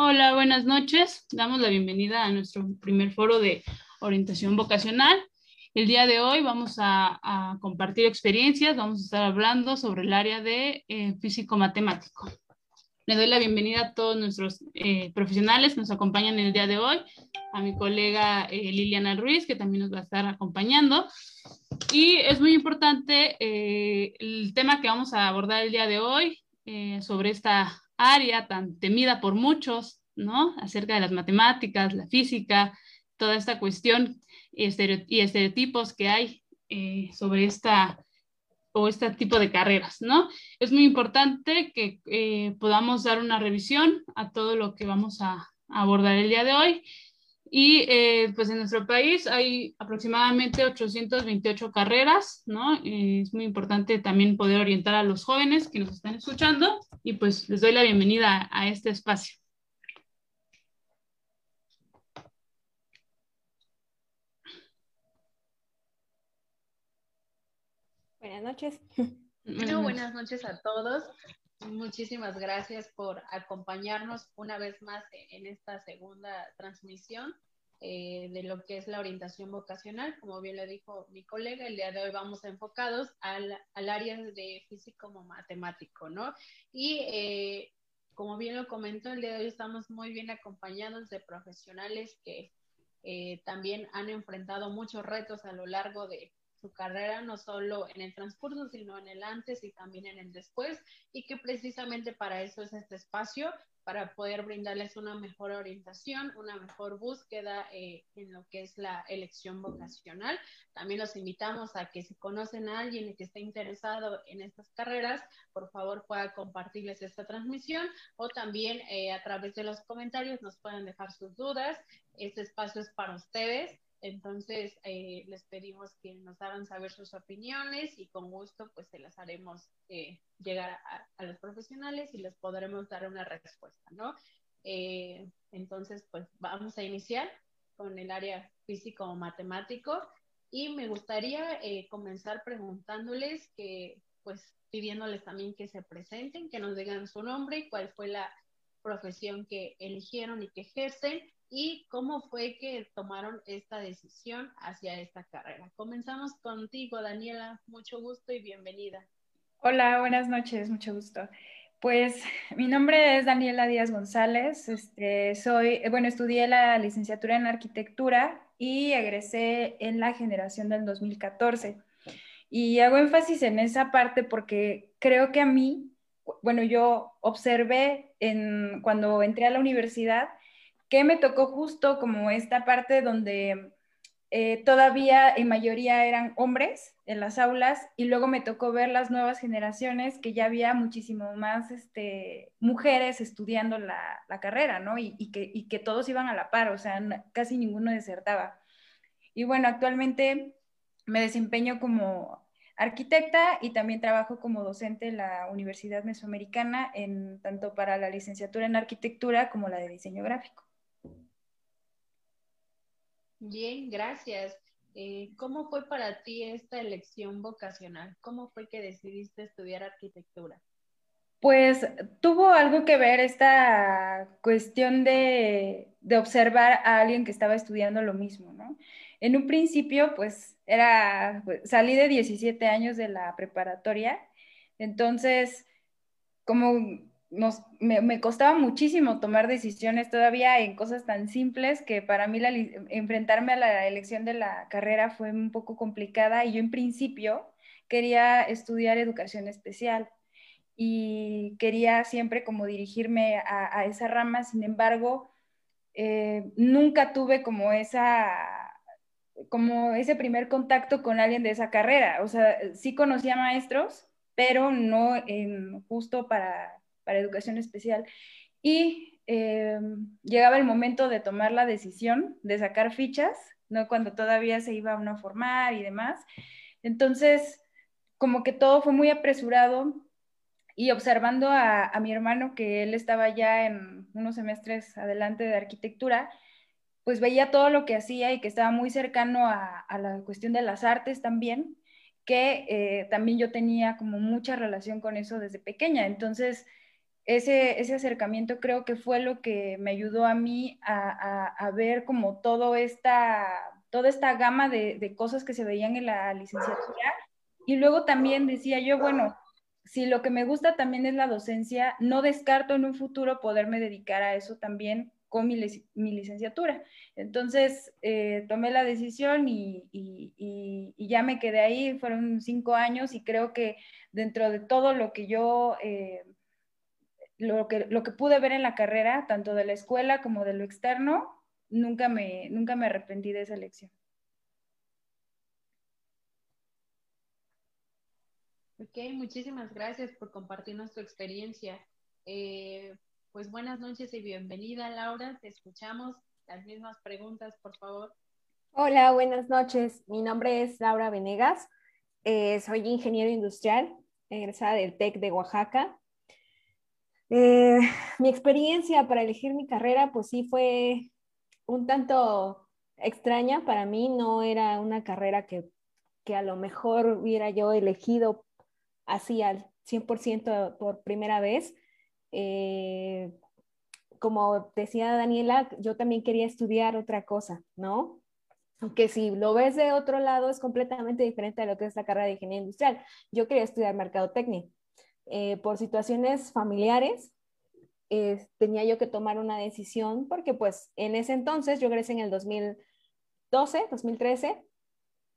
Hola, buenas noches. Damos la bienvenida a nuestro primer foro de orientación vocacional. El día de hoy vamos a, compartir experiencias, vamos a estar hablando sobre el área de eh, físico-matemático. Le doy la bienvenida a todos nuestros eh, profesionales que nos acompañan el día de hoy, a mi colega eh, Liliana Ruiz, que también nos va a estar acompañando. Y es muy importante el tema que vamos a abordar el día de hoy sobre esta área tan temida por muchos, ¿no? Acerca de las matemáticas, la física, toda esta cuestión y estereotipos que hay eh, sobre esta o este tipo de carreras, ¿no? Es muy importante que eh, podamos dar una revisión a todo lo que vamos a, abordar el día de hoy. Y eh, pues en nuestro país hay aproximadamente 828 carreras, ¿no? es muy importante también poder orientar a los jóvenes que nos están escuchando y pues les doy la bienvenida a este espacio. Buenas noches. buenas noches a todos. Muchísimas gracias por acompañarnos una vez más en esta segunda transmisión eh, de lo que es la orientación vocacional. Como bien lo dijo mi colega, el día de hoy vamos enfocados al, al área de físico matemático, ¿no? Y eh, como bien lo comentó, el día de hoy estamos muy bien acompañados de profesionales que eh, también han enfrentado muchos retos a lo largo de, su carrera, no solo en el transcurso, sino en el antes y también en el después, y que precisamente para eso es este espacio, para poder brindarles una mejor orientación, una mejor búsqueda eh, en lo que es la elección vocacional. También los invitamos a que si conocen a alguien que esté interesado en estas carreras, por favor pueda compartirles esta transmisión o también eh, a través de los comentarios nos puedan dejar sus dudas. Este espacio es para ustedes entonces, eh, les pedimos que nos hagan saber sus opiniones y con gusto pues se las haremos eh, llegar a, los profesionales y les podremos dar una respuesta, ¿no? Eh, entonces, pues vamos a iniciar con el área físico-matemático y me gustaría comenzar preguntándoles que, pues pidiéndoles también que se presenten, que nos digan su nombre, y cuál fue la profesión que eligieron y que ejercen y cómo fue que tomaron esta decisión hacia esta carrera. Comenzamos contigo, Daniela. Mucho gusto y bienvenida. Hola, buenas noches, mucho gusto. Pues mi nombre es Daniela Díaz González. Este, soy, bueno, estudié la licenciatura en arquitectura y egresé en la generación del 2014. Y hago énfasis en esa parte porque creo que a mí, bueno, yo observé en, cuando entré a la universidad que me tocó justo como esta parte donde eh, todavía en mayoría eran hombres en las aulas y luego me tocó ver las nuevas generaciones que ya había muchísimo más este, mujeres estudiando la, carrera, ¿no? Y, que, y, que, todos iban a la par, o sea, casi ninguno desertaba. Y bueno, actualmente me desempeño como arquitecta y también trabajo como docente en la Universidad Mesoamericana, en, tanto para la licenciatura en arquitectura como la de diseño gráfico. Bien, gracias. Eh, ¿Cómo fue para ti esta elección vocacional? ¿Cómo fue que decidiste estudiar arquitectura? Pues tuvo algo que ver esta cuestión de, observar a alguien que estaba estudiando lo mismo, ¿no? En un principio, pues era, pues, salí de 17 años de la preparatoria, entonces, como me, costaba muchísimo tomar decisiones todavía en cosas tan simples que para mí enfrentarme a la elección de la carrera fue un poco complicada y yo en principio quería estudiar educación especial y quería siempre como dirigirme a, esa rama, sin embargo, eh, nunca tuve como esa como ese primer contacto con alguien de esa carrera, o sea, sí conocía maestros, pero no justo para para educación especial. Y eh, llegaba el momento de tomar la decisión de sacar fichas, ¿no? Cuando todavía se iba a formar y demás. Entonces, como que todo fue muy apresurado y observando a, mi hermano que él estaba ya en unos semestres adelante de arquitectura, pues veía todo lo que hacía y que estaba muy cercano a, la cuestión de las artes también, que eh, también yo tenía como mucha relación con eso desde pequeña. Entonces, ese, ese acercamiento creo que fue lo que me ayudó a mí a, ver como todo esta, toda esta gama de, de, cosas que se veían en la licenciatura. Y luego también decía yo, bueno, si lo que me gusta también es la docencia, no descarto en un futuro poderme dedicar a eso también con mi, licenciatura. Entonces eh, tomé la decisión y, ya me quedé ahí, fueron cinco años y creo que dentro de todo lo que yo, eh, lo, que, lo que pude ver en la carrera, tanto de la escuela como de lo externo, nunca me, nunca me arrepentí de esa elección. Ok, muchísimas gracias por compartirnos tu experiencia. Eh, pues buenas noches y bienvenida, Laura. Te escuchamos. Las mismas preguntas, por favor. Hola, buenas noches. Mi nombre es Laura Venegas. Eh, soy ingeniero industrial, egresada del TEC de Oaxaca. Eh, mi experiencia para elegir mi carrera, pues sí fue un tanto extraña para mí. No era una carrera que, que a lo mejor hubiera yo elegido así al 100% por primera vez. Eh, como decía Daniela, yo también quería estudiar otra cosa, ¿no? Aunque si lo ves de otro lado es completamente diferente a lo que es la carrera de ingeniería industrial. Yo quería estudiar mercadotecnia. Eh, por situaciones familiares, eh, tenía yo que tomar una decisión porque pues en ese entonces, yo egresé en el 2012, 2013,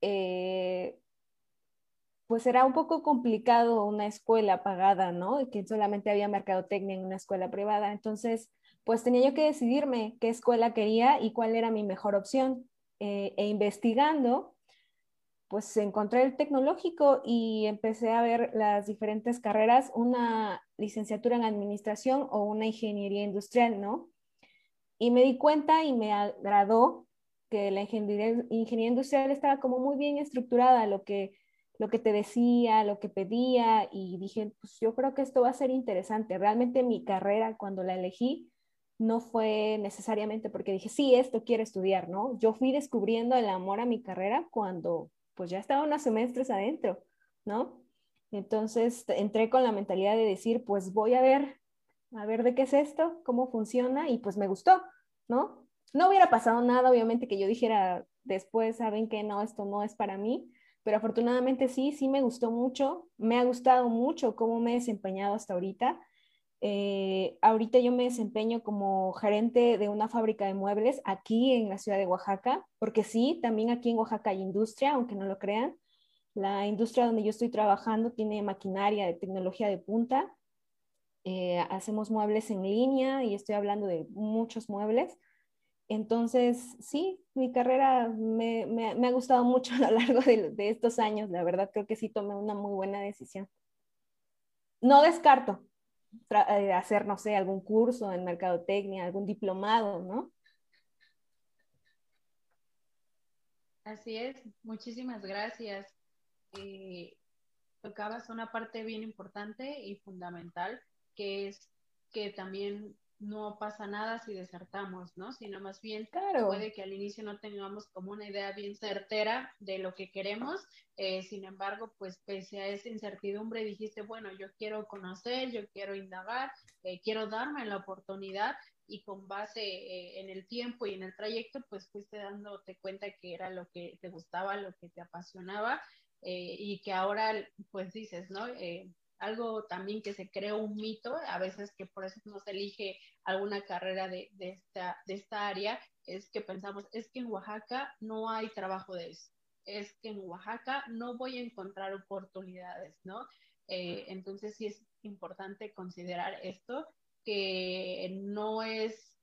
eh, pues era un poco complicado una escuela pagada, ¿no? Que solamente había mercadotecnia en una escuela privada. Entonces, pues tenía yo que decidirme qué escuela quería y cuál era mi mejor opción. Eh, e investigando, pues encontré el tecnológico y empecé a ver las diferentes carreras, una licenciatura en administración o una ingeniería industrial, ¿no? Y me di cuenta y me agradó que la ingeniería, ingeniería industrial estaba como muy bien estructurada, lo que lo que te decía, lo que pedía y dije, pues yo creo que esto va a ser interesante. Realmente mi carrera cuando la elegí no fue necesariamente porque dije, sí, esto quiero estudiar, ¿no? Yo fui descubriendo el amor a mi carrera cuando pues ya estaba unos semestres adentro, ¿no? Entonces entré con la mentalidad de decir, pues voy a ver, a ver de qué es esto, cómo funciona y pues me gustó, ¿no? No hubiera pasado nada, obviamente, que yo dijera después, saben que no, esto no es para mí, pero afortunadamente sí, sí me gustó mucho, me ha gustado mucho cómo me he desempeñado hasta ahorita. Eh, ahorita yo me desempeño como gerente de una fábrica de muebles aquí en la ciudad de Oaxaca, porque sí, también aquí en Oaxaca hay industria, aunque no lo crean. La industria donde yo estoy trabajando tiene maquinaria de tecnología de punta. Eh, hacemos muebles en línea y estoy hablando de muchos muebles. Entonces, sí, mi carrera me, ha gustado mucho a lo largo de, estos años, la verdad creo que sí tomé una muy buena decisión. No descarto hacer, no sé, algún curso en mercadotecnia, algún diplomado, ¿no? Así es, muchísimas gracias. Eh, tocabas una parte bien importante y fundamental, que es que también no pasa nada si desertamos, ¿no? Sino más bien puede que al inicio no tengamos como una idea bien certera de lo que queremos, eh, sin embargo, pues pese a esa incertidumbre dijiste, bueno, yo quiero conocer, yo quiero indagar, eh, quiero darme la oportunidad y con base eh, en el tiempo y en el trayecto, pues fuiste dándote cuenta que era lo que te gustaba, lo que te apasionaba y que ahora, pues dices, ¿no? Algo también que se creó un mito, a veces que por eso no se elige alguna carrera de, esta, de esta área, es que pensamos, es que en Oaxaca no hay trabajo de eso, es que en Oaxaca no voy a encontrar oportunidades, ¿no? Eh, entonces sí es importante considerar esto, que no es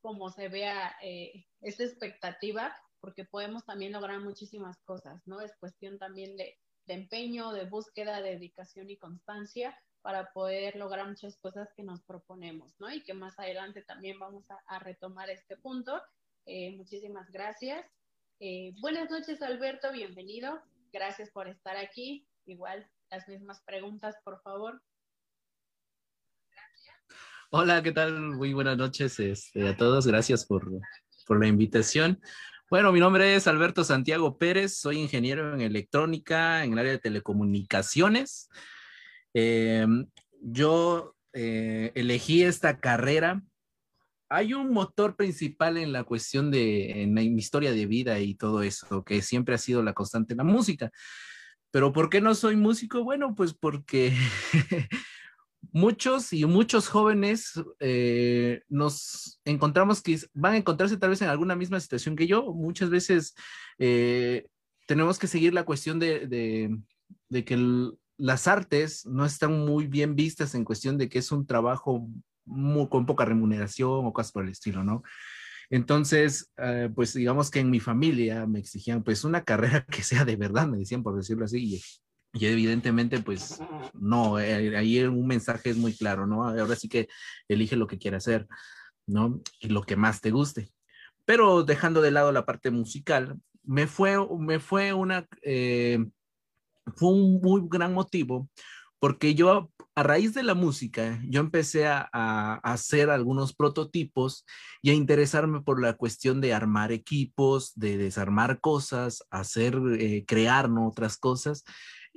como se vea eh, esta expectativa, porque podemos también lograr muchísimas cosas, ¿no? Es cuestión también de, de empeño, de búsqueda, de dedicación y constancia para poder lograr muchas cosas que nos proponemos, ¿no? Y que más adelante también vamos a, retomar este punto. Eh, muchísimas gracias. Eh, buenas noches, Alberto, bienvenido. Gracias por estar aquí. Igual, las mismas preguntas, por favor. Hola, ¿qué tal? Muy buenas noches este, a todos. Gracias por, por la invitación. Bueno, mi nombre es Alberto Santiago Pérez, soy ingeniero en electrónica en el área de telecomunicaciones. Em, yo eh, elegí esta carrera, hay un motor principal en la cuestión de en mi historia de vida y todo eso, que siempre ha sido la constante la música. Pero ¿por qué no soy músico? Bueno, pues porque muchos y muchos jóvenes eh, nos encontramos que van a encontrarse tal vez en alguna misma situación que yo. Muchas veces eh, tenemos que seguir la cuestión de, de, que las artes no están muy bien vistas en cuestión de que es un trabajo con poca remuneración o cosas por el estilo, ¿no? Entonces, eh, pues digamos que en mi familia me exigían pues una carrera que sea de verdad, me decían por decirlo así, y, evidentemente pues no, eh, ahí un mensaje es muy claro, ¿no? Ahora sí que elige lo que quiera hacer, ¿no? Y lo que más te guste. Pero dejando de lado la parte musical, me fue, me fue una, eh, fue un muy gran motivo porque yo a raíz de la música, yo empecé a, hacer algunos prototipos y a interesarme por la cuestión de armar equipos, de desarmar cosas, hacer, eh, crear otras cosas.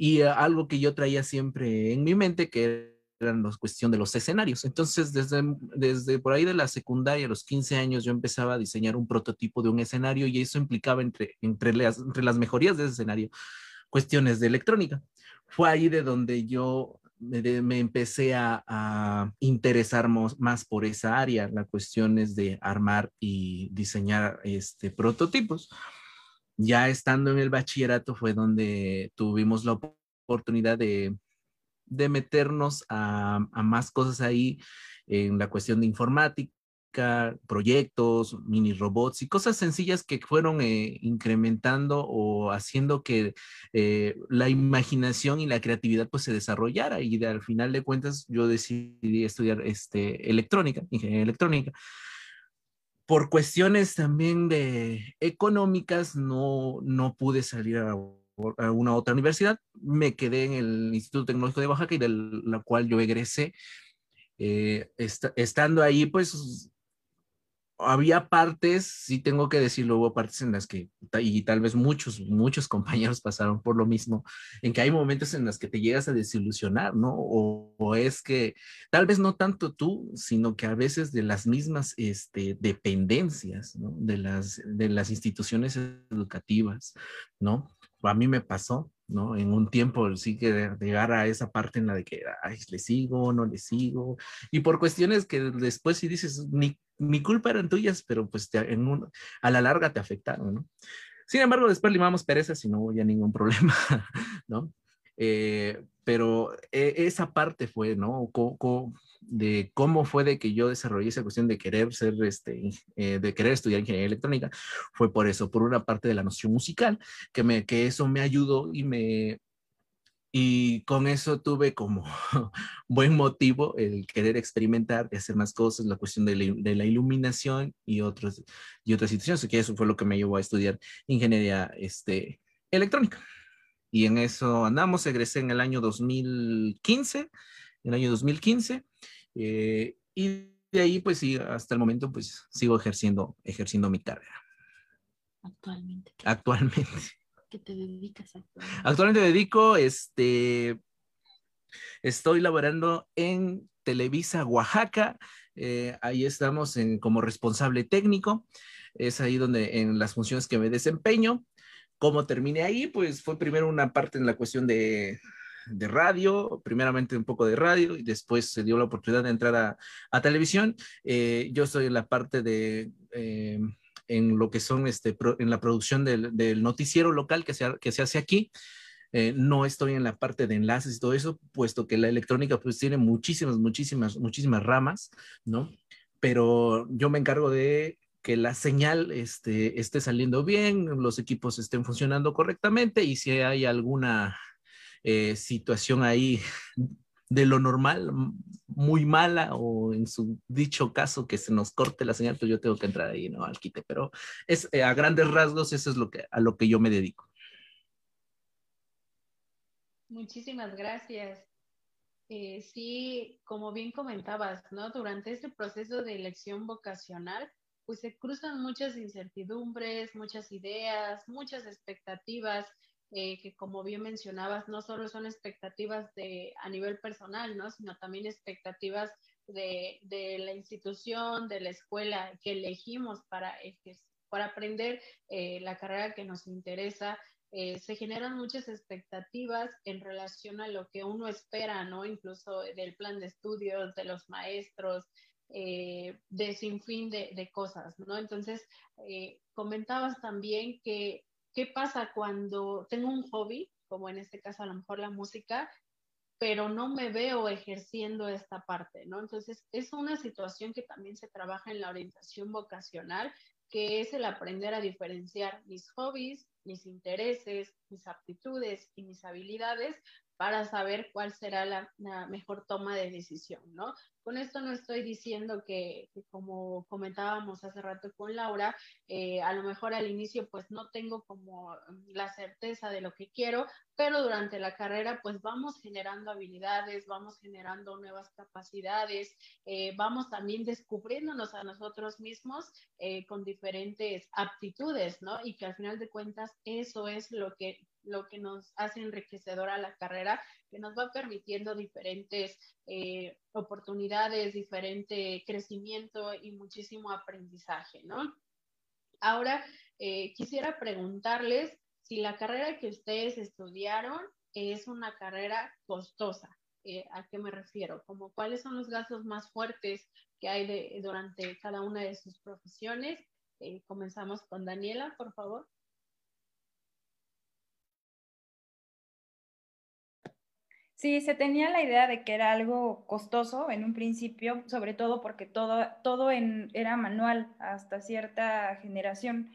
Y algo que yo traía siempre en mi mente, que era la cuestión de los escenarios. Entonces, desde, desde por ahí de la secundaria, a los 15 años, yo empezaba a diseñar un prototipo de un escenario y eso implicaba entre, entre, las, entre las mejorías de ese escenario cuestiones de electrónica. Fue ahí de donde yo me, empecé a, interesar más, por esa área, la cuestión es de armar y diseñar este, prototipos. Ya estando en el bachillerato fue donde tuvimos la oportunidad de, meternos a, más cosas ahí en la cuestión de informática proyectos, mini robots y cosas sencillas que fueron eh, incrementando o haciendo que eh, la imaginación y la creatividad pues se desarrollara y al final de cuentas yo decidí estudiar este, electrónica, ingeniería electrónica. Por cuestiones también de económicas no, no pude salir a una otra universidad, me quedé en el Instituto Tecnológico de Oaxaca y de la cual yo egresé. Eh, estando ahí, pues había partes, sí tengo que decirlo, hubo partes en las que, y tal vez muchos, muchos compañeros pasaron por lo mismo, en que hay momentos en las que te llegas a desilusionar, ¿no? O, es que tal vez no tanto tú, sino que a veces de las mismas este, dependencias. De las, de las instituciones educativas, ¿no? A mí me pasó, ¿no? En un tiempo sí que llegar a esa parte en la de que, ay, le sigo, no le sigo, y por cuestiones que después si dices, ni mi culpa eran tuyas, pero pues en a la larga te afectaron, ¿no? Sin embargo, después limamos perezas y no había ningún problema, ¿no? Eh, pero e, esa parte fue, ¿no? de cómo fue de que yo desarrollé esa cuestión de querer ser, este, eh, de querer estudiar ingeniería electrónica, fue por eso, por una parte de la noción musical, que, me, que eso me ayudó y me, y con eso tuve como buen motivo el querer experimentar, de hacer más cosas, la cuestión de la, iluminación y, otros, y otras situaciones, que eso fue lo que me llevó a estudiar ingeniería este, electrónica. Y en eso andamos, egresé en el año 2015, en el año 2015, eh, y de ahí pues sí, hasta el momento pues sigo ejerciendo, ejerciendo mi carrera. Actualmente. Actualmente. ¿Qué te dedicas actualmente? Actualmente dedico, este, estoy laborando en Televisa Oaxaca. Eh, ahí estamos en, como responsable técnico. Es ahí donde en las funciones que me desempeño. ¿Cómo terminé ahí? Pues fue primero una parte en la cuestión de, de radio, primeramente un poco de radio y después se dio la oportunidad de entrar a, a televisión. Eh, yo soy en la parte de eh, en lo que son este, en la producción del, del noticiero local que se, que se hace aquí. Eh, no estoy en la parte de enlaces y todo eso, puesto que la electrónica pues tiene muchísimas, muchísimas, muchísimas ramas, ¿no? Pero yo me encargo de que la señal este, esté saliendo bien, los equipos estén funcionando correctamente y si hay alguna eh, situación ahí de lo normal, muy mala, o en su dicho caso que se nos corte la señal, pues yo tengo que entrar ahí, ¿no? Al quite. Pero es, eh, a grandes rasgos, eso es lo que, a lo que yo me dedico. Muchísimas gracias. Eh, sí, como bien comentabas, ¿no? Durante este proceso de elección vocacional, pues se cruzan muchas incertidumbres, muchas ideas, muchas expectativas eh, que como bien mencionabas, no solo son expectativas de, a nivel personal, ¿no? sino también expectativas de, de la institución, de la escuela que elegimos para, para aprender eh, la carrera que nos interesa. Eh, se generan muchas expectativas en relación a lo que uno espera, ¿no? Incluso del plan de estudios, de los maestros, eh, de sin fin de, de, cosas, ¿no? Entonces, comentabas también que qué pasa cuando tengo un hobby, como en este caso a lo mejor la música, pero no me veo ejerciendo esta parte, ¿no? Entonces, es una situación que también se trabaja en la orientación vocacional, que es el aprender a diferenciar mis hobbies, mis intereses, mis aptitudes y mis habilidades para saber cuál será la, mejor toma de decisión, ¿no? Con esto no estoy diciendo que, como comentábamos hace rato con Laura, eh, a lo mejor al inicio pues no tengo como la certeza de lo que quiero, pero durante la carrera pues vamos generando habilidades, vamos generando nuevas capacidades, eh, vamos también descubriéndonos a nosotros mismos eh, con diferentes aptitudes, ¿no? Y que al final de cuentas eso es lo que lo que nos hace enriquecedora la carrera, que nos va permitiendo diferentes eh, oportunidades, diferente crecimiento y muchísimo aprendizaje, ¿no? Ahora, eh, quisiera preguntarles si la carrera que ustedes estudiaron es una carrera costosa. Eh, ¿A qué me refiero? Como cuáles son los gastos más fuertes que hay durante cada una de sus profesiones. comenzamos con Daniela, por favor. Sí, se tenía la idea de que era algo costoso en un principio, sobre todo porque todo, todo era manual hasta cierta generación.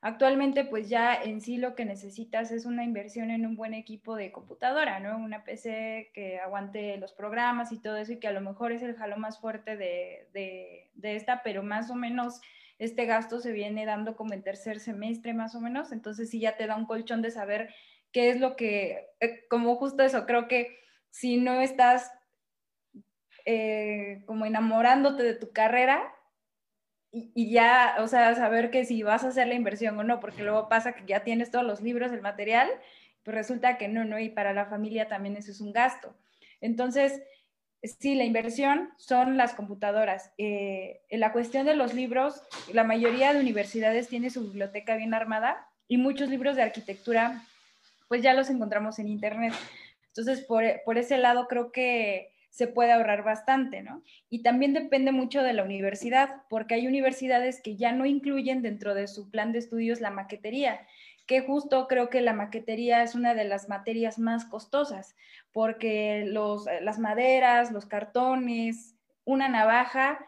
Actualmente, pues ya en sí lo que necesitas es una inversión en un buen equipo de computadora, ¿no? Una PC que aguante los programas y todo eso y que a lo mejor es el jalo más fuerte de, de esta, pero más o menos este gasto se viene dando como en tercer semestre más o menos, entonces sí ya te da un colchón de saber qué es lo que, eh, como justo eso, creo que si no estás eh, como enamorándote de tu carrera y, ya, o sea, saber que si vas a hacer la inversión o no, porque luego pasa que ya tienes todos los libros, el material, pues resulta que no, ¿no? Y para la familia también eso es un gasto. Entonces, sí, la inversión son las computadoras. Eh, la cuestión de los libros, la mayoría de universidades tiene su biblioteca bien armada y muchos libros de arquitectura, pues ya los encontramos en internet. Entonces, por, ese lado creo que se puede ahorrar bastante, ¿no? Y también depende mucho de la universidad, porque hay universidades que ya no incluyen dentro de su plan de estudios la maquetería, que justo creo que la maquetería es una de las materias más costosas, porque las maderas, los cartones, una navaja,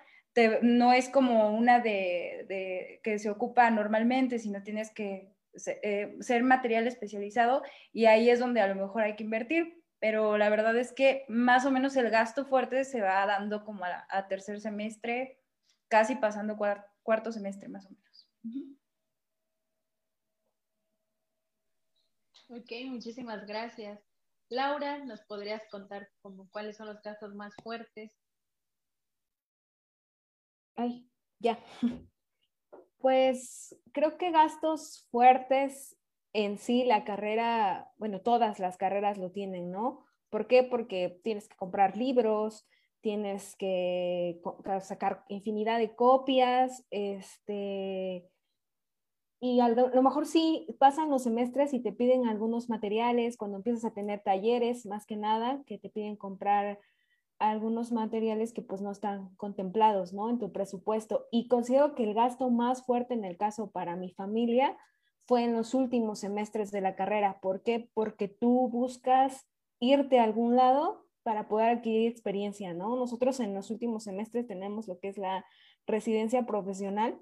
no es como una de, que se ocupa normalmente, sino tienes que eh, ser material especializado y ahí es donde a lo mejor hay que invertir. Pero la verdad es que más o menos el gasto fuerte se va dando como a, tercer semestre, casi pasando cuarto semestre más o menos. Ok, muchísimas gracias. Laura, ¿nos podrías contar como cuáles son los gastos más fuertes? Ay, ya. Pues creo que gastos fuertes en sí la carrera, bueno, todas las carreras lo tienen, ¿no? ¿Por qué? Porque tienes que comprar libros, tienes que sacar infinidad de copias, este, y a lo mejor sí pasan los semestres y te piden algunos materiales cuando empiezas a tener talleres, más que nada, que te piden comprar algunos materiales que pues no están contemplados, ¿no? En tu presupuesto. Y considero que el gasto más fuerte en el caso para mi familia fue en los últimos semestres de la carrera. ¿Por qué? Porque tú buscas irte a algún lado para poder adquirir experiencia, ¿no? Nosotros en los últimos semestres tenemos lo que es la residencia profesional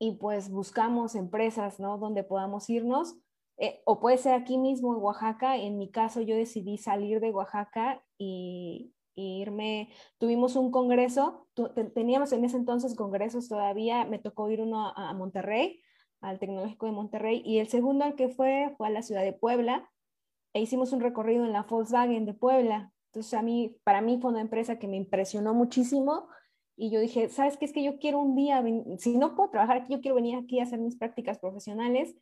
y pues buscamos empresas, ¿no? Donde podamos irnos. Eh, o puede ser aquí mismo en Oaxaca. En mi caso yo decidí salir de Oaxaca y, irme, tuvimos un congreso, teníamos en ese entonces congresos todavía, me tocó ir uno a, Monterrey, al Tecnológico de Monterrey, y el segundo al que fue fue a la ciudad de Puebla, e hicimos un recorrido en la Volkswagen de Puebla. Entonces a mí, para mí fue una empresa que me impresionó muchísimo, y yo dije, ¿sabes qué? Es que yo quiero un día, si no puedo trabajar aquí, yo quiero venir aquí a hacer mis prácticas profesionales,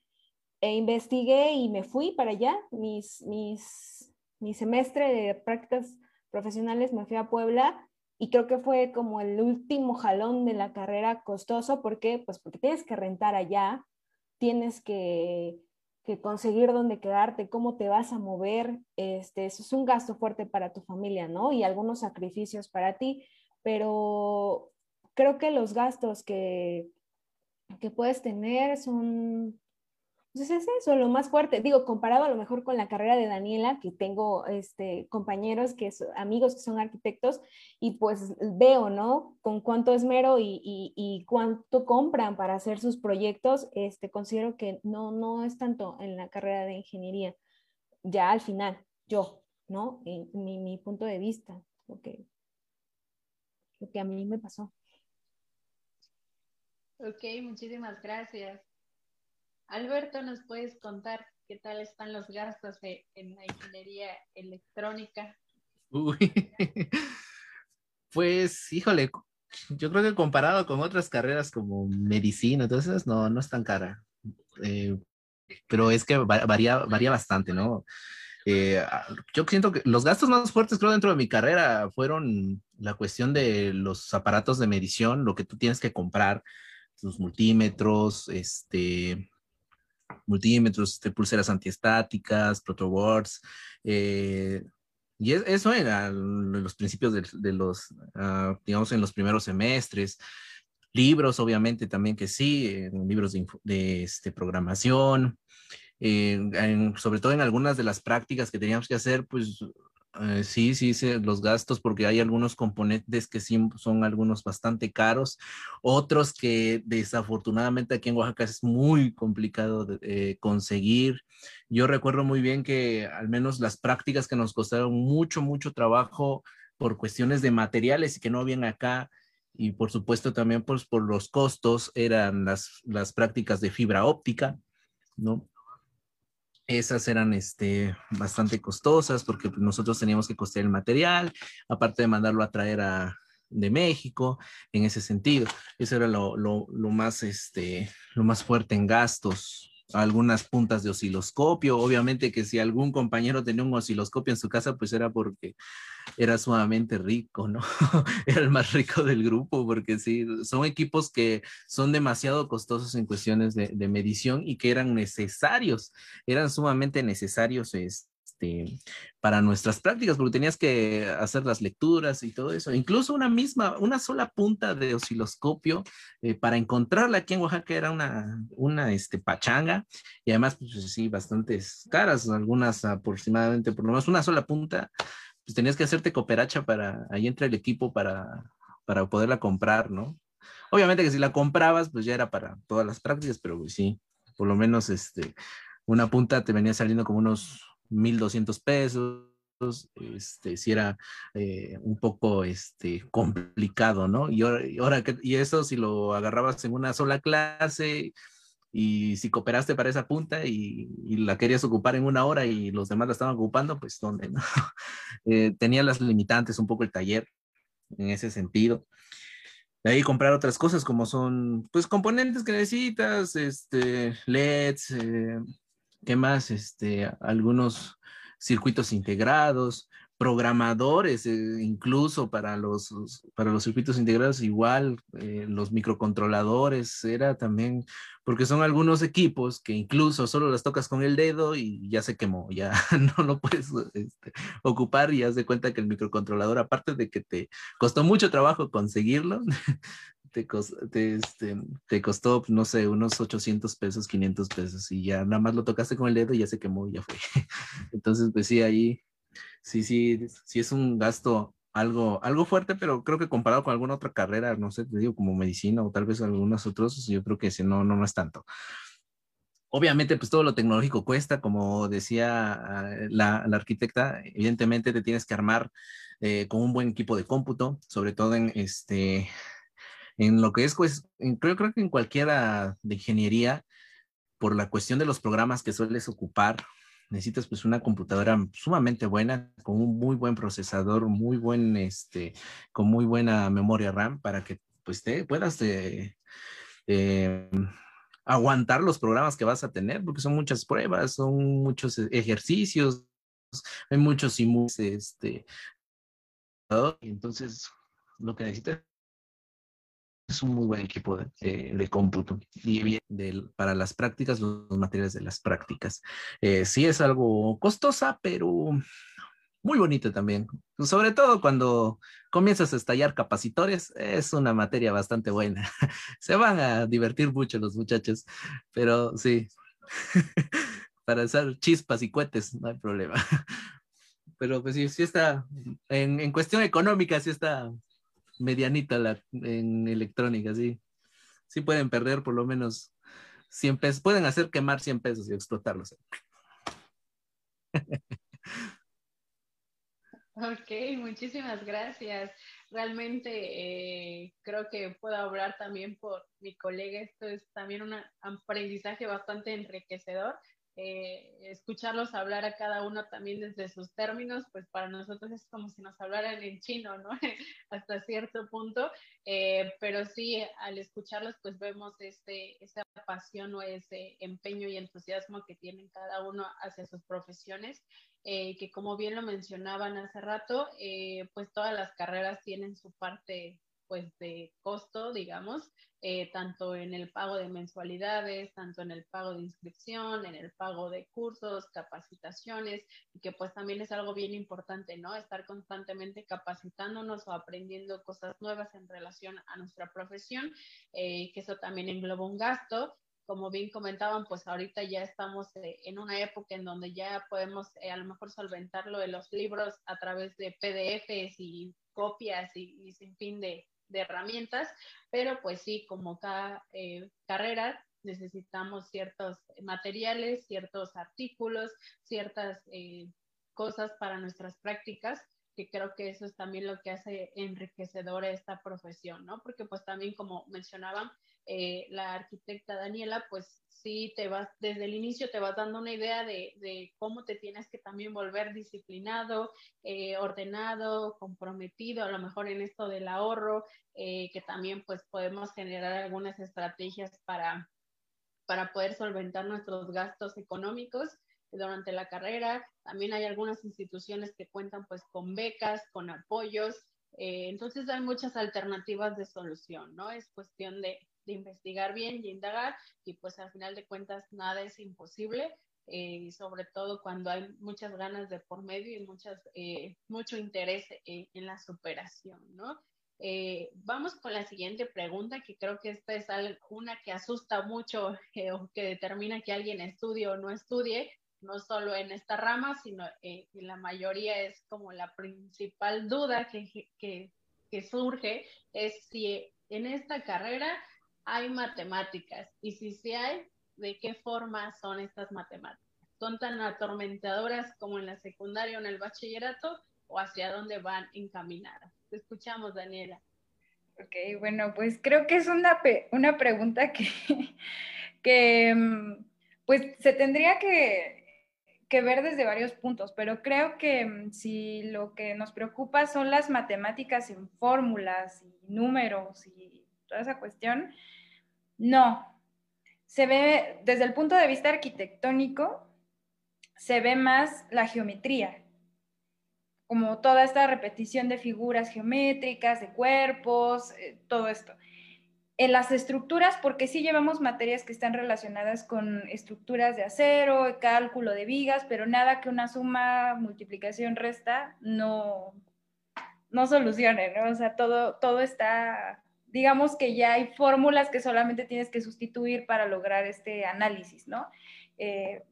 e investigué y me fui para allá. Mis, mis, mi semestre de prácticas profesionales me fui a Puebla y creo que fue como el último jalón de la carrera costoso. ¿Por qué? Pues porque tienes que rentar allá, tienes que, que conseguir dónde quedarte, cómo te vas a mover. Este, eso es un gasto fuerte para tu familia, ¿no? Y algunos sacrificios para ti, pero creo que los gastos que, que puedes tener son entonces es eso, lo más fuerte. Digo, comparado a lo mejor con la carrera de Daniela, que tengo este, compañeros, que son, amigos que son arquitectos, y pues veo, ¿no? Con cuánto esmero y, y, y, cuánto compran para hacer sus proyectos, este, considero que no, no es tanto en la carrera de ingeniería. Ya al final, yo, ¿no? En mi, mi punto de vista, lo que, lo que a mí me pasó. Ok, muchísimas gracias. Alberto, ¿nos puedes contar qué tal están los gastos en la ingeniería electrónica? Uy, pues, híjole, yo creo que comparado con otras carreras como medicina, entonces no, no es tan cara. Eh, pero es que varía, varía bastante, ¿no? Eh, yo siento que los gastos más fuertes, creo, dentro de mi carrera fueron la cuestión de los aparatos de medición, lo que tú tienes que comprar, tus multímetros, este, multímetros, este, pulseras antiestáticas, protoboards. Eh, y eso era los principios de, los, ah, digamos, en los primeros semestres. Libros, obviamente, también que sí, libros de, este, programación. sobre todo en algunas de las prácticas que teníamos que hacer, pues eh, sí, sí, sí, los gastos, porque hay algunos componentes que sí son algunos bastante caros, otros que desafortunadamente aquí en Oaxaca es muy complicado de, eh, conseguir. Yo recuerdo muy bien que al menos las prácticas que nos costaron mucho, mucho trabajo por cuestiones de materiales y que no habían acá, y por supuesto también pues, por los costos, eran las, las prácticas de fibra óptica, ¿no? Esas eran este, bastante costosas porque pues, nosotros teníamos que costear el material, aparte de mandarlo a traer a, de México, en ese sentido. Eso era lo, lo, lo, más, este, lo más fuerte en gastos. Algunas puntas de osciloscopio, obviamente que si algún compañero tenía un osciloscopio en su casa, pues era porque era sumamente rico, ¿no? era el más rico del grupo, porque sí, son equipos que son demasiado costosos en cuestiones de, de medición y que eran necesarios, eran sumamente necesarios este, para nuestras prácticas, porque tenías que hacer las lecturas y todo eso. Incluso una misma, una sola punta de osciloscopio, eh, para encontrarla aquí en Oaxaca era una, una este, pachanga y además, pues sí, bastantes caras, algunas aproximadamente, por lo menos una sola punta pues tenías que hacerte cooperacha para, ahí entra el equipo para, para poderla comprar, ¿no? Obviamente que si la comprabas, pues ya era para todas las prácticas, pero pues sí, por lo menos este, una punta te venía saliendo como unos 1.200 pesos, este, si era eh, un poco este, complicado, ¿no? Y ahora, eso si lo agarrabas en una sola clase, y si cooperaste para esa punta y, la querías ocupar en una hora y los demás la estaban ocupando, pues ¿dónde? No? Eh, tenía las limitantes un poco el taller en ese sentido. De ahí comprar otras cosas como son, pues, componentes que necesitas, este, LEDs, eh, ¿qué más? Este, algunos circuitos integrados, programadores, eh, incluso para los, para los circuitos integrados, igual eh, los microcontroladores, era también, porque son algunos equipos que incluso solo las tocas con el dedo y ya se quemó, ya no lo puedes este, ocupar y haz de cuenta que el microcontrolador, aparte de que te costó mucho trabajo conseguirlo, te, te, este, te, costó, no sé, unos 800 pesos, 500 pesos y ya nada más lo tocaste con el dedo y ya se quemó y ya fue. Entonces, pues sí, ahí sí, sí, sí es un gasto algo, algo fuerte, pero creo que comparado con alguna otra carrera, no sé, te digo, como medicina o tal vez algunos otros, yo creo que sí, no, no, no es tanto. Obviamente, pues todo lo tecnológico cuesta, como decía ah, la, la arquitecta, evidentemente te tienes que armar eh, con un buen equipo de cómputo, sobre todo en este, en lo que es, pues, creo, creo que en cualquiera de ingeniería, por la cuestión de los programas que sueles ocupar necesitas pues una computadora sumamente buena, con un muy buen procesador, muy buen, este, con muy buena memoria RAM para que pues te puedas eh, eh, aguantar los programas que vas a tener, porque son muchas pruebas, son muchos ejercicios, hay muchos simuladores, este, entonces lo que necesitas es un muy buen equipo de, cómputo y bien para las prácticas, los materiales de las prácticas. Eh, sí es algo costosa, pero muy bonita también. Sobre todo cuando comienzas a estallar capacitores, es una materia bastante buena. Se van a divertir mucho los muchachos, pero sí, para hacer chispas y cohetes no hay problema. Pero pues sí, sí está, en, en cuestión económica, sí está medianita la, en electrónica, sí. Sí pueden perder por lo menos 100 pesos, pueden hacer quemar 100 pesos y explotarlos. Ok, muchísimas gracias. Realmente eh, creo que puedo hablar también por mi colega. Esto es también un aprendizaje bastante enriquecedor eh, escucharlos hablar a cada uno también desde sus términos, pues para nosotros es como si nos hablaran en chino, ¿no? Hasta cierto punto, eh, pero sí, al escucharlos, pues vemos este, esa pasión o ese empeño y entusiasmo que tienen cada uno hacia sus profesiones, eh, que como bien lo mencionaban hace rato, pues todas las carreras tienen su parte pues de costo, digamos, eh, tanto en el pago de mensualidades, tanto en el pago de inscripción, en el pago de cursos, capacitaciones, y que pues también es algo bien importante, ¿no? Estar constantemente capacitándonos o aprendiendo cosas nuevas en relación a nuestra profesión, eh, que eso también engloba un gasto. Como bien comentaban, pues ahorita ya estamos eh, en una época en donde ya podemos a lo mejor solventarlo de los libros a través de PDFs y copias y sin fin de, de herramientas, pero pues sí, como cada eh, carrera necesitamos ciertos materiales, ciertos artículos, ciertas eh, cosas para nuestras prácticas que creo que eso es también lo que hace enriquecedora esta profesión, ¿no? Porque pues también como mencionaban, eh, la arquitecta Daniela, pues sí te vas, desde el inicio te vas dando una idea de, cómo te tienes que también volver disciplinado, eh, ordenado, comprometido, a lo mejor en esto del ahorro, eh, que también pues podemos generar algunas estrategias para, para poder solventar nuestros gastos económicos durante la carrera. También hay algunas instituciones que cuentan pues con becas, con apoyos. Eh, entonces hay muchas alternativas de solución, ¿no? Es cuestión de, investigar bien y indagar y pues al final de cuentas nada es imposible. Eh, sobre todo cuando hay muchas ganas de por medio y muchas, eh, mucho interés en la superación, ¿no? vamos con la siguiente pregunta, que creo que esta es una que asusta mucho o que determina que alguien estudie o no estudie, no solo en esta rama, sino en la mayoría es como la principal duda que, que, que surge, es si en esta carrera hay matemáticas y si sí hay, ¿de qué forma son estas matemáticas? ¿Son tan atormentadoras como en la secundaria o en el bachillerato o hacia dónde van encaminadas? Te escuchamos, Daniela. Ok, bueno, pues creo que es una, una pregunta que, que mm, pues se tendría que que ver desde varios puntos, pero creo que mm, si lo que nos preocupa son las matemáticas en fórmulas y números y toda esa cuestión, no. Se ve, desde el punto de vista arquitectónico, se ve más la geometría, como toda esta repetición de figuras geométricas, de cuerpos, eh, todo esto en las estructuras, porque sí llevamos materias que están relacionadas con estructuras de acero, cálculo de vigas, pero nada que una suma, multiplicación, resta no, no solucione, ¿no? O sea, todo, todo está, digamos que ya hay fórmulas que solamente tienes que sustituir para lograr este análisis, ¿no? Eh,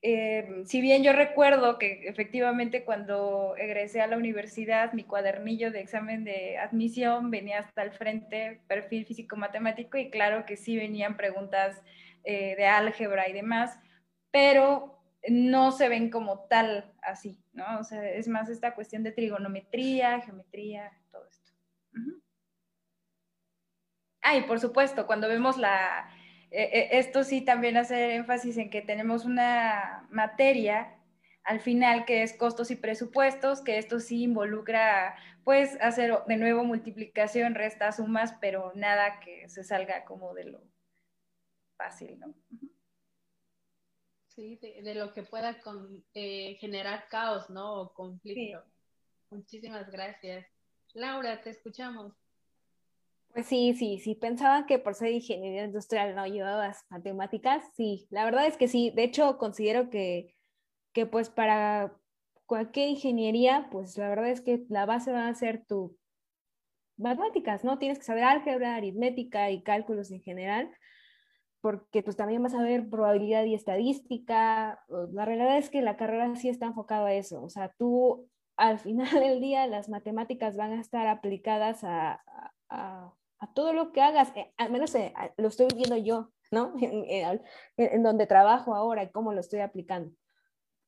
eh, si bien yo recuerdo que efectivamente cuando egresé a la universidad, mi cuadernillo de examen de admisión venía hasta el frente, perfil físico-matemático, y claro que sí venían preguntas eh, de álgebra y demás, pero no se ven como tal así, ¿no? O sea, es más esta cuestión de trigonometría, geometría, todo esto. Ah, y por supuesto, cuando vemos la, eh, eh, esto sí también hacer énfasis en que tenemos una materia al final que es costos y presupuestos, que esto sí involucra pues hacer de nuevo multiplicación, resta, sumas, pero nada que se salga como de lo fácil, ¿no? Sí, de, lo que pueda con, eh, generar caos, ¿no? O conflicto. Muchísimas gracias. Laura, te escuchamos. Pues sí, sí, sí, pensaba que por ser ingeniería industrial no llevabas matemáticas, sí, la verdad es que sí, de hecho considero que, que pues para cualquier ingeniería, pues la verdad es que la base va a ser tu matemáticas, ¿no? Tienes que saber álgebra, aritmética y cálculos en general, porque pues también vas a ver probabilidad y estadística. La realidad es que la carrera sí está enfocada a eso, o sea, tú al final del día las matemáticas van a estar aplicadas a, a, todo lo que hagas, eh, al menos eh, lo estoy viendo yo, ¿no? En, donde trabajo ahora y cómo lo estoy aplicando.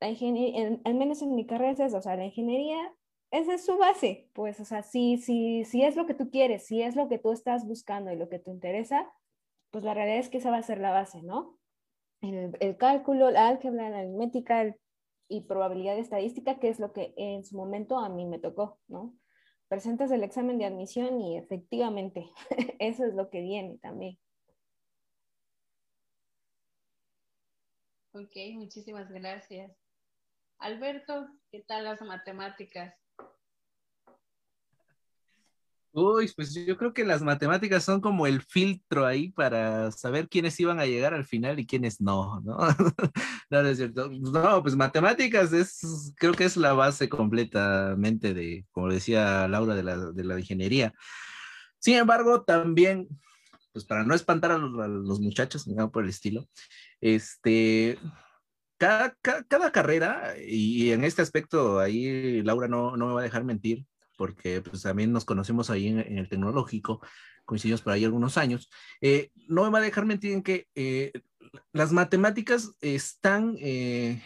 La ingeniería, al menos en mi carrera es eso, o sea, la ingeniería, esa es su base, pues, o sea, si, si, si es lo que tú quieres, si es lo que tú estás buscando y lo que te interesa, pues la realidad es que esa va a ser la base, ¿no? El cálculo, la álgebra, la aritmética y probabilidad estadística, que es lo que en su momento a mí me tocó, ¿no? Presentas el examen de admisión y efectivamente eso es lo que viene también. Ok, muchísimas gracias. Alberto, ¿qué tal las matemáticas? Uy, pues yo creo que las matemáticas son como el filtro ahí para saber quiénes iban a llegar al final y quiénes no, ¿no? no, es cierto. No, pues matemáticas es, creo que es la base completamente de, como decía Laura, de la, de la ingeniería. Sin embargo, también, pues para no espantar a los, muchachos, digamos por el estilo, este, cada, cada, carrera, y en este aspecto ahí Laura no, no me va a dejar mentir, porque pues también nos conocemos ahí en, el tecnológico, coincidimos por ahí algunos años, eh, no me va a dejar mentir en que eh, las matemáticas están eh,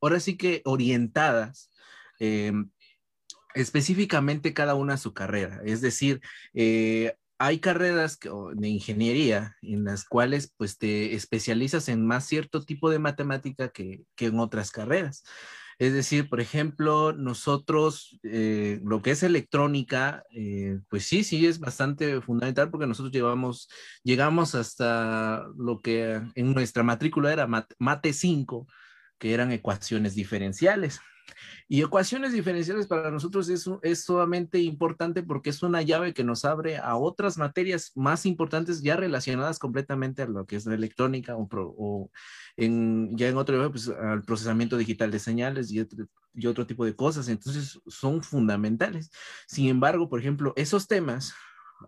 ahora sí que orientadas específicamente cada una a su carrera, es decir, hay carreras de ingeniería en las cuales pues te especializas en más cierto tipo de matemática que, que en otras carreras. Es decir, por ejemplo, nosotros, eh, lo que es electrónica, eh, pues sí, sí es bastante fundamental porque nosotros llevamos, llegamos hasta lo que en nuestra matrícula era mate 5, que eran ecuaciones diferenciales. Y ecuaciones diferenciales para nosotros es, es sumamente importante porque es una llave que nos abre a otras materias más importantes ya relacionadas completamente a lo que es la electrónica o, en, ya en otro nivel, pues al procesamiento digital de señales y otro, y otro tipo de cosas. Entonces son fundamentales. Sin embargo, por ejemplo, esos temas,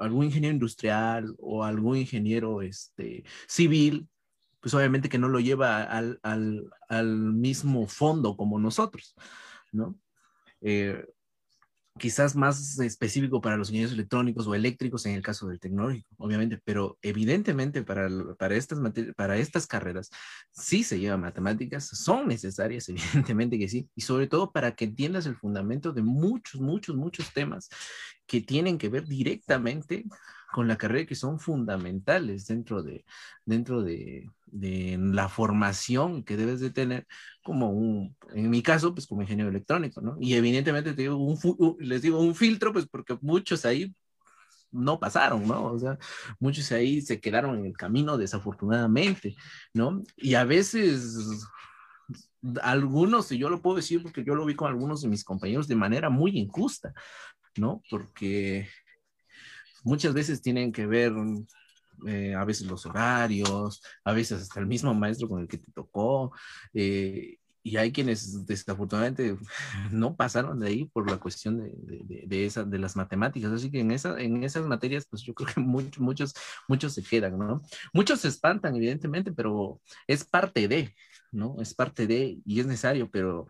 algún ingeniero industrial o algún ingeniero este, civil, pues obviamente que no lo lleva al, al, al mismo fondo como nosotros, ¿no? Eh, quizás más específico para los ingenieros electrónicos o eléctricos en el caso del tecnológico, obviamente, pero evidentemente para, para, estas, para estas carreras sí se lleva matemáticas, son necesarias, evidentemente que sí, y sobre todo para que entiendas el fundamento de muchos, muchos, muchos temas que tienen que ver directamente con la carrera que son fundamentales dentro de, dentro de, de, la formación que debes de tener como un, en mi caso, pues como ingeniero electrónico, ¿no? Y evidentemente te digo, un, les digo un filtro, pues porque muchos ahí no pasaron, ¿no? O sea, muchos ahí se quedaron en el camino desafortunadamente, ¿no? Y a veces algunos, y yo lo puedo decir porque yo lo vi con algunos de mis compañeros de manera muy injusta, ¿no? Porque muchas veces tienen que ver eh, a veces los horarios, a veces hasta el mismo maestro con el que te tocó. Eh, y hay quienes desafortunadamente no pasaron de ahí por la cuestión de, de, de, esa, de las matemáticas. Así que en, esa, en esas materias, pues yo creo que muchos, muchos, muchos se quedan, ¿no? Muchos se espantan, evidentemente, pero es parte de, ¿no? Es parte de, y es necesario, pero,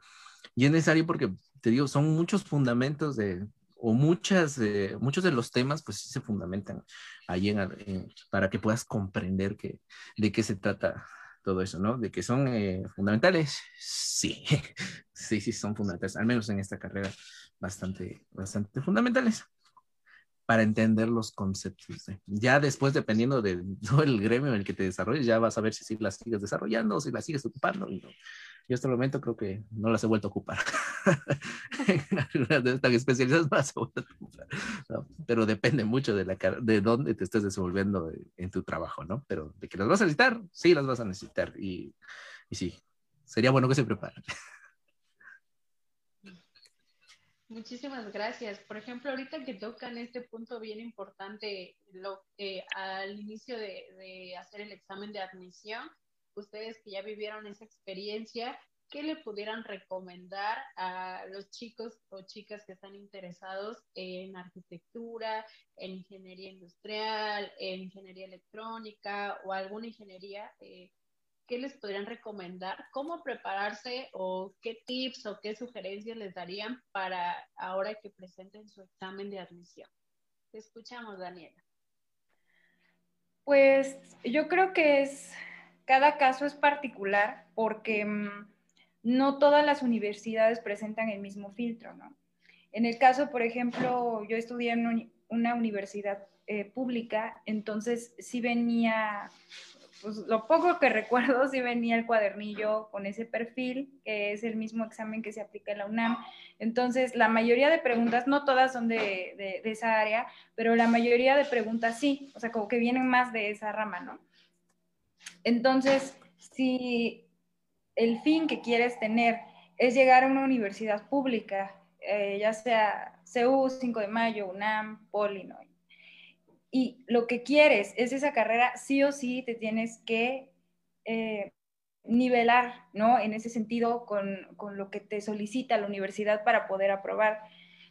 y es necesario porque, te digo, son muchos fundamentos de, o muchas, muchos de los temas pues se fundamentan ahí para que puedas comprender que, de qué se trata todo eso, ¿no? De que son eh, fundamentales, sí, sí, sí, son fundamentales, al menos en esta carrera, bastante, bastante fundamentales. Para entender los conceptos. Ya después, dependiendo de el gremio en el que te desarrolles, ya vas a ver si, si las sigues desarrollando o si las sigues ocupando. Y no. Yo hasta el momento creo que no las he vuelto a ocupar. de estas especializadas no a ocupar. pero depende mucho de, la, de dónde te estés desenvolviendo en tu trabajo, ¿no? Pero de que las vas a necesitar, sí las vas a necesitar. Y, y sí, sería bueno que se preparen. Muchísimas gracias. Por ejemplo, ahorita que tocan este punto bien importante, lo, al inicio de, de, hacer el examen de admisión, ustedes que ya vivieron esa experiencia, ¿qué le pudieran recomendar a los chicos o chicas que están interesados en arquitectura, en ingeniería industrial, en ingeniería electrónica o alguna ingeniería? Eh, ¿qué les podrían recomendar? ¿Cómo prepararse o qué tips o qué sugerencias les darían para ahora que presenten su examen de admisión? Te escuchamos, Daniela. Pues yo creo que es, cada caso es particular porque mm, no todas las universidades presentan el mismo filtro, ¿no? En el caso, por ejemplo, yo estudié en una universidad eh, pública, entonces sí venía pues lo poco que recuerdo sí venía el cuadernillo con ese perfil, que es el mismo examen que se aplica en la UNAM. Entonces, la mayoría de preguntas, no todas son de, de, esa área, pero la mayoría de preguntas sí, o sea, como que vienen más de esa rama, ¿no? Entonces, si el fin que quieres tener es llegar a una universidad pública, eh, ya sea CEU, 5 de Mayo, UNAM, Poli, ¿no? Y lo que quieres es esa carrera, sí o sí te tienes que eh, nivelar, ¿no? En ese sentido, con, con, lo que te solicita la universidad para poder aprobar.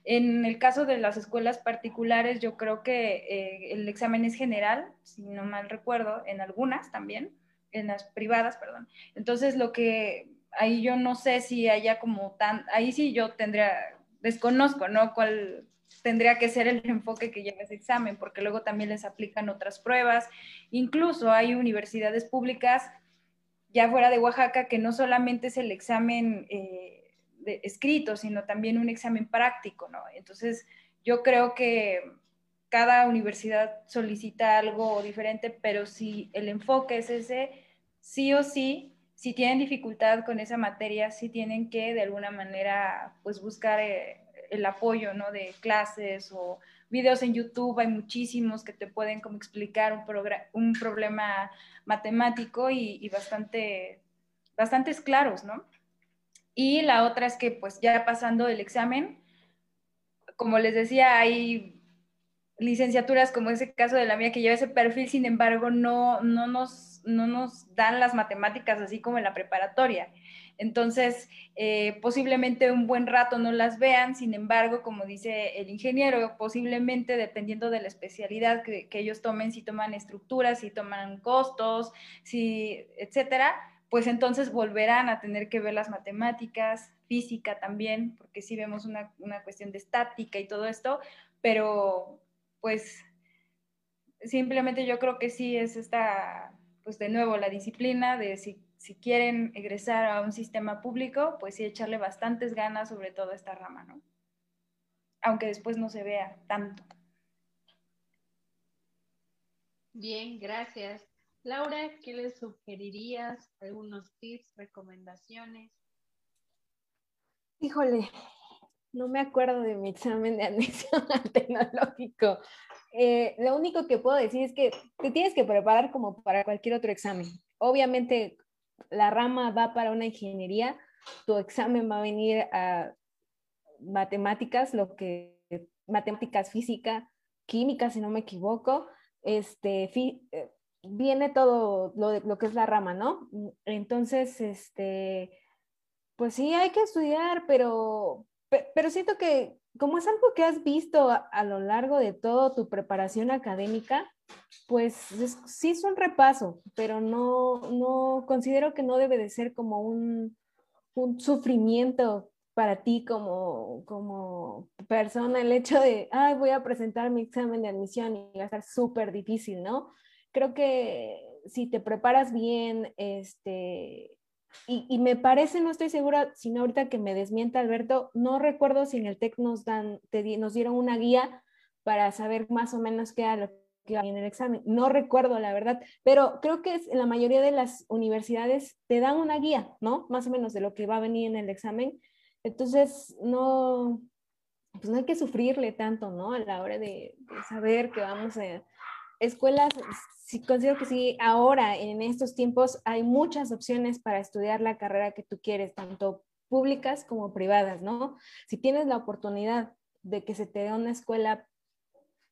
En el caso de las escuelas particulares, yo creo que eh, el examen es general, si no mal recuerdo, en algunas también, en las privadas, perdón. Entonces, lo que ahí yo no sé si haya como tan, ahí sí yo tendría, desconozco, ¿no? ¿Cuál, tendría que ser el enfoque que lleva ese examen, porque luego también les aplican otras pruebas. Incluso hay universidades públicas ya fuera de Oaxaca que no solamente es el examen eh, escrito, sino también un examen práctico, ¿no? Entonces, yo creo que cada universidad solicita algo diferente, pero si el enfoque es ese, sí o sí, si tienen dificultad con esa materia, sí tienen que de alguna manera pues buscar eh, el apoyo, ¿no? De clases o videos en YouTube, hay muchísimos que te pueden como explicar un, un problema matemático y, bastante, bastantes claros, ¿no? Y la otra es que pues ya pasando el examen, como les decía, hay licenciaturas como ese caso de la mía que lleva ese perfil, sin embargo, no, no, nos, no nos dan las matemáticas así como en la preparatoria. Entonces, eh, posiblemente un buen rato no las vean, sin embargo, como dice el ingeniero, posiblemente dependiendo de la especialidad que, ellos tomen, si toman estructuras, si toman costos, si, etcétera, pues entonces volverán a tener que ver las matemáticas, física también, porque sí vemos una, una cuestión de estática y todo esto, pero pues simplemente yo creo que sí es esta, pues de nuevo, la disciplina de si si quieren egresar a un sistema público, pues sí echarle bastantes ganas sobre todo esta rama, ¿no? Aunque después no se vea tanto. Bien, gracias. Laura, ¿qué les sugerirías? ¿Algunos tips, recomendaciones? Híjole, no me acuerdo de mi examen de admisión al tecnológico. Eh, lo único que puedo decir es que te tienes que preparar como para cualquier otro examen. Obviamente, la rama va para una ingeniería, tu examen va a venir a matemáticas, lo que matemáticas, física, química, si no me equivoco, este, eh, viene todo lo, lo, que es la rama, ¿no? Entonces, este, pues sí, hay que estudiar, pero, pero siento que como es algo que has visto a, lo largo de toda tu preparación académica, pues sí es un repaso, pero no, no considero que no debe de ser como un, un sufrimiento para ti como, como persona el hecho de, ay, voy a presentar mi examen de admisión y va a estar súper difícil, ¿no? Creo que si te preparas bien, este, y, me parece, no estoy segura, sino ahorita que me desmienta Alberto, no recuerdo si en el TEC nos, dan, te, nos dieron una guía para saber más o menos qué era lo que iba en el examen. No recuerdo la verdad, pero creo que en la mayoría de las universidades te dan una guía, ¿no? Más o menos de lo que va a venir en el examen. Entonces, no, pues no hay que sufrirle tanto, ¿no? A la hora de, de saber que vamos a escuelas, sí, considero que sí, ahora en estos tiempos hay muchas opciones para estudiar la carrera que tú quieres, tanto públicas como privadas, ¿no? Si tienes la oportunidad de que se te dé una escuela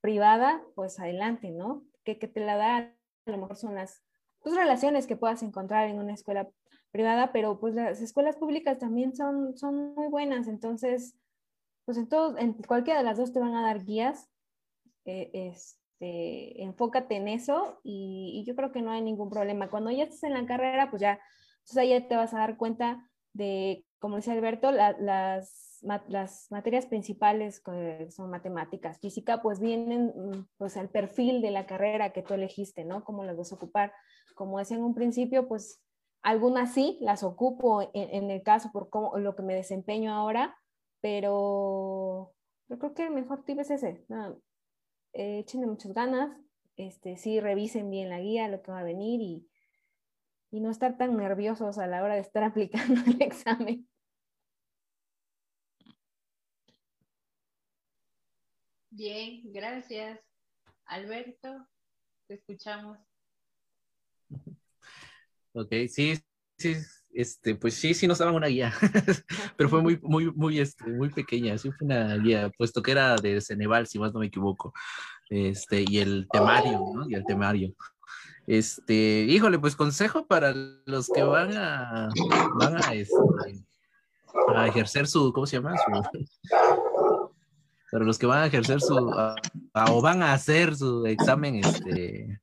privada, pues adelante, ¿no? Que, que te la da, a lo mejor son las pues, relaciones que puedas encontrar en una escuela privada, pero pues las escuelas públicas también son, son muy buenas, entonces, pues en, todo, en cualquiera de las dos te van a dar guías. Eh, es, este, enfócate en eso y, yo creo que no hay ningún problema. Cuando ya estés en la carrera, pues ya, entonces ya te vas a dar cuenta de, como dice Alberto, las, las materias principales son matemáticas, física, pues vienen mm, pues al perfil de la carrera que tú elegiste, ¿no? Cómo las vas a ocupar. Como decía en un principio, pues algunas sí las ocupo en, el caso por cómo, lo que me desempeño ahora, pero yo creo que el mejor tip es ese, eh, échenle muchas ganas, este, sí revisen bien la guía, lo que va a venir y, y no estar tan nerviosos a la hora de estar aplicando el examen. Bien, gracias. Alberto, te escuchamos. Ok, sí, sí, este, pues sí, sí nos daban una guía, pero fue muy, muy, muy, este, muy pequeña, sí fue una guía, puesto que era de Ceneval, si más no me equivoco, este, y el temario, ¿no? Y el temario. Este, híjole, pues consejo para los que van a, van a, este, a ejercer su, ¿cómo se llama? para los que van a ejercer su, o van a hacer su examen, este,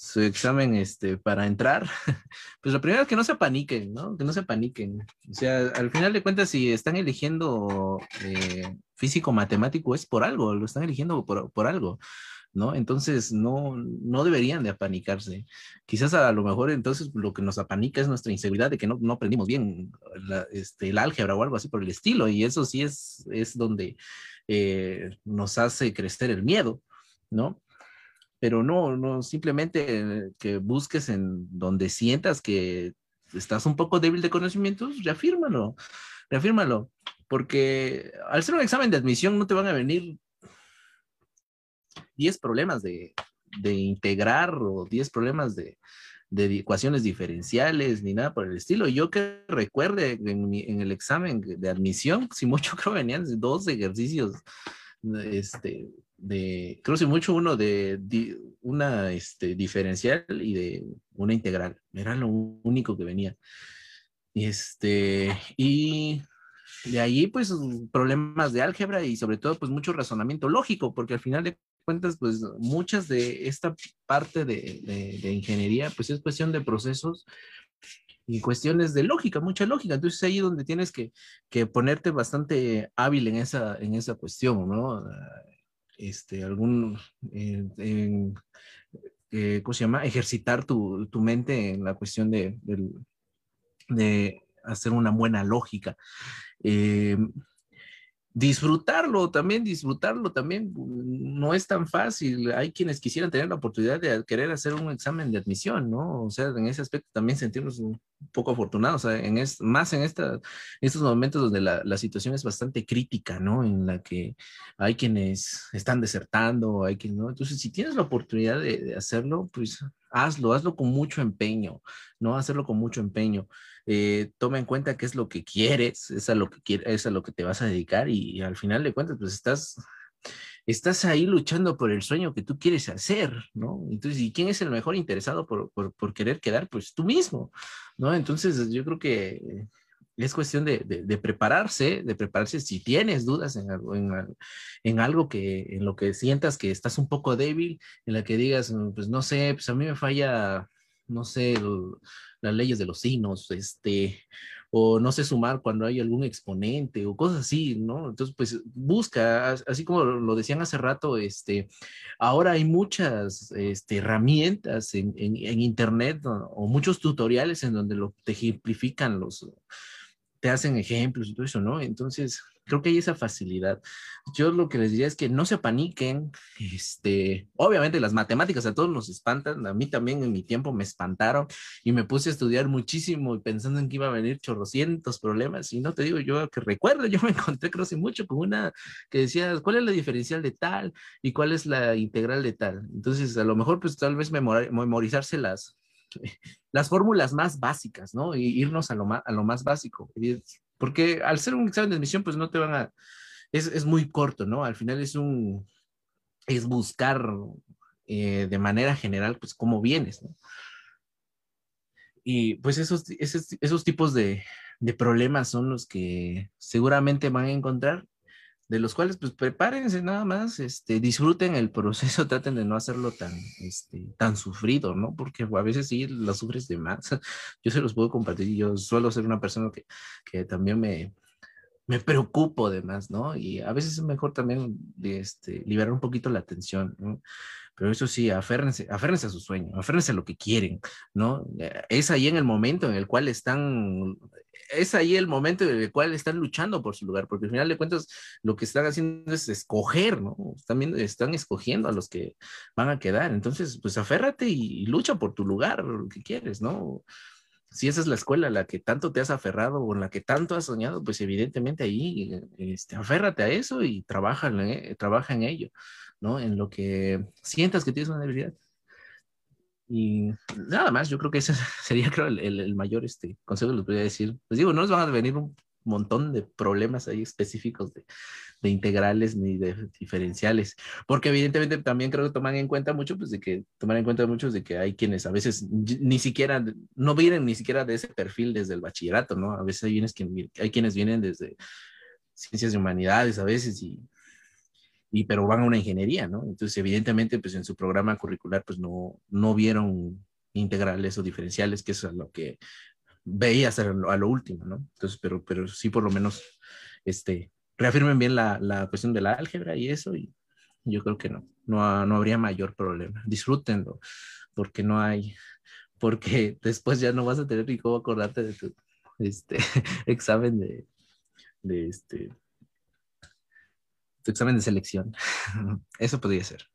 su examen este, para entrar, pues lo primero es que no se paniquen, ¿no? Que no se paniquen. O sea, al final de cuentas, si están eligiendo eh, físico matemático es por algo, lo están eligiendo por, por, algo, ¿no? Entonces, no, no deberían de apanicarse. Quizás a lo mejor entonces lo que nos apanica es nuestra inseguridad de que no, no aprendimos bien este, el álgebra o algo así por el estilo, y eso sí es, es donde eh, nos hace crecer el miedo, ¿no? Pero no, no, simplemente que busques en donde sientas que estás un poco débil de conocimientos, reafírmalo, reafírmalo, porque al ser un examen de admisión no te van a venir 10 problemas de, de integrar o 10 problemas de, de ecuaciones diferenciales ni nada por el estilo. Yo que recuerde en, en el examen de admisión, si mucho creo venían dos ejercicios este, de, creo que mucho uno de, una este, diferencial y de una integral. Era lo único que venía. Este, y de ahí, pues, problemas de álgebra y sobre todo, pues, mucho razonamiento lógico, porque al final de cuentas, pues, muchas de esta parte de, de, ingeniería, pues, es cuestión de procesos y cuestiones de lógica, mucha lógica. Entonces, ahí donde tienes que, que ponerte bastante hábil en esa, en esa cuestión, ¿no? Este, algún, eh, eh, ¿cómo se llama? Ejercitar tu, tu, mente en la cuestión de, de, hacer una buena lógica. Eh, disfrutarlo también, disfrutarlo también no es tan fácil. Hay quienes quisieran tener la oportunidad de querer hacer un examen de admisión, ¿no? O sea, en ese aspecto también sentirnos un poco afortunados, en es, más en esta, estos momentos donde la, la, situación es bastante crítica, ¿no? En la que hay quienes están desertando, hay quienes, ¿no? Entonces, si tienes la oportunidad de, de hacerlo, pues hazlo, hazlo con mucho empeño, ¿no? Hacerlo con mucho empeño. Eh, toma en cuenta qué es lo que quieres, es a lo que, quieres, es a lo que te vas a dedicar y, al final de cuentas, pues estás, estás ahí luchando por el sueño que tú quieres hacer, ¿no? Entonces, ¿y quién es el mejor interesado por, por, querer quedar? Pues tú mismo, ¿no? Entonces, yo creo que es cuestión de, de, prepararse, de prepararse si tienes dudas en algo, en, en, algo que, en lo que sientas que estás un poco débil, en la que digas, mm, pues no sé, pues a mí me falla, no sé, las leyes de los signos, este, o no sé sumar cuando hay algún exponente o cosas así, ¿no? Entonces, pues busca, así como lo decían hace rato, este, ahora hay muchas este, herramientas en, en, Internet o muchos tutoriales en donde lo, te ejemplifican los, te hacen ejemplos y todo eso, ¿no? Entonces, creo que hay esa facilidad. Yo lo que les diría es que no se paniquen. Este, obviamente las matemáticas a todos nos espantan. A mí también en mi tiempo me espantaron y me puse a estudiar muchísimo pensando en que iba a venir chorrocientos problemas. Y no te digo yo que recuerdo, yo me encontré creo hace mucho con una que decía, ¿cuál es la diferencial de tal y cuál es la integral de tal? Entonces, a lo mejor pues tal vez memorizarse las, las fórmulas más básicas, ¿no? Y irnos a lo más, a lo más básico. Porque al ser un examen de admisión, pues no te van a, es, es muy corto, ¿no? Al final es un, es buscar eh, de manera general, pues cómo vienes, ¿no? Y pues esos, esos, esos tipos de, de problemas son los que seguramente van a encontrar de los cuales pues prepárense nada más, este, disfruten el proceso, traten de no hacerlo tan, este, tan sufrido, ¿no? Porque a veces sí lo sufres de más. Yo se los puedo compartir, yo suelo ser una persona que, que también me, me preocupo de más, ¿no? Y a veces es mejor también este, liberar un poquito la tensión, ¿no? Pero eso sí, aférrense, aférrense a su sueño, aférrense a lo que quieren, ¿no? Es ahí en el momento en el cual están es ahí el momento en el cual están luchando por su lugar, porque al final de cuentas lo que están haciendo es escoger, ¿no? También están escogiendo a los que van a quedar. Entonces, pues aférrate y, lucha por tu lugar, lo que quieres, ¿no? Si esa es la escuela a la que tanto te has aferrado o en la que tanto has soñado, pues evidentemente ahí, este, aférrate a eso y trabaja, eh, trabaja en ello, ¿no? En lo que sientas que tienes una debilidad. Y nada más, yo creo que ese sería creo, el, el, mayor este, consejo que les podría decir. Les digo, no les van a venir un montón de problemas ahí específicos de, de, integrales ni de diferenciales, porque evidentemente también creo que toman en cuenta mucho, pues de que toman en cuenta muchos de que hay quienes a veces ni siquiera, no vienen ni siquiera de ese perfil desde el bachillerato, ¿no? A veces hay, quienes, hay quienes vienen desde ciencias de humanidades a veces y y pero van a una ingeniería, ¿no? Entonces, evidentemente, pues en su programa curricular, pues no, no vieron integrales o diferenciales, que es lo que veía hacer a lo último, ¿no? Entonces, pero, pero sí por lo menos, este, reafirmen bien la, la cuestión de la álgebra y eso, y yo creo que no, no, no habría mayor problema. Disfrútenlo, porque no hay, porque después ya no vas a tener ni cómo acordarte de tu este, examen de, de este, tu examen de selección. Eso podría ser.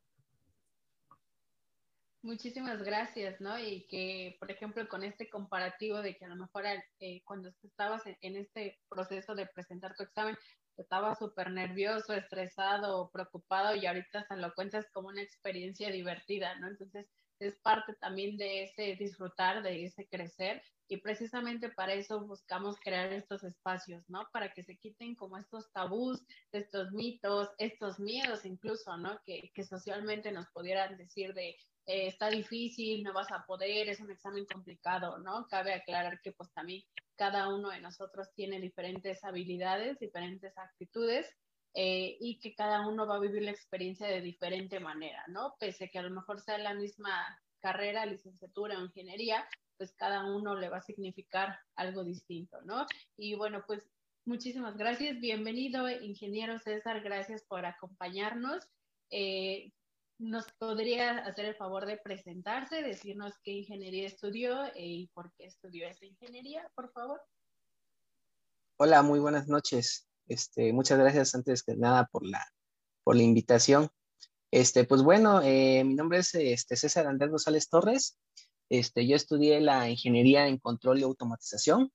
Muchísimas gracias, ¿no? Y que, por ejemplo, con este comparativo de que a lo mejor eh, cuando estabas en, este proceso de presentar tu examen, estabas súper nervioso, estresado, preocupado y ahorita hasta lo cuentas como una experiencia divertida, ¿no? Entonces, es parte también de ese disfrutar, de ese crecer y precisamente para eso buscamos crear estos espacios, ¿no? Para que se quiten como estos tabús, estos mitos, estos miedos incluso, ¿no? Que, socialmente nos pudieran decir de eh, está difícil, no vas a poder, es un examen complicado, ¿no? Cabe aclarar que pues también cada uno de nosotros tiene diferentes habilidades, diferentes actitudes eh, y que cada uno va a vivir la experiencia de diferente manera, ¿no? Pese que a lo mejor sea la misma carrera, licenciatura o ingeniería, pues cada uno le va a significar algo distinto, ¿no? Y bueno, pues muchísimas gracias. Bienvenido, ingeniero César, gracias por acompañarnos. Eh, ¿Nos podría hacer el favor de presentarse, decirnos qué ingeniería estudió y por qué estudió esa ingeniería, por favor? Hola, muy buenas noches. Este, muchas gracias antes que nada por la, por la invitación. Este, pues bueno, eh, mi nombre es este, César Andrés González Torres. Este, yo estudié la ingeniería en control y automatización.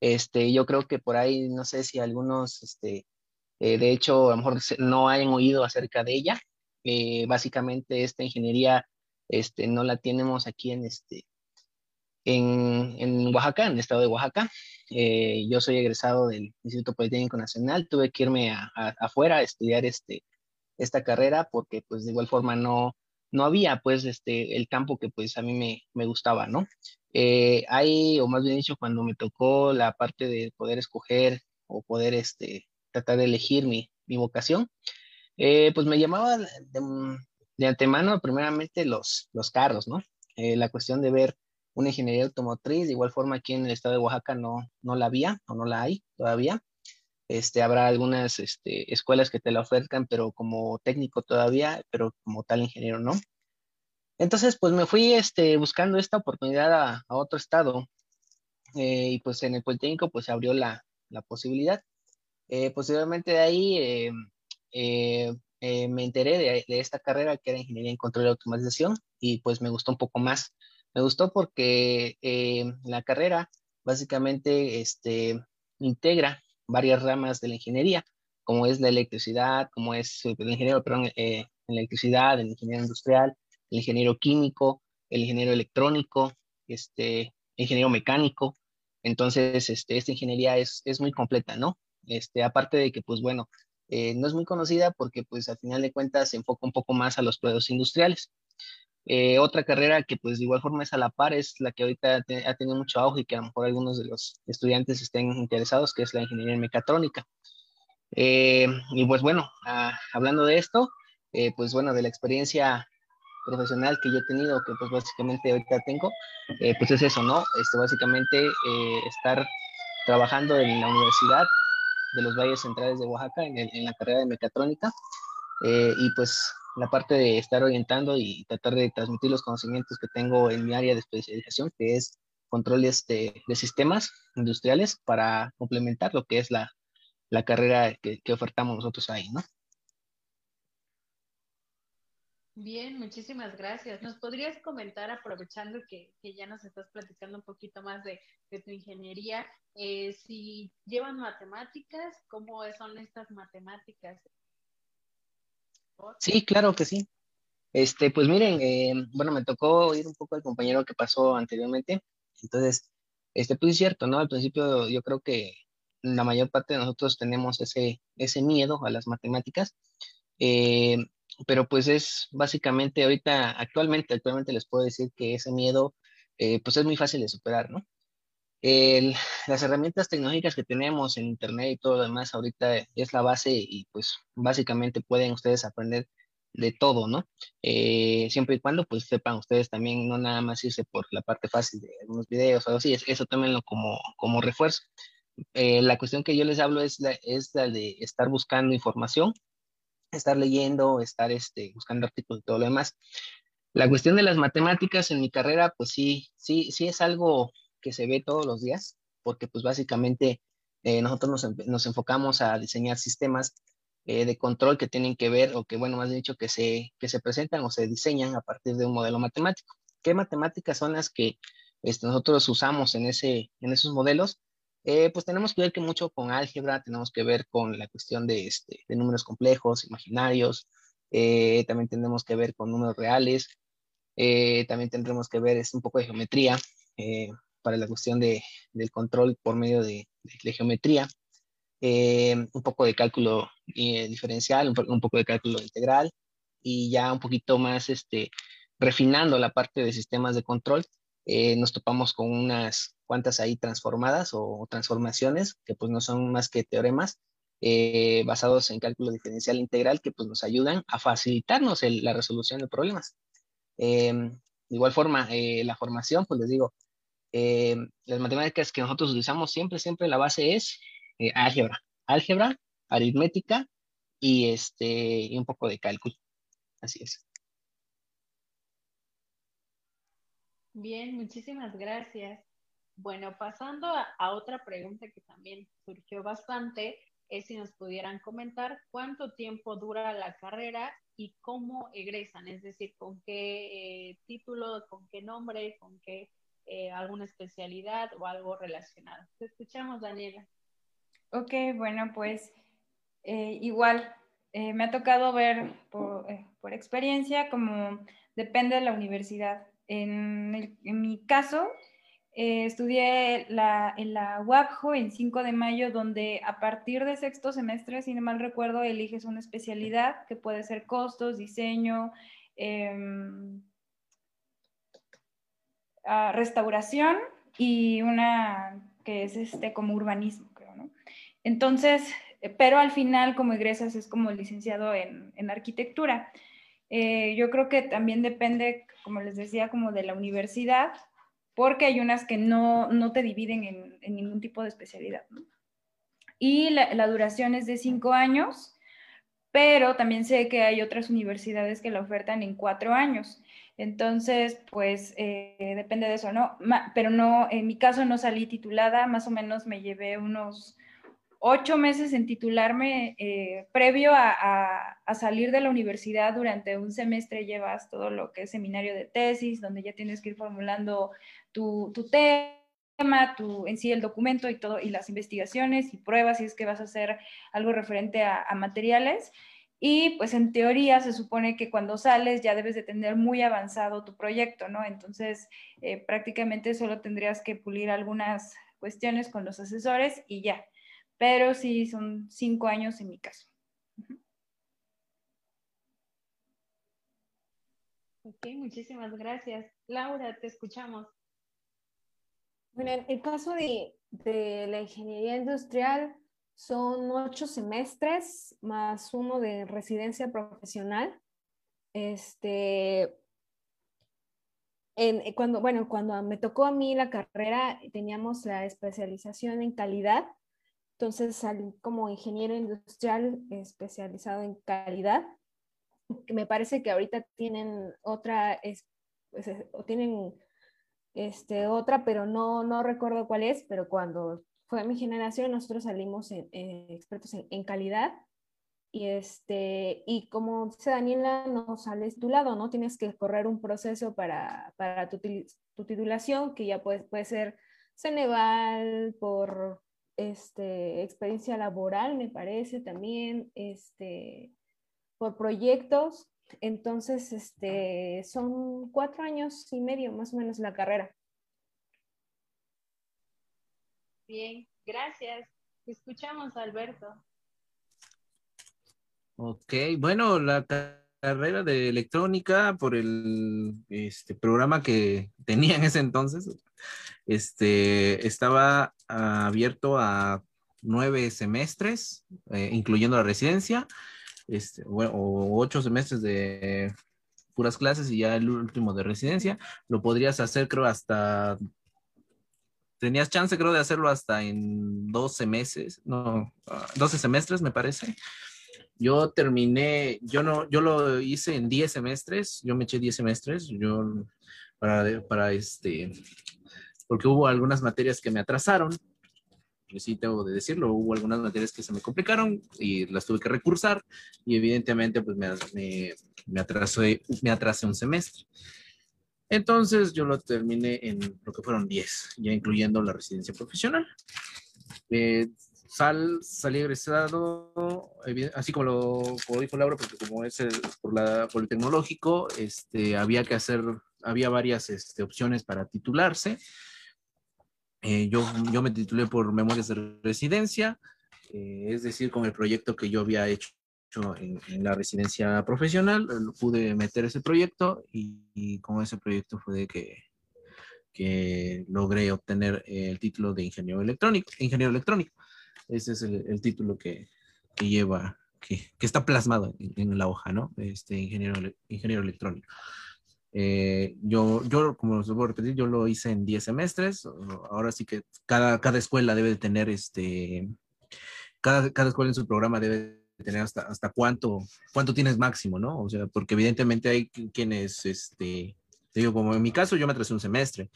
Este, yo creo que por ahí, no sé si algunos, este, eh, de hecho, a lo mejor no hayan oído acerca de ella. Eh, básicamente, esta ingeniería este, no la tenemos aquí en, este, Oaxaca, en el estado de Oaxaca. Eh, yo soy egresado del Instituto Politécnico Nacional, tuve que irme a, afuera a estudiar este, esta carrera porque pues de igual forma no, no había pues este, el campo que pues a mí me, me gustaba, ¿no? Eh, hay, o más bien dicho, cuando me tocó la parte de poder escoger o poder este, tratar de elegir mi, mi vocación, eh, pues me llamaba de, de, antemano primeramente los, los carros, ¿no? la cuestión de ver una ingeniería automotriz. De igual forma, aquí en el estado de Oaxaca no, no la había o no la hay todavía. Este, habrá algunas este, escuelas que te la ofertan, pero como técnico todavía, pero como tal ingeniero no. Entonces, pues me fui este, buscando esta oportunidad a, a otro estado. Eh, y pues en el Politécnico, pues se abrió la, la posibilidad. posteriormente de ahí me enteré de, de, esta carrera que era Ingeniería en Control y Automatización y pues me gustó un poco más. Me gustó porque la carrera básicamente este, integra varias ramas de la ingeniería, como es la electricidad, como es el ingeniero, perdón, eh, electricidad, el ingeniero industrial, el ingeniero químico, el ingeniero electrónico, este, ingeniero mecánico. Entonces, este, esta ingeniería es, es muy completa, ¿no? Este, aparte de que, pues bueno, eh, no es muy conocida porque, pues, al final de cuentas se enfoca un poco más a los productos industriales. Eh, otra carrera que pues de igual forma es a la par, es la que ahorita ha tenido mucho auge y que a lo mejor algunos de los estudiantes estén interesados, que es la ingeniería mecatrónica. Eh, y pues bueno, ah, hablando de esto, eh, pues bueno, de la experiencia profesional que yo he tenido, que pues básicamente ahorita tengo, pues es eso, ¿no? Este, básicamente estar trabajando en la Universidad de los Valles Centrales de Oaxaca en, en la carrera de mecatrónica y pues la parte de estar orientando y tratar de transmitir los conocimientos que tengo en mi área de especialización, que es control de, de sistemas industriales para complementar lo que es la, la carrera que, que, ofertamos nosotros ahí, ¿no? Bien, muchísimas gracias. ¿Nos podrías comentar, aprovechando que, que ya nos estás platicando un poquito más de, de tu ingeniería, eh, si llevan matemáticas, cómo son estas matemáticas Sí, claro que sí. Este, pues miren, eh, bueno, me tocó oír un poco al compañero que pasó anteriormente. Entonces, este, pues es cierto, ¿no? Al principio yo creo que la mayor parte de nosotros tenemos ese, ese miedo a las matemáticas, eh, pero pues es básicamente ahorita, actualmente, actualmente les puedo decir que ese miedo, eh, pues es muy fácil de superar, ¿no? Las herramientas tecnológicas que tenemos en Internet y todo lo demás ahorita es la base y pues básicamente pueden ustedes aprender de todo, ¿no? Eh, siempre y cuando pues sepan ustedes también no nada más irse por la parte fácil de algunos videos o algo así, eso tómenlo como, como refuerzo. Eh, la cuestión que yo les hablo es la, es la de estar buscando información, estar leyendo, estar este, buscando artículos y todo lo demás. La cuestión de las matemáticas en mi carrera, pues sí, sí, sí es algo que se ve todos los días, porque pues básicamente eh, nosotros nos, enfocamos a diseñar sistemas eh, de control que tienen que ver, o que bueno, más dicho, que se, que se presentan o se diseñan a partir de un modelo matemático. ¿Qué matemáticas son las que este, nosotros usamos en, ese, en esos modelos? Eh, pues tenemos que ver que mucho con álgebra, tenemos que ver con la cuestión de, este, de números complejos, imaginarios, también tenemos que ver con números reales, también tendremos que ver es un poco de geometría, para la cuestión de, del control por medio de, de geometría, eh, un poco de cálculo eh, diferencial, un, poco de cálculo integral y ya un poquito más este, refinando la parte de sistemas de control, eh, nos topamos con unas cuantas ahí transformadas o, transformaciones que pues no son más que teoremas basados en cálculo diferencial integral que pues nos ayudan a facilitarnos la resolución de problemas. de igual forma, la formación, pues les digo, eh, las matemáticas que nosotros utilizamos siempre, siempre la base es eh, álgebra. Álgebra, aritmética y, este, y un poco de cálculo. Así es. Bien, muchísimas gracias. Bueno, pasando a, otra pregunta que también surgió bastante, es si nos pudieran comentar cuánto tiempo dura la carrera y cómo egresan, es decir, con qué eh, título, con qué nombre, con qué eh, alguna especialidad o algo relacionado. Te escuchamos, Daniela. Ok, bueno, pues eh, igual eh, me ha tocado ver por, experiencia como depende de la universidad. En, mi caso, estudié la, en la UAPJO en 5 de mayo, donde a partir de sexto semestre, si no mal recuerdo, eliges una especialidad que puede ser costos, diseño, em, restauración y una que es este como urbanismo, creo, ¿no? Entonces, eh, pero al final como egresas es como licenciado en, en arquitectura. Eh, yo creo que también depende, como les decía, como de la universidad, porque hay unas que no, no te dividen en, ningún tipo de especialidad. Y la, duración es de cinco años, pero también sé que hay otras universidades que la ofertan en cuatro años. Entonces, pues eh, depende de eso, ¿no? pero no, en mi caso no salí titulada, más o menos me llevé unos ocho meses en titularme eh, previo a, salir de la universidad durante un semestre llevas todo lo que es seminario de tesis, donde ya tienes que ir formulando tu, tema, tu, en sí el documento y todo, y las investigaciones y pruebas, si es que vas a hacer algo referente a, materiales. Y pues en teoría se supone que cuando sales ya debes de tener muy avanzado tu proyecto, ¿no? Entonces eh, prácticamente solo tendrías que pulir algunas cuestiones con los asesores y ya pero sí son cinco años en mi caso. Ok, muchísimas gracias. Laura, te escuchamos. Bueno, en el caso de, la ingeniería industrial son ocho semestres más uno de residencia profesional. Este, cuando, bueno, cuando me tocó a mí la carrera, teníamos la especialización en calidad entonces salí como ingeniero industrial especializado en calidad. Me parece que ahorita tienen otra, pues, o tienen este, otra, pero no, no recuerdo cuál es, pero cuando fue mi generación nosotros salimos expertos en, calidad y este y como dice Daniela no sales tu lado no tienes que correr un proceso para, para tu, tu, titulación que ya puede, puede ser Ceneval por este, experiencia laboral, me parece, también este, por proyectos. Entonces, este, son cuatro años y medio más o menos la carrera. Bien, gracias. Escuchamos, Alberto. Ok, bueno, la carrera de electrónica por el este, programa que tenía en ese entonces, este, estaba abierto a nueve semestres, eh, incluyendo la residencia, este, o ocho semestres de puras clases y ya el último de residencia. Lo podrías hacer, creo, hasta... Tenías chance, creo, de hacerlo hasta en 12 meses, no, 12 semestres, me parece. Yo terminé, yo no, yo lo hice en 10 semestres, yo me eché 10 semestres, yo para, para este, porque hubo algunas materias que me atrasaron, yo sí tengo de decirlo, hubo algunas materias que se me complicaron y las tuve que recursar y evidentemente pues me, me, me, atrasé, me atrasé un semestre. Entonces yo lo terminé en lo que fueron 10, ya incluyendo la residencia profesional. Eh, sal, salí egresado, así como lo como dijo Laura, porque como es por, la, por el tecnológico, este, había que hacer, había varias este, opciones para titularse. Eh, yo, yo me titulé por Memorias de Residencia, eh, es decir, con el proyecto que yo había hecho en, la residencia profesional, eh, pude meter ese proyecto y, con ese proyecto fue de que, que logré obtener el título de ingeniero electrónico. Ingeniero electrónico. Ese es el, el título que, que lleva, que, que, está plasmado en, en, la hoja, ¿no? Este ingeniero, ingeniero electrónico. Eh, yo, yo, como os voy a repetir, yo lo hice en 10 semestres. Ahora sí que cada, cada escuela debe tener este, cada, cada escuela en su programa debe tener hasta, hasta cuánto, cuánto tienes máximo, ¿no? O sea, porque evidentemente hay quienes, este, digo, como en mi caso, yo me atrasé un semestre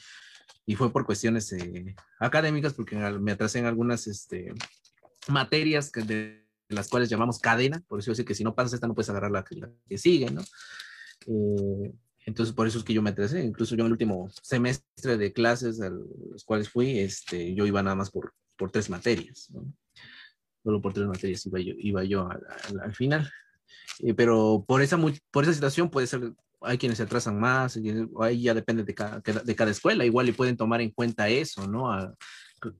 y fue por cuestiones eh, académicas, porque me atrasé en algunas este, materias que de las cuales llamamos cadena, por eso decir que si no pasas esta no puedes agarrar la, la que sigue, ¿no? Eh, entonces, por eso es que yo me atrasé. Incluso yo en el último semestre de clases a los cuales fui, este, yo iba nada más por, por tres materias. ¿no? Solo por tres materias iba yo, iba yo al, al, final. Eh, pero por esa, por esa situación puede ser, hay quienes se atrasan más, ahí ya depende de cada, de cada escuela. Igual y pueden tomar en cuenta eso, ¿no? A,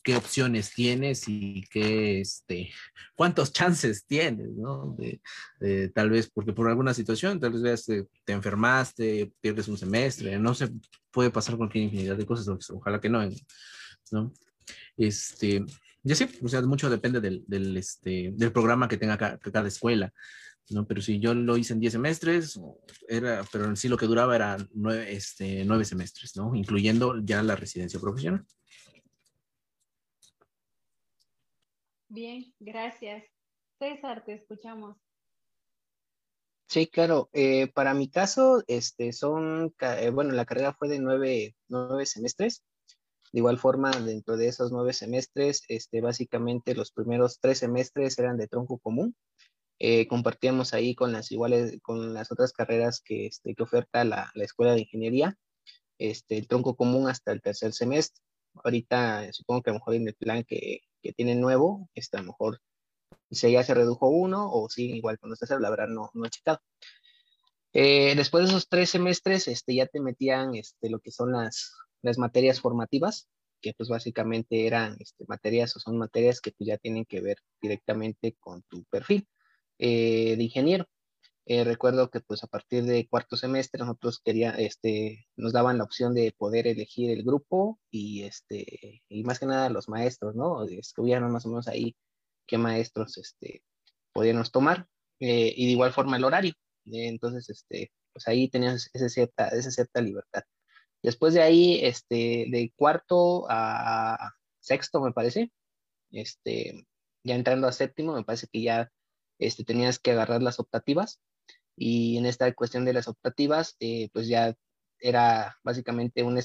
qué opciones tienes y qué, este, cuántos chances tienes, ¿no? De, tal vez, porque por alguna situación, tal vez te, te, enfermaste, pierdes un semestre, no se puede pasar cualquier infinidad de cosas, ojalá que no, ¿no? Este, ya sí, o sea, mucho depende del, del, este, del programa que tenga cada, cada escuela. ¿no? Pero si yo lo hice en 10 semestres, era, pero en sí lo que duraba era nueve, este, nueve semestres, ¿no? Incluyendo ya la residencia profesional. Bien, gracias. César, te escuchamos. Sí, claro. Eh, para mi caso, este, son, eh, bueno, la carrera fue de nueve, nueve semestres. De igual forma, dentro de esos nueve semestres, este, básicamente los primeros tres semestres eran de tronco común. Eh, compartíamos ahí con las iguales, con las otras carreras que, este, que oferta la, la Escuela de Ingeniería, este, el tronco común hasta el tercer semestre. Ahorita supongo que a lo mejor en el plan que, que tienen nuevo, este, a lo mejor si ya se redujo uno o si igual cuando estás la verdad no, no he checado. Eh, después de esos tres semestres, este, ya te metían este, lo que son las, las materias formativas, que pues básicamente eran este, materias o son materias que pues ya tienen que ver directamente con tu perfil eh, de ingeniero. Eh, recuerdo que pues a partir de cuarto semestre nosotros quería, este, nos daban la opción de poder elegir el grupo y, este, y más que nada los maestros, ¿no? Escogían más o menos ahí qué maestros este, podíamos tomar eh, y de igual forma el horario. entonces, este, pues ahí teníamos esa cierta, esa cierta libertad. Después de ahí, este, de cuarto a sexto, me parece, este, ya entrando a séptimo, me parece que ya este, tenías que agarrar las optativas y en esta cuestión de las optativas, eh, pues ya era básicamente una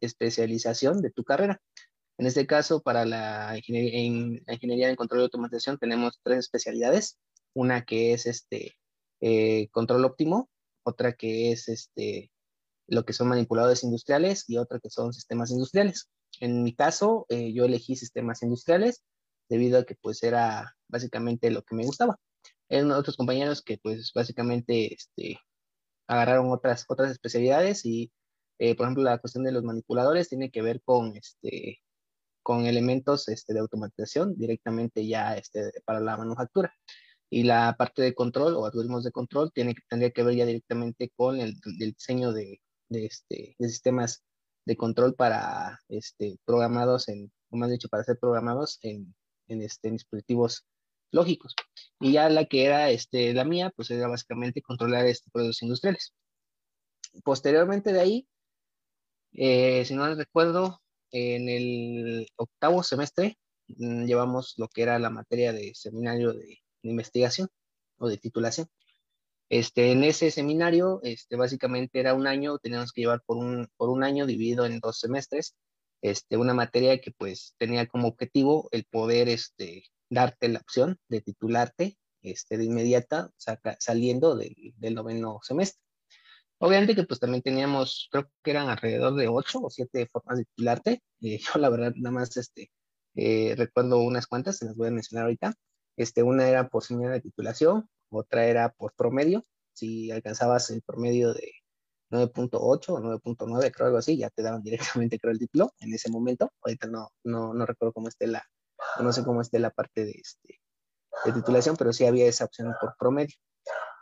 especialización de tu carrera. En este caso, para la ingeniería, en, ingeniería en control y automatización tenemos tres especialidades. Una que es este, eh, control óptimo, otra que es este, lo que son manipuladores industriales y otra que son sistemas industriales. En mi caso, eh, yo elegí sistemas industriales debido a que pues era básicamente lo que me gustaba. Eran otros compañeros que pues básicamente este, agarraron otras, otras especialidades y, eh, por ejemplo, la cuestión de los manipuladores tiene que ver con, este, con elementos este, de automatización directamente ya este, para la manufactura. Y la parte de control o algoritmos de control tiene, tendría que ver ya directamente con el, diseño de, de, este, de sistemas de control para este, programados en, como han dicho, para ser programados en, en, este, dispositivos lógicos. Y ya la que era este, la mía, pues era básicamente controlar este, productos industriales. Posteriormente de ahí, eh, si no recuerdo, en el octavo semestre mm, llevamos lo que era la materia de seminario de, investigación o de titulación. Este, en ese seminario, este, básicamente era un año, teníamos que llevar por un, año dividido en dos semestres, este, una materia que pues tenía como objetivo el poder este, darte la opción de titularte este, de inmediata saliendo del, del, noveno semestre. Obviamente que pues también teníamos, creo que eran alrededor de ocho o siete formas de titularte. Eh, yo la verdad nada más este, eh, recuerdo unas cuantas, se las voy a mencionar ahorita. Este, una era por señal de titulación, otra era por promedio. Si alcanzabas el promedio de 9.8 o 9.9, creo algo así, ya te daban directamente creo el título en ese momento. Ahorita no, no, no recuerdo cómo esté la, no sé cómo esté la parte de, este, de titulación, pero sí había esa opción por promedio.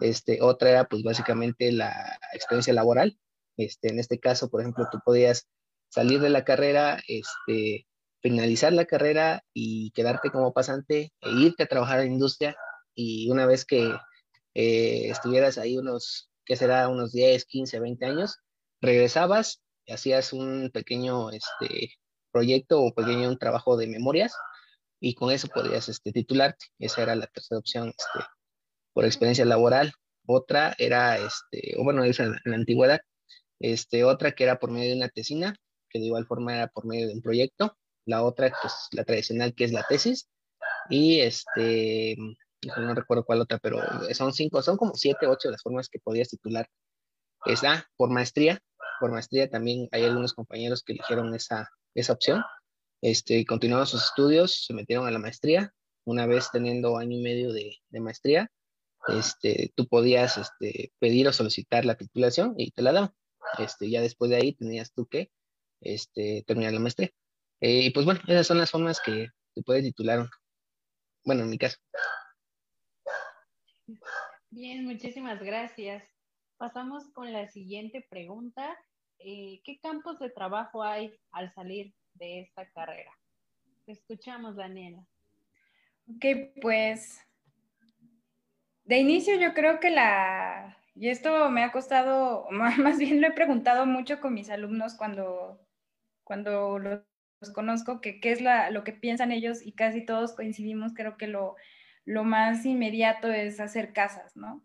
Este, otra era pues básicamente la experiencia laboral. Este, en este caso, por ejemplo, tú podías salir de la carrera, este, finalizar la carrera y quedarte como pasante e irte a trabajar en industria y una vez que eh, estuvieras ahí unos, ¿qué será? Unos 10, 15, 20 años, regresabas, hacías un pequeño este, proyecto o pequeño un trabajo de memorias y con eso podías este, titularte. Esa era la tercera opción este, por experiencia laboral. Otra era, este, o bueno, esa en la antigüedad, este, otra que era por medio de una tesina, que de igual forma era por medio de un proyecto. La otra, pues la tradicional, que es la tesis. Y este, no recuerdo cuál otra, pero son cinco, son como siete, ocho las formas que podías titular. Esa, por maestría. Por maestría también hay algunos compañeros que eligieron esa, esa opción. Este, continuaron sus estudios, se metieron a la maestría. Una vez teniendo año y medio de, maestría, este, tú podías este, pedir o solicitar la titulación y te la daban. Este, ya después de ahí tenías tú que este, terminar la maestría. Eh, y pues bueno, esas son las formas que te puedes titular. Bueno, en mi caso. Bien, muchísimas gracias. Pasamos con la siguiente pregunta. Eh, ¿Qué campos de trabajo hay al salir de esta carrera. Te escuchamos, Daniela. Ok, pues de inicio yo creo que la, y esto me ha costado, más bien lo he preguntado mucho con mis alumnos cuando, cuando los, conozco, que qué es la, lo que piensan ellos y casi todos coincidimos, creo que lo, lo más inmediato es hacer casas, ¿no?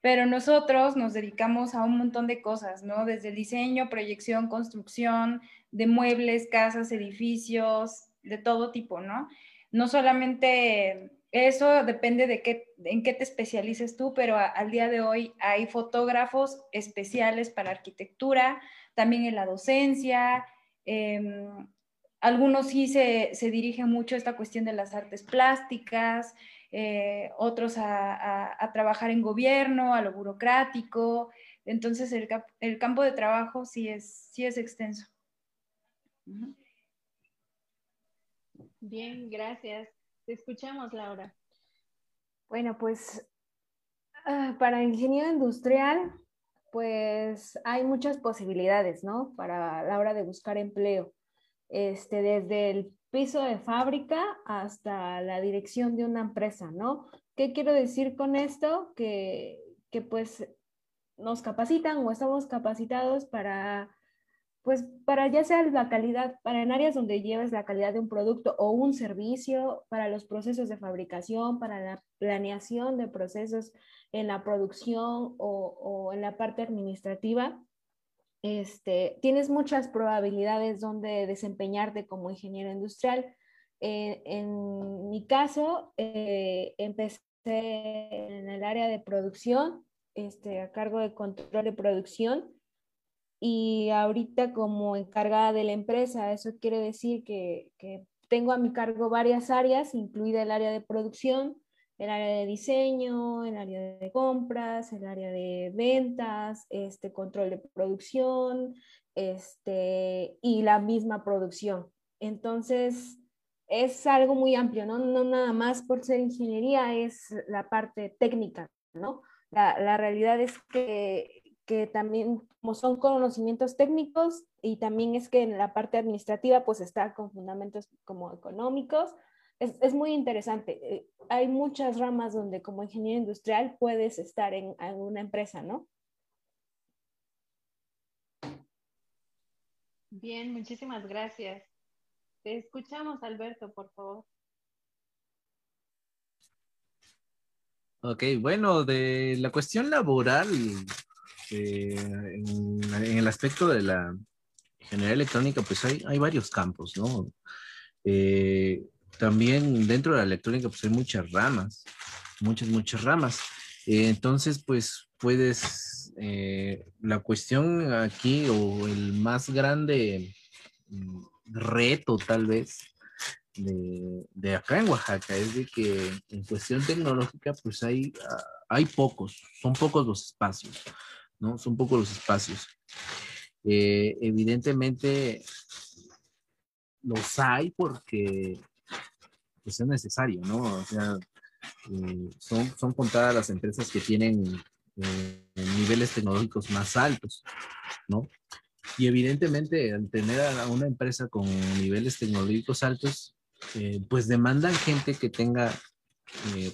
pero nosotros nos dedicamos a un montón de cosas, ¿no? Desde diseño, proyección, construcción de muebles, casas, edificios, de todo tipo, ¿no? No solamente eso depende de qué, en qué te especialices tú, pero al día de hoy hay fotógrafos especiales para arquitectura, también en la docencia. Em, algunos sí se, se, dirigen mucho a esta cuestión de las artes plásticas, eh, otros a, trabajar en gobierno, a lo burocrático. Entonces el, el campo de trabajo sí es, sí es extenso. Bien, gracias. Te escuchamos, Laura. Bueno, pues ah, para ingeniero industrial, pues hay muchas posibilidades, ¿no? Para la hora de buscar empleo. Este, desde el piso de fábrica hasta la dirección de una empresa, ¿no? ¿Qué quiero decir con esto? Que, que pues nos capacitan o estamos capacitados para pues para ya sea la calidad, para en áreas donde lleves la calidad de un producto o un servicio, para los procesos de fabricación, para la planeación de procesos en la producción o, en la parte administrativa, este, tienes muchas probabilidades donde desempeñarte como ingeniero industrial. Eh, en mi caso, eh, empecé en el área de producción, este, a cargo de control de producción y ahorita como encargada de la empresa, eso quiere decir que, tengo a mi cargo varias áreas, incluida el área de producción, el área de diseño, el área de compras, el área de ventas, este control de producción, este, y la misma producción. Entonces, es algo muy amplio, ¿no? No nada más por ser ingeniería, es la parte técnica, ¿no? La, la realidad es que que también como son conocimientos técnicos y también es que en la parte administrativa pues está con fundamentos como económicos. Es, es muy interesante. Eh, hay muchas ramas donde como ingeniero industrial puedes estar en, en una empresa, ¿no? Bien, muchísimas gracias. Te escuchamos, Alberto, por favor. Ok, bueno, de la cuestión laboral, eh, en, el aspecto de la ingeniería electrónica, pues hay, hay varios campos, ¿no? Eh, también dentro de la electrónica, pues hay muchas ramas, muchas, muchas ramas. Eh, entonces, pues puedes, la cuestión aquí o el más grande mm, reto tal vez de, de, acá en Oaxaca es de que en cuestión tecnológica pues hay, ah, hay pocos, son pocos los espacios. ¿no? Son pocos los espacios. Eh, evidentemente los hay porque pues, es necesario, ¿no? O sea, eh, son, son contadas las empresas que tienen eh, niveles tecnológicos más altos, ¿no? Y evidentemente al tener a una empresa con niveles tecnológicos altos, pues demandan gente que tenga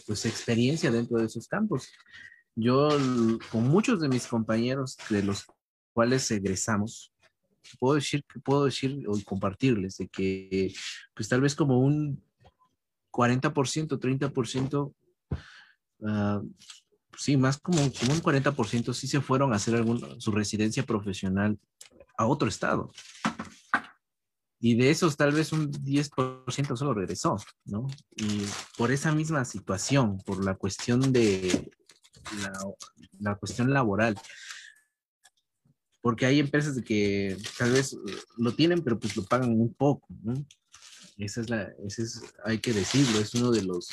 pues experiencia dentro de esos campos. Yo con muchos de mis compañeros de los cuales egresamos, puedo decir, puedo decir o compartirles de que pues tal vez como un 40%, 30%, uh, sí, más como, como un 40% sí se fueron a hacer algún, su residencia profesional a otro estado. Y de esos tal vez un 10% solo regresó, ¿no? Y por esa misma situación, por la cuestión de la, cuestión laboral. Porque hay empresas que tal vez lo tienen, pero pues lo pagan un poco, Esa es la, ese es, hay que decirlo, es uno de los,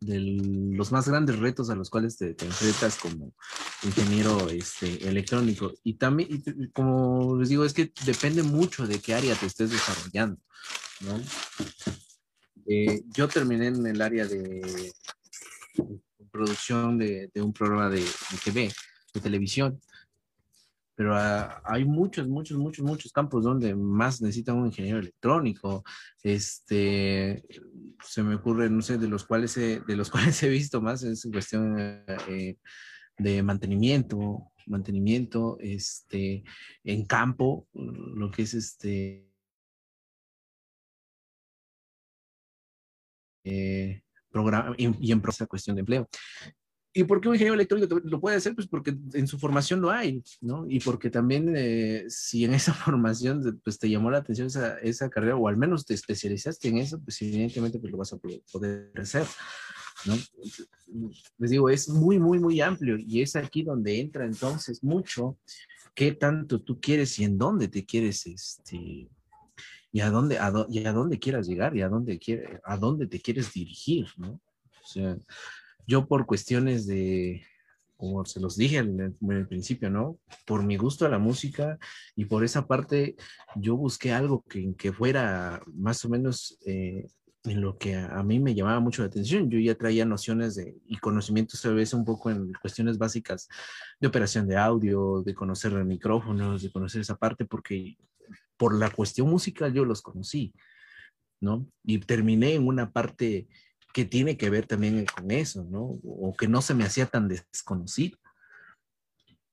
de los más grandes retos a los cuales te, enfrentas como ingeniero este, electrónico. Y también, como les digo, es que depende mucho de qué área te estés desarrollando, eh, yo terminé en el área de producción de, un programa de, TV, de televisión. Pero ah, hay muchos, muchos, muchos, muchos campos donde más necesitan un ingeniero electrónico. Este, se me ocurre, no sé, de los cuales he, de los cuales he visto más es cuestión eh, de mantenimiento, mantenimiento, este, en campo, lo que es este, eh, programa y, en proceso cuestión de empleo. ¿Y por qué un ingeniero electrónico lo puede hacer? Pues porque en su formación lo hay, ¿no? Y porque también eh, si en esa formación pues te llamó la atención esa, esa, carrera o al menos te especializaste en eso, pues evidentemente pues lo vas a poder hacer, ¿no? Les digo, es muy, muy, muy amplio y es aquí donde entra entonces mucho qué tanto tú quieres y en dónde te quieres, este, y a dónde, a, y a dónde quieras llegar y a dónde, quiere, a dónde te quieres dirigir, ¿no? O sea, yo por cuestiones de, como se los dije en el, principio, ¿no? Por mi gusto a la música y por esa parte, yo busqué algo que, que fuera más o menos eh, en lo que a, mí me llamaba mucho la atención. Yo ya traía nociones de, y conocimientos a veces un poco en cuestiones básicas de operación de audio, de conocer micrófonos, de conocer esa parte, porque por la cuestión musical yo los conocí, ¿no? Y terminé en una parte que tiene que ver también con eso, ¿no? O que no se me hacía tan desconocido.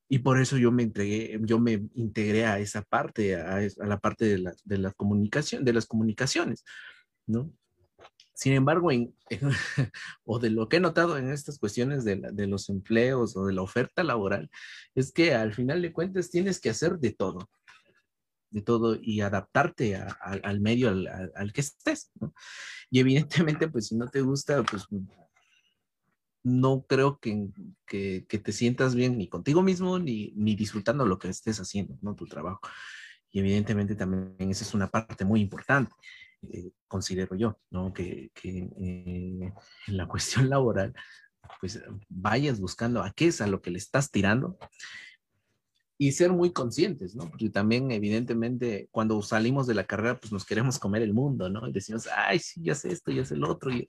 Y por eso yo me entregué, yo me integré a esa parte, a, la parte de la, de comunicación, de las comunicaciones, ¿no? Sin embargo, o de lo que he notado en estas cuestiones de, los empleos o de la oferta laboral, es que al final de cuentas tienes que hacer de todo, de todo y adaptarte al medio al, que estés. Y evidentemente, pues si no te gusta, pues no creo que, que, que te sientas bien ni contigo mismo ni, ni, disfrutando lo que estés haciendo, ¿no? Tu trabajo. Y evidentemente también esa es una parte muy importante, eh, considero yo, ¿no? Que, que eh, en la cuestión laboral, pues vayas buscando a qué es a lo que le estás tirando y ser muy conscientes, ¿no? Porque también, evidentemente, cuando salimos de la carrera, pues nos queremos comer el mundo, ¿no? Y decimos, ay, sí, ya sé esto, ya sé el otro, y,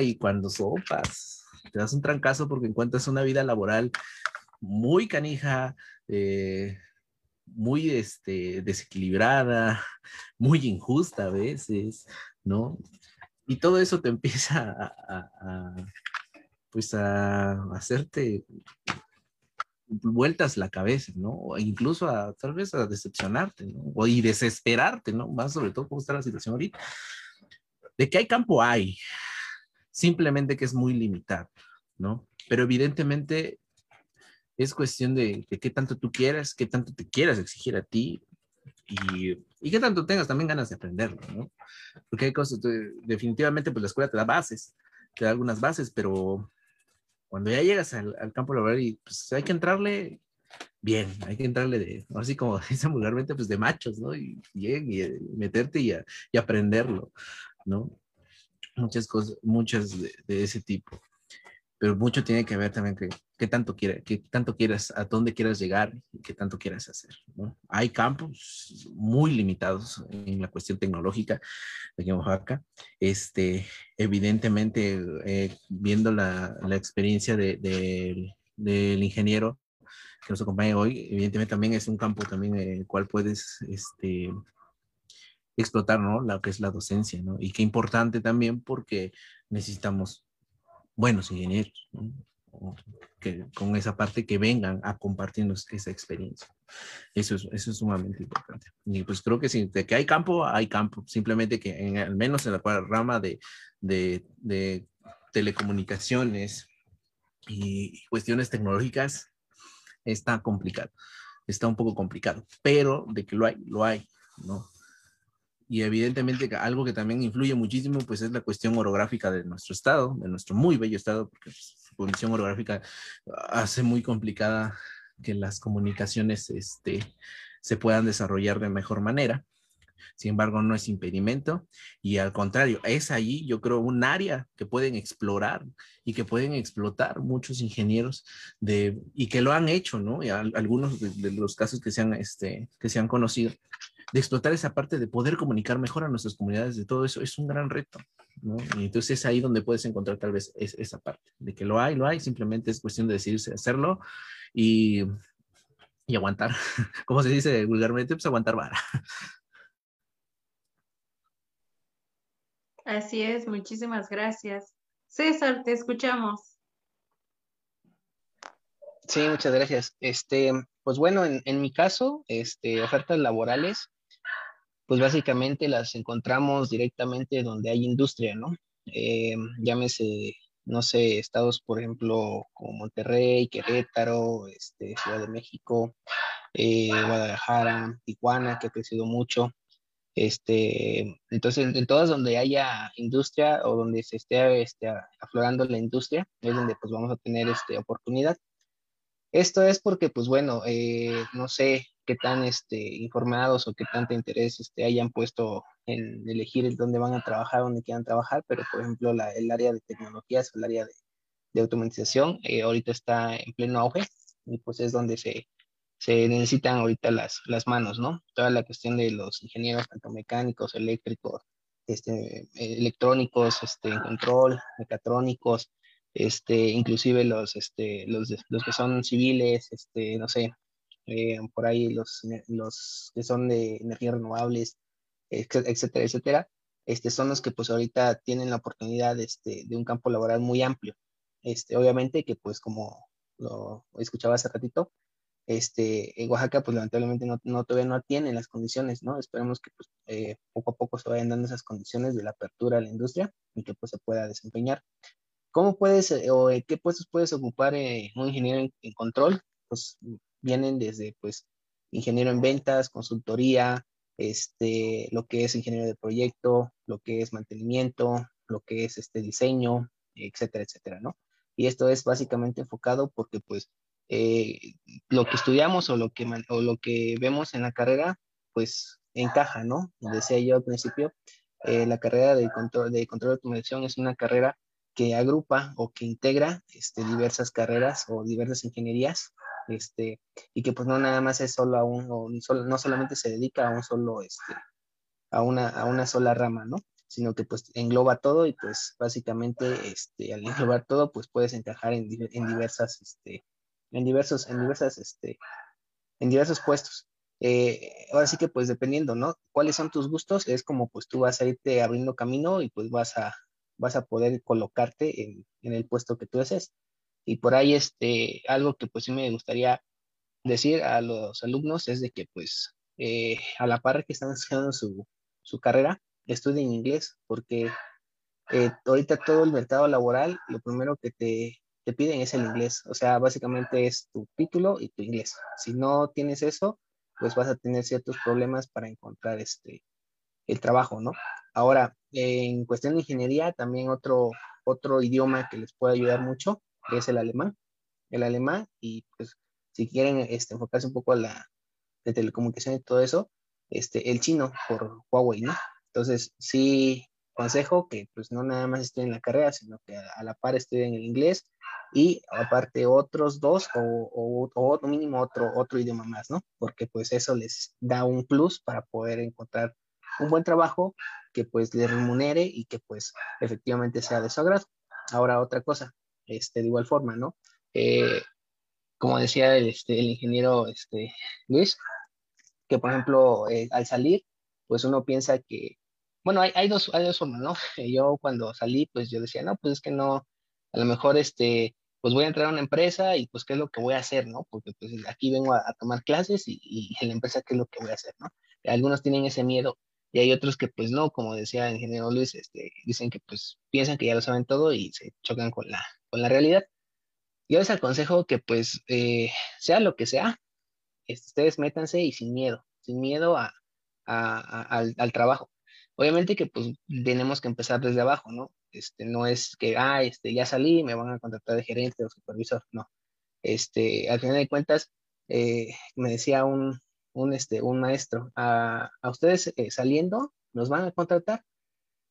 y cuando sopas, te das un trancazo porque encuentras una vida laboral muy canija, eh, muy este, desequilibrada, muy injusta a veces, ¿no? Y todo eso te empieza a, pues a hacerte vueltas la cabeza, ¿no? O incluso a tal vez a decepcionarte, ¿no? O y desesperarte, ¿no? Más sobre todo cómo está la situación ahorita. De que hay campo hay, simplemente que es muy limitado, ¿no? Pero evidentemente es cuestión de, qué tanto tú quieras, qué tanto te quieras exigir a ti y, y qué tanto tengas también ganas de aprenderlo, ¿no? Porque hay cosas, definitivamente pues la escuela te da bases, te da algunas bases, pero cuando ya llegas al, campo laboral y pues hay que entrarle bien, hay que entrarle de, así como dicen vulgarmente, pues de machos, ¿no? Y, y, y meterte y, y, aprenderlo, ¿no? Muchas cosas, muchas de, ese tipo. Pero mucho tiene que ver también que qué tanto, quiere, qué tanto quieras, a dónde quieras llegar y qué tanto quieras hacer, ¿no? Hay campos muy limitados en la cuestión tecnológica en Oaxaca. Este, evidentemente, eh, viendo la, la experiencia de, de, del ingeniero que nos acompaña hoy, evidentemente también es un campo también en el cual puedes este, explotar, ¿no? Lo que es la docencia, ¿no? Y qué importante también porque necesitamos buenos ingenieros, ¿no? que, con esa parte que vengan a compartirnos esa experiencia. Eso es, eso es sumamente importante. Y pues creo que sí, de que hay campo, hay campo. Simplemente que en, al menos en la rama de, de, de telecomunicaciones y cuestiones tecnológicas está complicado. Está un poco complicado, pero de que lo hay, lo hay, ¿no? Y evidentemente algo que también influye muchísimo, pues es la cuestión orográfica de nuestro estado, de nuestro muy bello estado, porque pues, su condición orográfica hace muy complicada que las comunicaciones este, se puedan desarrollar de mejor manera. Sin embargo, no es impedimento y al contrario, es allí, yo creo, un área que pueden explorar y que pueden explotar muchos ingenieros de, y que lo han hecho, ¿no? Y algunos de, de, los casos que se han, este, que se han conocido, de explotar esa parte de poder comunicar mejor a nuestras comunidades, de todo eso, es un gran reto, ¿no? Y entonces es ahí donde puedes encontrar tal vez es, esa parte, de que lo hay, lo hay, simplemente es cuestión de decidirse hacerlo y, y aguantar, como se dice vulgarmente, pues aguantar vara. Así es, muchísimas gracias. César, te escuchamos. Sí, muchas gracias. Este, pues bueno, en, en mi caso, este, ofertas laborales, pues básicamente las encontramos directamente donde hay industria, ¿no? Eh, llámese no sé, estados, por ejemplo, como Monterrey, Querétaro, este, Ciudad de México, eh, Guadalajara, Tijuana, que ha crecido mucho. Este, entonces, en todas donde haya industria o donde se esté este, aflorando la industria, es donde pues vamos a tener este, oportunidad. Esto es porque, pues bueno, eh, no sé qué tan este, informados o qué tanto interés este, hayan puesto en elegir dónde van a trabajar, dónde quieran trabajar, pero por ejemplo la, el área de tecnologías, el área de, de automatización, eh, ahorita está en pleno auge y pues es donde se, se necesitan ahorita las, las manos, ¿no? Toda la cuestión de los ingenieros, tanto mecánicos, eléctricos, este, electrónicos, este, en control, mecatrónicos, este, inclusive los, este, los, los que son civiles, este, no sé, eh, por ahí los, los que son de energías renovables, etcétera, etcétera, este, son los que pues ahorita tienen la oportunidad este, de un campo laboral muy amplio. Este, obviamente que pues como lo escuchaba hace ratito, este, en Oaxaca pues lamentablemente no, no todavía no tienen las condiciones, ¿no? Esperemos que pues eh, poco a poco se vayan dando esas condiciones de la apertura a la industria y que pues se pueda desempeñar. ¿Cómo puedes eh, o qué puestos puedes ocupar eh, un ingeniero en, control? Pues vienen desde pues ingeniero en ventas, consultoría, este, lo que es ingeniero de proyecto, lo que es mantenimiento, lo que es este diseño, etcétera, etcétera, ¿no? Y esto es básicamente enfocado porque pues eh, lo que estudiamos o lo que, o lo que vemos en la carrera, pues encaja, ¿no? Decía yo al principio, eh, la carrera de control, de control de automatización es una carrera que agrupa o que integra este, diversas carreras o diversas ingenierías, este, y que pues no nada más es solo a un, o no solamente se dedica a un solo, este, a una, a una sola rama, ¿no? Sino que pues engloba todo y pues básicamente, este, al englobar todo, pues puedes encajar en, en diversas, este, en diversos, en diversas, este, en diversos puestos. Eh, ahora sí que pues dependiendo, ¿no? ¿Cuáles son tus gustos? Es como pues tú vas a irte abriendo camino y pues vas a, vas a poder colocarte en, en el puesto que tú desees. Y por ahí, este, algo que pues sí me gustaría decir a los alumnos es de que pues eh, a la par que están estudiando su, su carrera, estudien inglés, porque eh, ahorita todo el mercado laboral, lo primero que te, te piden es el inglés. O sea, básicamente es tu título y tu inglés. Si no tienes eso, pues vas a tener ciertos problemas para encontrar este, el trabajo, ¿no? Ahora, en cuestión de ingeniería, también otro, otro idioma que les puede ayudar mucho es el alemán. El alemán, y pues si quieren este, enfocarse un poco a la de telecomunicación y todo eso, este, el chino por Huawei, ¿no? Entonces, sí, consejo que pues no nada más estudien la carrera, sino que a, la par estudien el inglés y aparte otros dos o, o, mínimo otro, otro idioma más, ¿no? Porque pues eso les da un plus para poder encontrar un buen trabajo que pues les remunere y que pues efectivamente sea de su agrado. Ahora otra cosa, este, de igual forma, ¿no? Eh, como decía el, este, el ingeniero este, Luis, que por ejemplo eh, al salir, pues uno piensa que bueno, hay, hay, dos, hay dos formas, ¿no? Yo cuando salí, pues yo decía, no, pues es que no, a lo mejor este, pues voy a entrar a una empresa y pues qué es lo que voy a hacer, ¿no? Porque pues aquí vengo a, tomar clases y, en la empresa qué es lo que voy a hacer, ¿no? Algunos tienen ese miedo y hay otros que pues no, como decía el ingeniero Luis, este, dicen que pues piensan que ya lo saben todo y se chocan con la, con la realidad. Yo les aconsejo que pues eh, sea lo que sea, este, ustedes métanse y sin miedo, sin miedo a, al, trabajo Obviamente que pues tenemos que empezar desde abajo, ¿no? Este, no es que, ah, este, ya salí, me van a contratar de gerente o supervisor, no. Este, al final de cuentas, eh, me decía un, un, este, un maestro, a, a ustedes eh, saliendo, los van a contratar,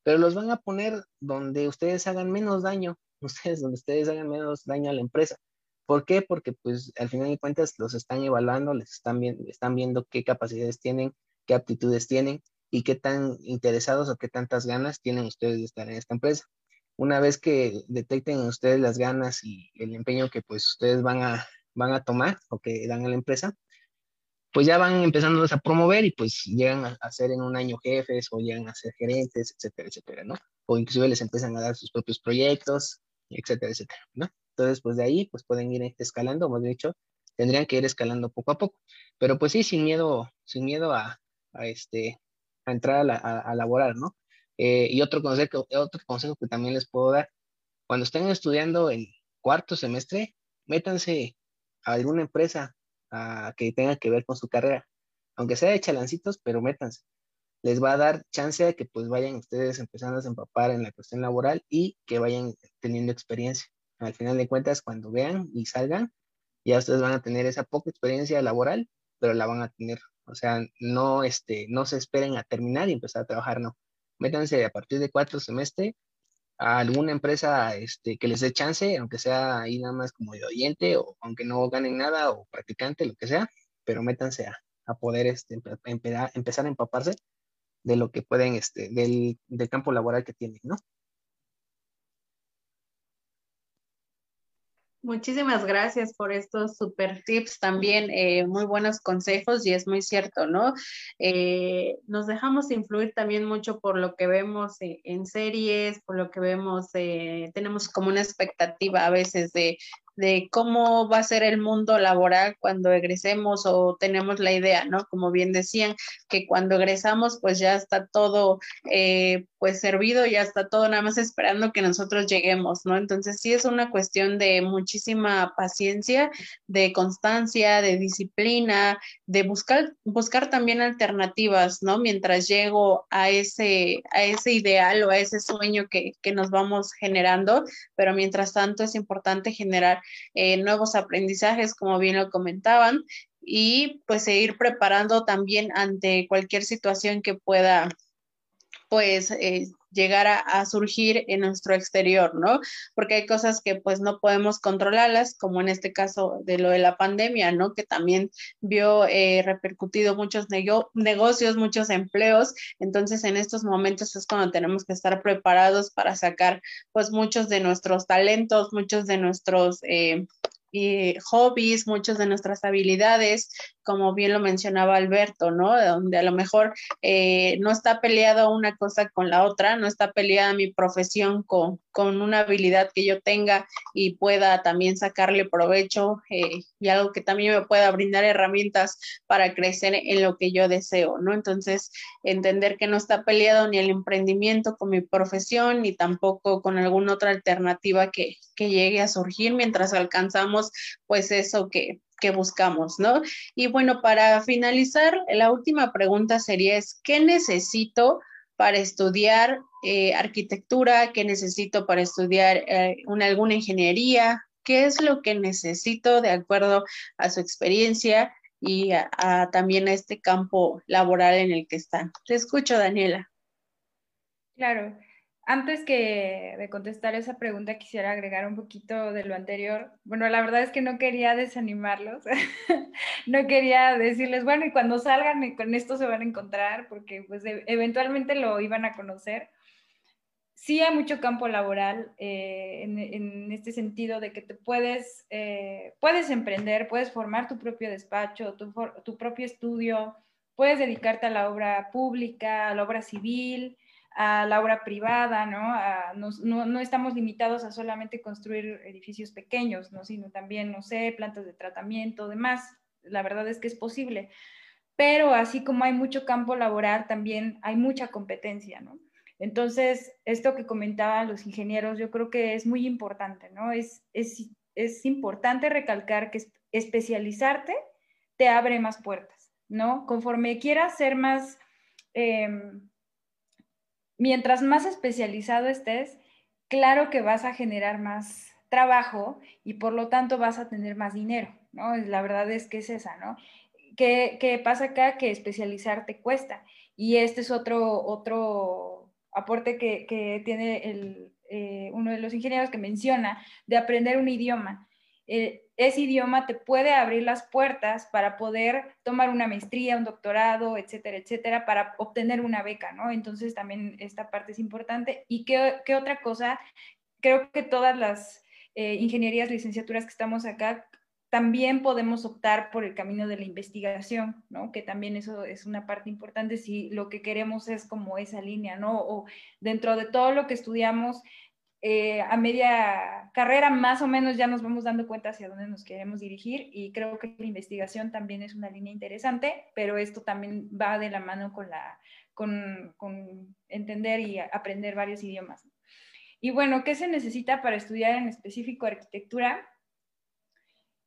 pero los van a poner donde ustedes hagan menos daño, ustedes, donde ustedes hagan menos daño a la empresa. ¿Por qué? Porque pues al final de cuentas los están evaluando, les están, viendo, están viendo qué capacidades tienen, qué aptitudes tienen, y qué tan interesados o qué tantas ganas tienen ustedes de estar en esta empresa. Una vez que detecten en ustedes las ganas y el empeño que pues ustedes van a, van a tomar o que dan a la empresa, pues ya van empezando a promover y pues llegan a, ser en un año jefes o llegan a ser gerentes, etcétera, etcétera, ¿no? O inclusive les empiezan a dar sus propios proyectos, etcétera, etcétera, ¿no? Entonces, pues de ahí, pues pueden ir escalando, más de hecho, tendrían que ir escalando poco a poco. Pero pues sí, sin miedo, sin miedo a, a este, entrar a, laborar, ¿no? Eh, y otro consejo, otro consejo que también les puedo dar, cuando estén estudiando el cuarto semestre, métanse a alguna empresa a, que tenga que ver con su carrera, aunque sea de chalancitos, pero métanse. Les va a dar chance de que pues vayan ustedes empezando a empapar en la cuestión laboral y que vayan teniendo experiencia. Al final de cuentas, cuando vean y salgan, ya ustedes van a tener esa poca experiencia laboral, pero la van a tener. O sea, no, este, no se esperen a terminar y empezar a trabajar, no. Métanse a partir de cuatro semestres a alguna empresa este, que les dé chance, aunque sea ahí nada más como de oyente o aunque no ganen nada o practicante, lo que sea, pero métanse a, a poder este, empezar a empaparse de lo que pueden, este, del, del campo laboral que tienen, ¿no? Muchísimas gracias por estos super tips, también eh, muy buenos consejos y es muy cierto, ¿no? Eh, nos dejamos influir también mucho por lo que vemos eh, en series, por lo que vemos, tenemos como una expectativa a veces de de cómo va a ser el mundo laboral cuando egresemos o tenemos la idea, ¿no? Como bien decían, que cuando egresamos pues ya está todo eh, pues servido, ya está todo nada más esperando que nosotros lleguemos, ¿no? Entonces sí es una cuestión de muchísima paciencia, de constancia, de disciplina, de buscar, buscar también alternativas, ¿no? Mientras llego a ese, a ese ideal o a ese sueño que, que nos vamos generando, pero mientras tanto es importante generar eh, nuevos aprendizajes, como bien lo comentaban, y pues seguir preparando también ante cualquier situación que pueda pues eh, llegar a, surgir en nuestro exterior, ¿no? Porque hay cosas que pues no podemos controlarlas, como en este caso de lo de la pandemia, ¿no? Que también vio eh, repercutido muchos negocios, muchos empleos. Entonces en estos momentos es cuando tenemos que estar preparados para sacar pues muchos de nuestros talentos, muchos de nuestros... Eh, y hobbies, muchas de nuestras habilidades, como bien lo mencionaba Alberto, ¿no? Donde a lo mejor eh, no está peleado una cosa con la otra, no está peleada mi profesión con, con una habilidad que yo tenga y pueda también sacarle provecho eh, y algo que también me pueda brindar herramientas para crecer en lo que yo deseo, ¿no? Entonces, entender que no está peleado ni el emprendimiento con mi profesión ni tampoco con alguna otra alternativa que, que llegue a surgir mientras alcanzamos pues eso que, que buscamos, ¿no? Y bueno, para finalizar, la última pregunta sería es, ¿qué necesito para estudiar eh, arquitectura? ¿Qué necesito para estudiar eh, una, alguna ingeniería? ¿Qué es lo que necesito de acuerdo a su experiencia y también a este campo laboral en el que están? Te escucho, Daniela. Claro, antes que de contestar esa pregunta, quisiera agregar un poquito de lo anterior. Bueno, la verdad es que no quería desanimarlos, no quería decirles, bueno, y cuando salgan con esto se van a encontrar, porque pues e, eventualmente lo iban a conocer. Sí hay mucho campo laboral eh, en, este sentido de que te puedes, eh, puedes emprender, puedes formar tu propio despacho, tu propio estudio, puedes dedicarte a la obra pública, a la obra civil, a la obra privada, ¿no? no, estamos limitados a solamente construir edificios pequeños, ¿no? Sino también, no sé, plantas de tratamiento, demás. La verdad es que es posible. Pero así como hay mucho campo laboral, también hay mucha competencia, ¿no? Entonces, esto que comentaban los ingenieros, yo creo que es muy importante, ¿no? Es, es, importante recalcar que especializarte te abre más puertas, ¿no? Conforme quieras ser más... Em, mientras más especializado estés, claro que vas a generar más trabajo y por lo tanto vas a tener más dinero, ¿no? La verdad es que es esa, ¿no? ¿Qué, pasa acá? Que especializarte cuesta. Y este es otro, otro aporte que, tiene eh, uno de los ingenieros que menciona de aprender un idioma. Eh, ese idioma te puede abrir las puertas para poder tomar una maestría, un doctorado, etcétera, etcétera, para obtener una beca, ¿no? Entonces también esta parte es importante. ¿Y qué, otra cosa? Creo que todas las eh, ingenierías, licenciaturas que estamos acá, también podemos optar por el camino de la investigación, ¿no? Que también eso es una parte importante si lo que queremos es como esa línea, ¿no? O dentro de todo lo que estudiamos, eh, a media carrera más o menos ya nos vamos dando cuenta hacia dónde nos queremos dirigir y creo que la investigación también es una línea interesante, pero esto también va de la mano con, entender y aprender varios idiomas. Y bueno, ¿qué se necesita para estudiar en específico arquitectura?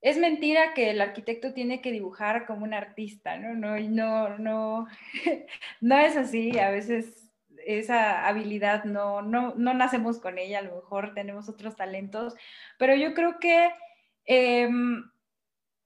Es mentira que el arquitecto tiene que dibujar como un artista, ¿no? No, no, no, no es así. A veces esa habilidad no, no, no nacemos con ella, a lo mejor tenemos otros talentos, pero yo creo que em,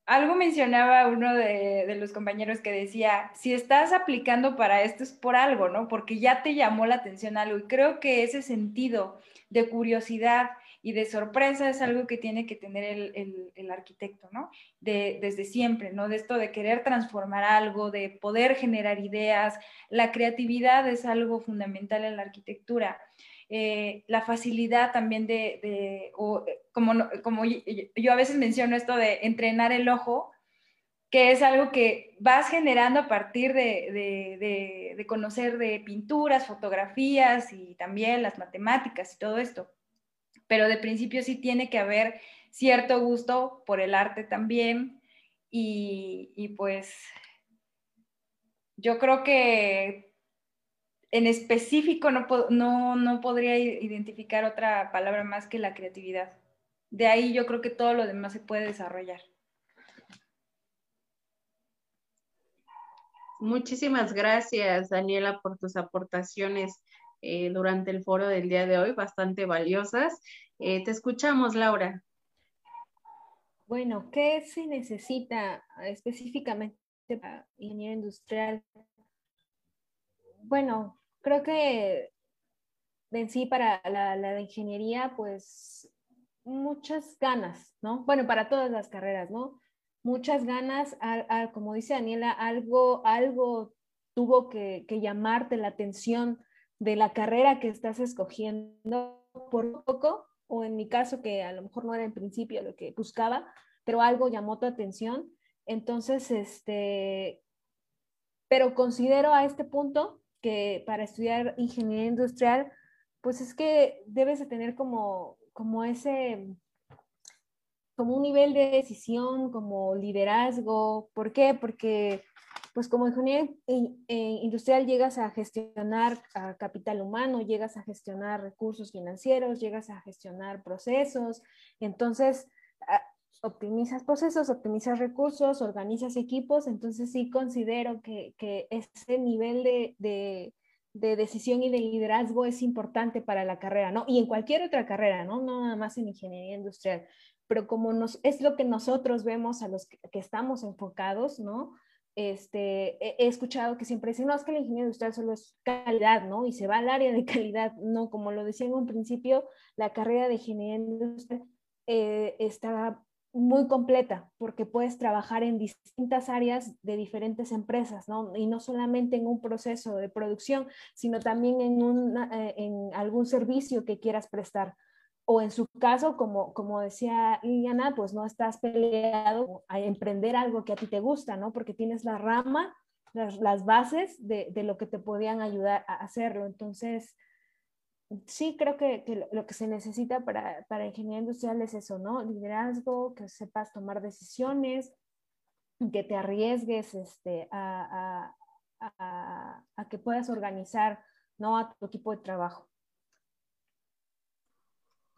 algo mencionaba uno de, los compañeros que decía, si estás aplicando para esto es por algo, ¿no? Porque ya te llamó la atención algo. Y creo que ese sentido de curiosidad y de sorpresa es algo que tiene que tener el, el, arquitecto, ¿no? De, desde siempre, ¿no? De esto de querer transformar algo, de poder generar ideas. La creatividad es algo fundamental en la arquitectura. Eh, la facilidad también de, de o, como, como yo a veces menciono esto de entrenar el ojo, que es algo que vas generando a partir de, de, de, conocer de pinturas, fotografías y también las matemáticas y todo esto. Pero de principio sí tiene que haber cierto gusto por el arte también y, pues yo creo que en específico no, no, no podría identificar otra palabra más que la creatividad. De ahí yo creo que todo lo demás se puede desarrollar. Muchísimas gracias, Daniela, por tus aportaciones eh, durante el foro del día de hoy, bastante valiosas. Eh, te escuchamos, Laura. Bueno, ¿qué se necesita específicamente para ingeniería industrial? Bueno, creo que en sí para la, ingeniería, pues muchas ganas, ¿no? Bueno, para todas las carreras, ¿no? Muchas ganas, como dice Daniela, algo, algo tuvo que, llamarte la atención de la carrera que estás escogiendo por poco, o en mi caso, que a lo mejor no era en principio lo que buscaba, pero algo llamó tu atención. Entonces, este, pero considero a este punto que para estudiar ingeniería industrial, pues es que debes de tener como, como ese, como un nivel de decisión, como liderazgo. ¿Por qué? Porque pues como ingeniero industrial llegas a gestionar a capital humano, llegas a gestionar recursos financieros, llegas a gestionar procesos. Entonces, optimizas procesos, optimizas recursos, organizas equipos, entonces sí considero que, ese nivel de, decisión y de liderazgo es importante para la carrera, ¿no? Y en cualquier otra carrera, ¿no? No nada más en ingeniería industrial, pero como nos, es lo que nosotros vemos a los que, estamos enfocados, ¿no? Este, he, escuchado que siempre dicen, no, es que la ingeniería industrial solo es calidad, ¿no? Y se va al área de calidad, no, como lo decía en un principio, la carrera de ingeniería industrial eh, está muy completa porque puedes trabajar en distintas áreas de diferentes empresas, ¿no? Y no solamente en un proceso de producción, sino también en, eh, en algún servicio que quieras prestar. O en su caso, como, como decía Liliana, pues no estás peleado a emprender algo que a ti te gusta, ¿no? Porque tienes la rama, las, las bases de, de, lo que te podían ayudar a hacerlo. Entonces, sí creo que, lo que se necesita para, para, ingeniería industrial es eso, ¿no? Liderazgo, que sepas tomar decisiones, que te arriesgues este, a, que puedas organizar, ¿no? A tu equipo de trabajo.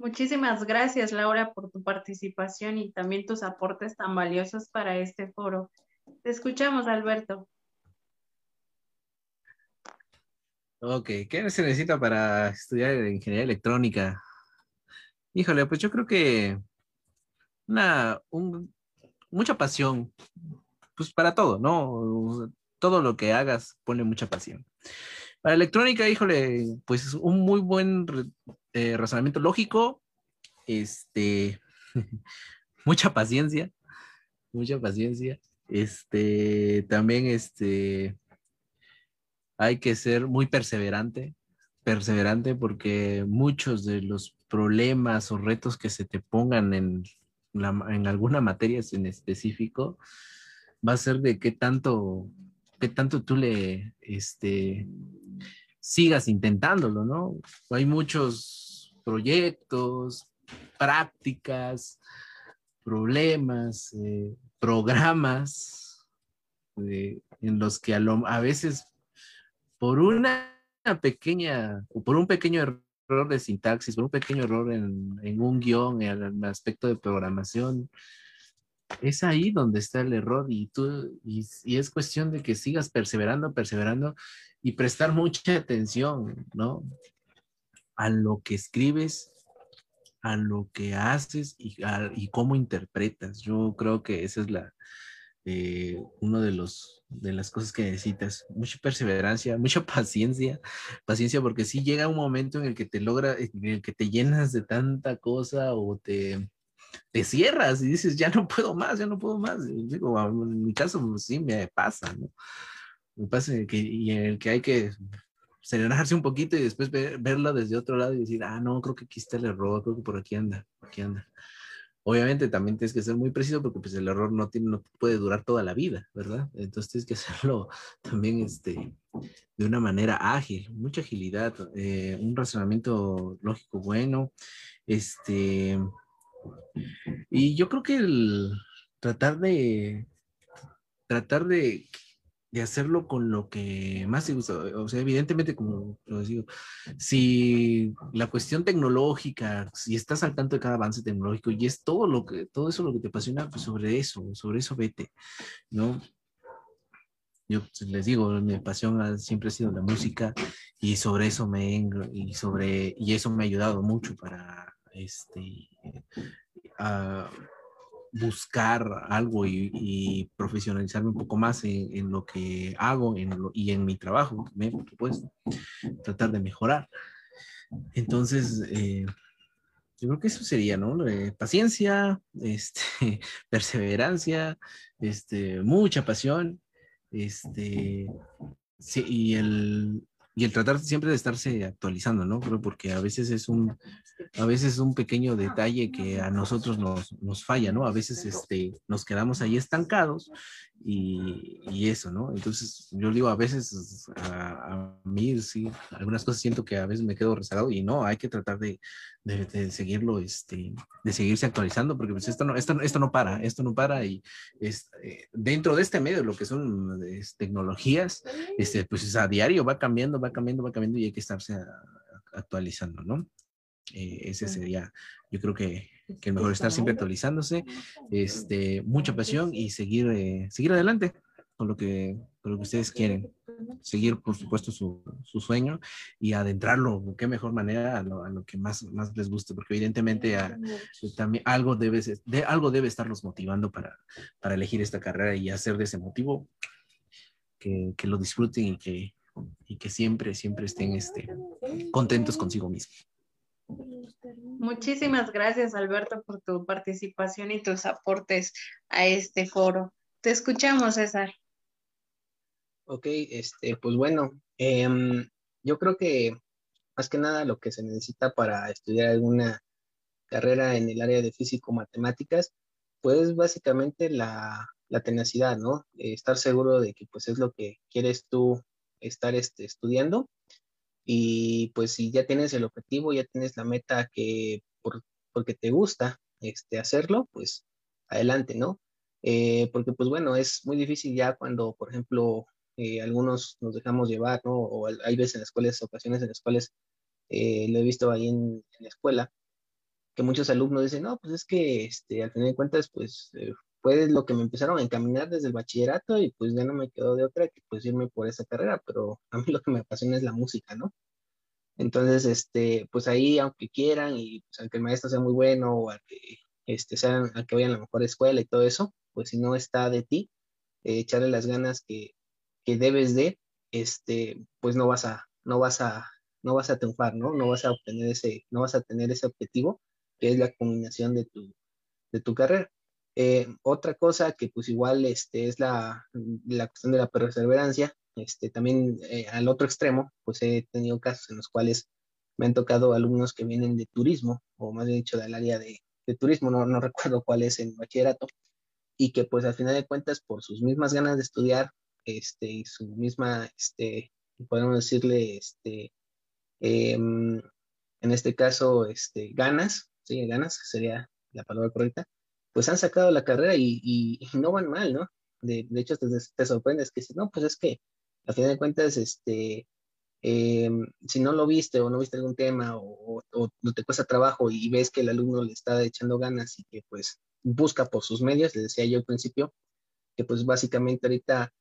Muchísimas gracias, Laura, por tu participación y también tus aportes tan valiosos para este foro. Te escuchamos, Alberto. Ok, ¿qué se necesita para estudiar ingeniería electrónica? Híjole, pues yo creo que una, mucha pasión, pues para todo, ¿no? Todo lo que hagas pone mucha pasión. Para electrónica, híjole, pues un muy buen eh, razonamiento lógico, este, mucha paciencia, mucha paciencia, este, también, este, hay que ser muy perseverante, perseverante porque muchos de los problemas o retos que se te pongan en, en alguna materia en específico va a ser de qué tanto, qué tanto tú le este, sigas intentándolo, ¿no? Hay muchos proyectos, prácticas, problemas, eh, programas eh, en los que a, veces por una pequeña o por un pequeño error de sintaxis, por un pequeño error en, un guion, en el aspecto de programación, es ahí donde está el error y tú, y, es cuestión de que sigas perseverando, perseverando y prestar mucha atención, ¿no? A lo que escribes, a lo que haces y, cómo interpretas. Yo creo que esa es la, eh, uno de los de las cosas que necesitas, mucha perseverancia, mucha paciencia, paciencia porque si llega un momento en el que te logra, en el que te llenas de tanta cosa o te, te cierras y dices, ya no puedo más, ya no puedo más. Digo, en mi caso pues, sí me pasa, ¿no? Me pasa que, y en el que hay que serenarse un poquito y después ver, verlo desde otro lado y decir, ah, no, creo que aquí está el error, creo que por aquí anda, aquí anda. Obviamente también tienes que ser muy preciso porque pues el error no, tiene, no puede durar toda la vida, ¿verdad? Entonces tienes que hacerlo también este, de una manera ágil, mucha agilidad, eh, un razonamiento lógico bueno, este, y yo creo que el tratar de, tratar de de hacerlo con lo que más te gusta. O sea, evidentemente, como lo digo, si la cuestión tecnológica, si estás al tanto de cada avance tecnológico y es todo lo que, todo eso lo que te apasiona, pues sobre eso, sobre eso vete, ¿no? Yo pues, les digo, mi pasión siempre ha sido la música y sobre eso me y sobre y eso me ha ayudado mucho para este buscar algo y, profesionalizarme un poco más en, lo que hago y en mi trabajo, por supuesto, tratar de mejorar. Entonces, eh, yo creo que eso sería, ¿no? paciencia, este, perseverancia, este, mucha pasión, este, sí, y el, y el tratar siempre de estarse actualizando, ¿no? Creo porque a veces es un, a veces es un pequeño detalle que a nosotros nos, nos falla, ¿no? A veces este, nos quedamos ahí estancados y, y eso, ¿no? Entonces, yo digo, a veces a, mí, sí, algunas cosas siento que a veces me quedo rezagado y no, hay que tratar de, de, seguirlo, este, de seguirse actualizando, porque pues esto no, esto, esto no para, esto no para y es, eh, dentro de este medio, lo que son es, tecnologías, este, pues a diario va cambiando, va cambiando, va cambiando y hay que estarse actualizando, ¿no? Eh, ese sería, yo creo que, que mejor estar siempre actualizándose, este, mucha pasión y seguir, eh, seguir adelante con lo, que, con lo que ustedes quieren. Seguir, por supuesto, su, su sueño y adentrarlo, qué mejor manera a lo, a lo que más, más les guste, porque evidentemente a, también algo debe, de, algo debe estarlos motivando para, para elegir esta carrera y hacer de ese motivo que, que lo disfruten y que, y que siempre, siempre estén este, contentos consigo mismos. Muchísimas gracias, Alberto, por tu participación y tus aportes a este foro. Te escuchamos, César. Ok, este, pues bueno, em, yo creo que más que nada lo que se necesita para estudiar alguna carrera en el área de físico-matemáticas, pues básicamente la, la tenacidad, ¿no? estar seguro de que pues es lo que quieres tú estar este, estudiando y pues si ya tienes el objetivo, ya tienes la meta que por, porque te gusta este, hacerlo, pues adelante, ¿no? Eh, porque pues bueno, es muy difícil ya cuando, por ejemplo, eh, algunos nos dejamos llevar, ¿no? O hay veces en las cuales, ocasiones en las cuales eh, lo he visto ahí en, la escuela, que muchos alumnos dicen, no, pues es que este, al final de cuentas, pues fue lo que me empezaron a encaminar desde el bachillerato y pues ya no me quedó de otra que pues irme por esa carrera, pero a mí lo que me apasiona es la música, ¿no? Entonces, este, pues ahí, aunque quieran y pues, aunque el maestro sea muy bueno o a que, este, sean, a que vayan a la mejor escuela y todo eso, pues si no está de ti, eh, echarle las ganas que, que, debes de, este, pues no vas a, no vas a, no vas a triunfar, ¿no? No vas a obtener ese, no vas a tener ese objetivo que es la combinación de tu, de tu carrera. Eh, otra cosa que pues igual este, es la, la cuestión de la perseverancia, este, también eh, al otro extremo, pues he tenido casos en los cuales me han tocado alumnos que vienen de turismo, o más bien dicho, del área de, de turismo, no, no, recuerdo cuál es en bachillerato, y que pues al final de cuentas, por sus mismas ganas de estudiar, este, y su misma, este, podemos decirle, este, em, en este caso, este, ganas, sí, ganas sería la palabra correcta, pues han sacado la carrera y, no van mal, ¿no? De, de hecho, te, te, sorprendes que si no, pues es que a fin de cuentas, este, Em, si no lo viste o no viste algún tema o, no te cuesta trabajo y ves que el alumno le está echando ganas y que pues busca por sus medios, les decía yo al principio, que pues básicamente ahorita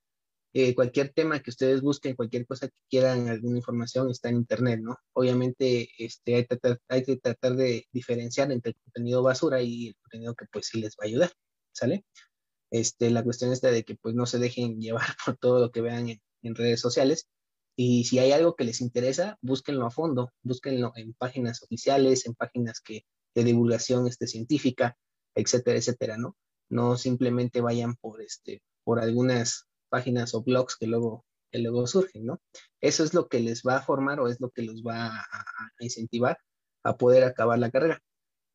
eh, cualquier tema que ustedes busquen, cualquier cosa que quieran, alguna información está en internet, ¿no? Obviamente este, hay, hay que tratar de diferenciar entre el contenido basura y el contenido que pues sí les va a ayudar, ¿sale? Este, la cuestión está de que pues no se dejen llevar por todo lo que vean en redes sociales, y si hay algo que les interesa, búsquenlo a fondo, búsquenlo en páginas oficiales, en páginas que, de divulgación este, científica, etcétera, etcétera, ¿no? No simplemente vayan por, este, por algunas páginas o blogs que luego, que luego surgen, ¿no? Eso es lo que les va a formar o es lo que los va a, incentivar a poder acabar la carrera.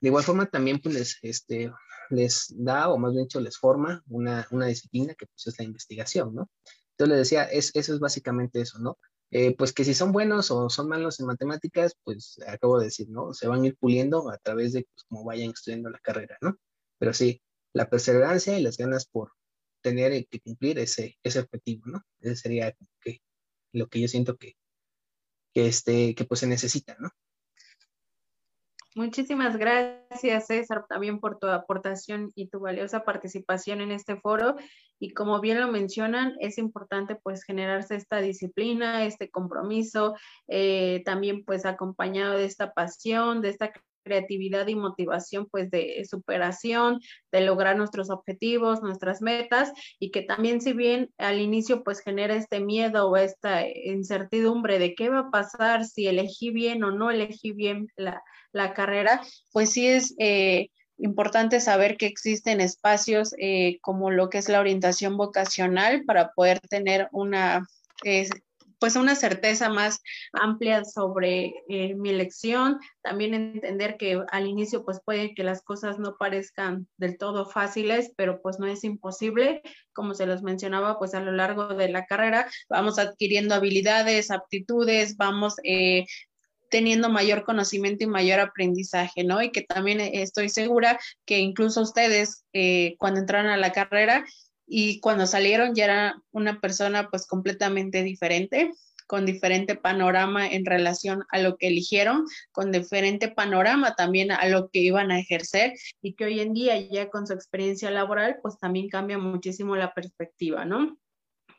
De igual forma, también pues, les, este, les da, o más bien dicho, les forma una, una disciplina que pues, es la investigación, ¿no? Entonces les decía, es, eso es básicamente eso, ¿no? Eh, pues que si son buenos o son malos en matemáticas, pues acabo de decir, ¿no? Se van a ir puliendo a través de pues, cómo vayan estudiando la carrera, ¿no? Pero sí, la perseverancia y las ganas por tener que cumplir ese, ese objetivo, ¿no? Ese sería lo que yo siento que, que, este, que pues se necesita, ¿no? Muchísimas gracias, César, también por tu aportación y tu valiosa participación en este foro. Y como bien lo mencionan, es importante pues generarse esta disciplina, este compromiso, eh, también pues acompañado de esta pasión, de esta creatividad y motivación pues de superación, de lograr nuestros objetivos, nuestras metas y que también si bien al inicio pues genera este miedo o esta incertidumbre de qué va a pasar si elegí bien o no elegí bien la, carrera, pues sí es... Eh, importante saber que existen espacios eh, como lo que es la orientación vocacional para poder tener una, pues una certeza más amplia sobre eh, mi elección, también entender que al inicio pues puede que las cosas no parezcan del todo fáciles, pero pues no es imposible, como se los mencionaba, pues a lo largo de la carrera vamos adquiriendo habilidades, aptitudes, vamos eh, teniendo mayor conocimiento y mayor aprendizaje, ¿no? Y que también estoy segura que incluso ustedes eh, cuando entraron a la carrera y cuando salieron ya era una persona pues completamente diferente, con diferente panorama en relación a lo que eligieron, con diferente panorama también a lo que iban a ejercer y que hoy en día ya con su experiencia laboral pues también cambia muchísimo la perspectiva, ¿no?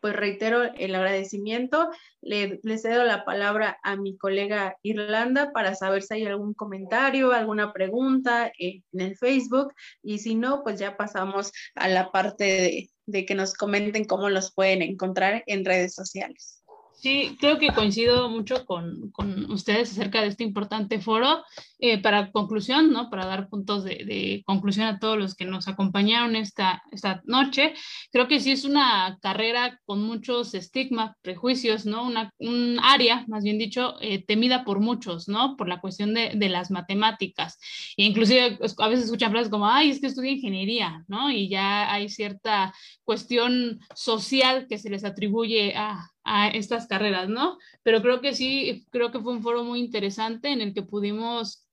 Pues reitero el agradecimiento, le, cedo la palabra a mi colega Irlanda para saber si hay algún comentario, alguna pregunta en el Facebook y si no, pues ya pasamos a la parte de, de que nos comenten cómo los pueden encontrar en redes sociales. Sí, creo que coincido mucho con, con ustedes acerca de este importante foro. Eh, para conclusión, ¿no? Para dar puntos de, de, conclusión a todos los que nos acompañaron esta, esta noche, creo que sí es una carrera con muchos estigmas, prejuicios, ¿no? Una, un área, más bien dicho, eh, temida por muchos, ¿no? Por la cuestión de, de, las matemáticas. E inclusive a veces escuchan frases como, ay, es que estudia ingeniería, ¿no? Y ya hay cierta cuestión social que se les atribuye a, a estas carreras, ¿no? Pero creo que sí, creo que fue un foro muy interesante en el que pudimos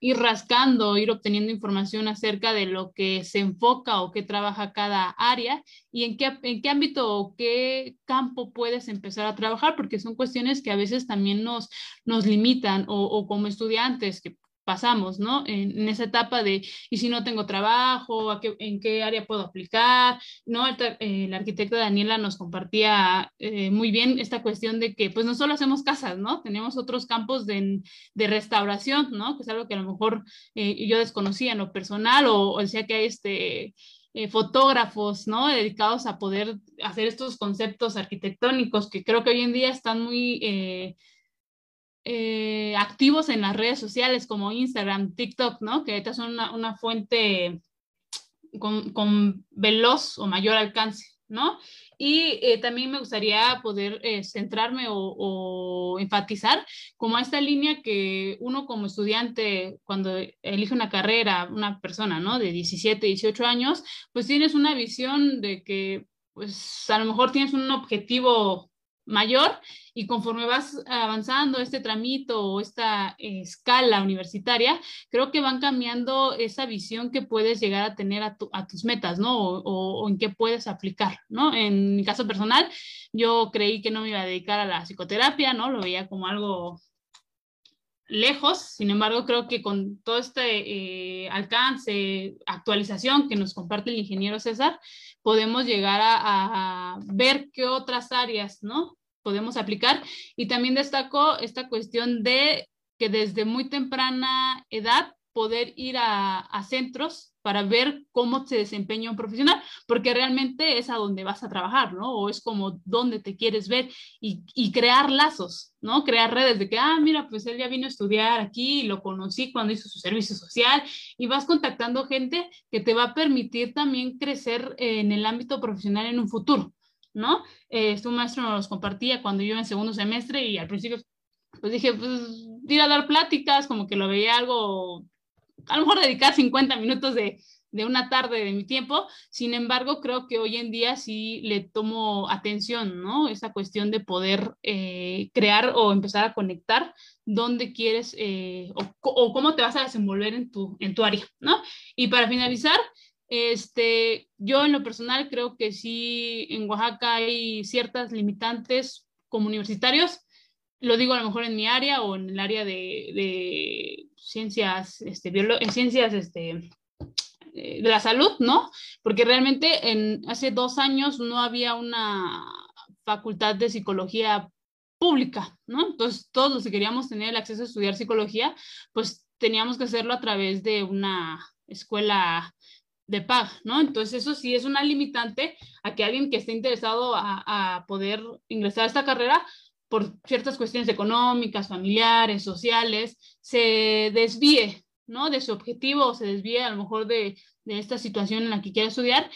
ir rascando, ir obteniendo información acerca de lo que se enfoca o qué trabaja cada área y en qué, en qué ámbito o qué campo puedes empezar a trabajar, porque son cuestiones que a veces también nos, nos limitan o, o como estudiantes, que pasamos, ¿no? En, esa etapa de, ¿y si no tengo trabajo? ¿En qué área puedo aplicar? ¿No? Eh, la arquitecta Daniela nos compartía eh, muy bien esta cuestión de que, pues, no solo hacemos casas, ¿no? Tenemos otros campos de, de restauración, ¿no? Que es algo que a lo mejor eh, yo desconocía en lo personal o, o decía que hay este... fotógrafos, ¿no? Dedicados a poder hacer estos conceptos arquitectónicos que creo que hoy en día están muy eh, activos en las redes sociales como Instagram, TikTok, ¿no? Que ahorita son una, fuente con, veloz o mayor alcance, ¿no? Y eh, también me gustaría poder eh, centrarme o, enfatizar como esta línea que uno como estudiante, cuando elige una carrera, una persona, ¿no? De 17, 18 años, pues tienes una visión de que, pues a lo mejor tienes un objetivo mayor y conforme vas avanzando este tramito o esta escala universitaria, creo que van cambiando esa visión que puedes llegar a tener a, tus metas, ¿no? O, en qué puedes aplicar, ¿no? En mi caso personal, yo creí que no me iba a dedicar a la psicoterapia, ¿no? Lo veía como algo lejos, sin embargo, creo que con todo este eh, alcance, actualización que nos comparte el ingeniero César, podemos llegar a, ver qué otras áreas, ¿no? Podemos aplicar. Y también destaco esta cuestión de que desde muy temprana edad poder ir a, a centros para ver cómo se desempeña un profesional, porque realmente es a donde vas a trabajar, ¿no? O es como donde te quieres ver y, y, crear lazos, ¿no? Crear redes de que, ah, mira, pues él ya vino a estudiar aquí, lo conocí cuando hizo su servicio social y vas contactando gente que te va a permitir también crecer en el ámbito profesional en un futuro, ¿no? Eh, maestro nos compartía cuando yo en segundo semestre y al principio pues dije, pues ir a dar pláticas, como que lo veía algo a lo mejor dedicar 50 minutos de, de una tarde de mi tiempo, sin embargo, creo que hoy en día sí le tomo atención, ¿no? Esa cuestión de poder eh, crear o empezar a conectar dónde quieres eh, o, cómo te vas a desenvolver en tu, en tu área, ¿no? Y para finalizar, este, yo en lo personal creo que sí, en Oaxaca hay ciertas limitantes como universitarios, lo digo a lo mejor en mi área o en el área de ciencias, este, ciencias este, eh, de la salud, ¿no? Porque realmente en, hace dos años no había una facultad de psicología pública, ¿no? Entonces, todos los que queríamos tener el acceso a estudiar psicología, pues teníamos que hacerlo a través de una escuela de paga, ¿no? Entonces, eso sí es una limitante a que alguien que esté interesado a, a poder ingresar a esta carrera, por ciertas cuestiones económicas, familiares, sociales, se desvíe, ¿no? De su objetivo o se desvíe a lo mejor de, de esta situación en la que quiere estudiar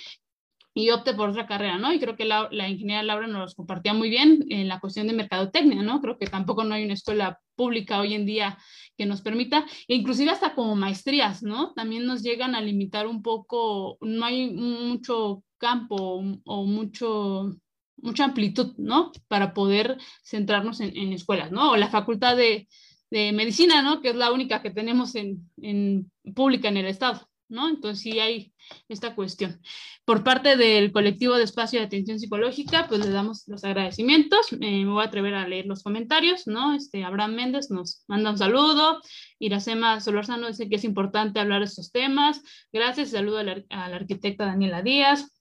y opte por otra carrera, ¿no? Y creo que la, la ingeniera Laura nos compartía muy bien en la cuestión de mercadotecnia, ¿no? Creo que tampoco no hay una escuela pública hoy en día que nos permita, e inclusive hasta como maestrías, ¿no? También nos llegan a limitar un poco, no hay mucho campo o mucho mucha amplitud, ¿no? Para poder centrarnos en, en escuelas, ¿no? O la facultad de, de, medicina, ¿no? Que es la única que tenemos en, en, pública en el estado, ¿no? Entonces sí hay esta cuestión. Por parte del colectivo de espacio de atención psicológica, pues le damos los agradecimientos. Eh, me voy a atrever a leer los comentarios, ¿no? Este, Abraham Méndez nos manda un saludo. Iracema Solorzano dice que es importante hablar de estos temas. Gracias. Saludo a la, a la arquitecta Daniela Díaz.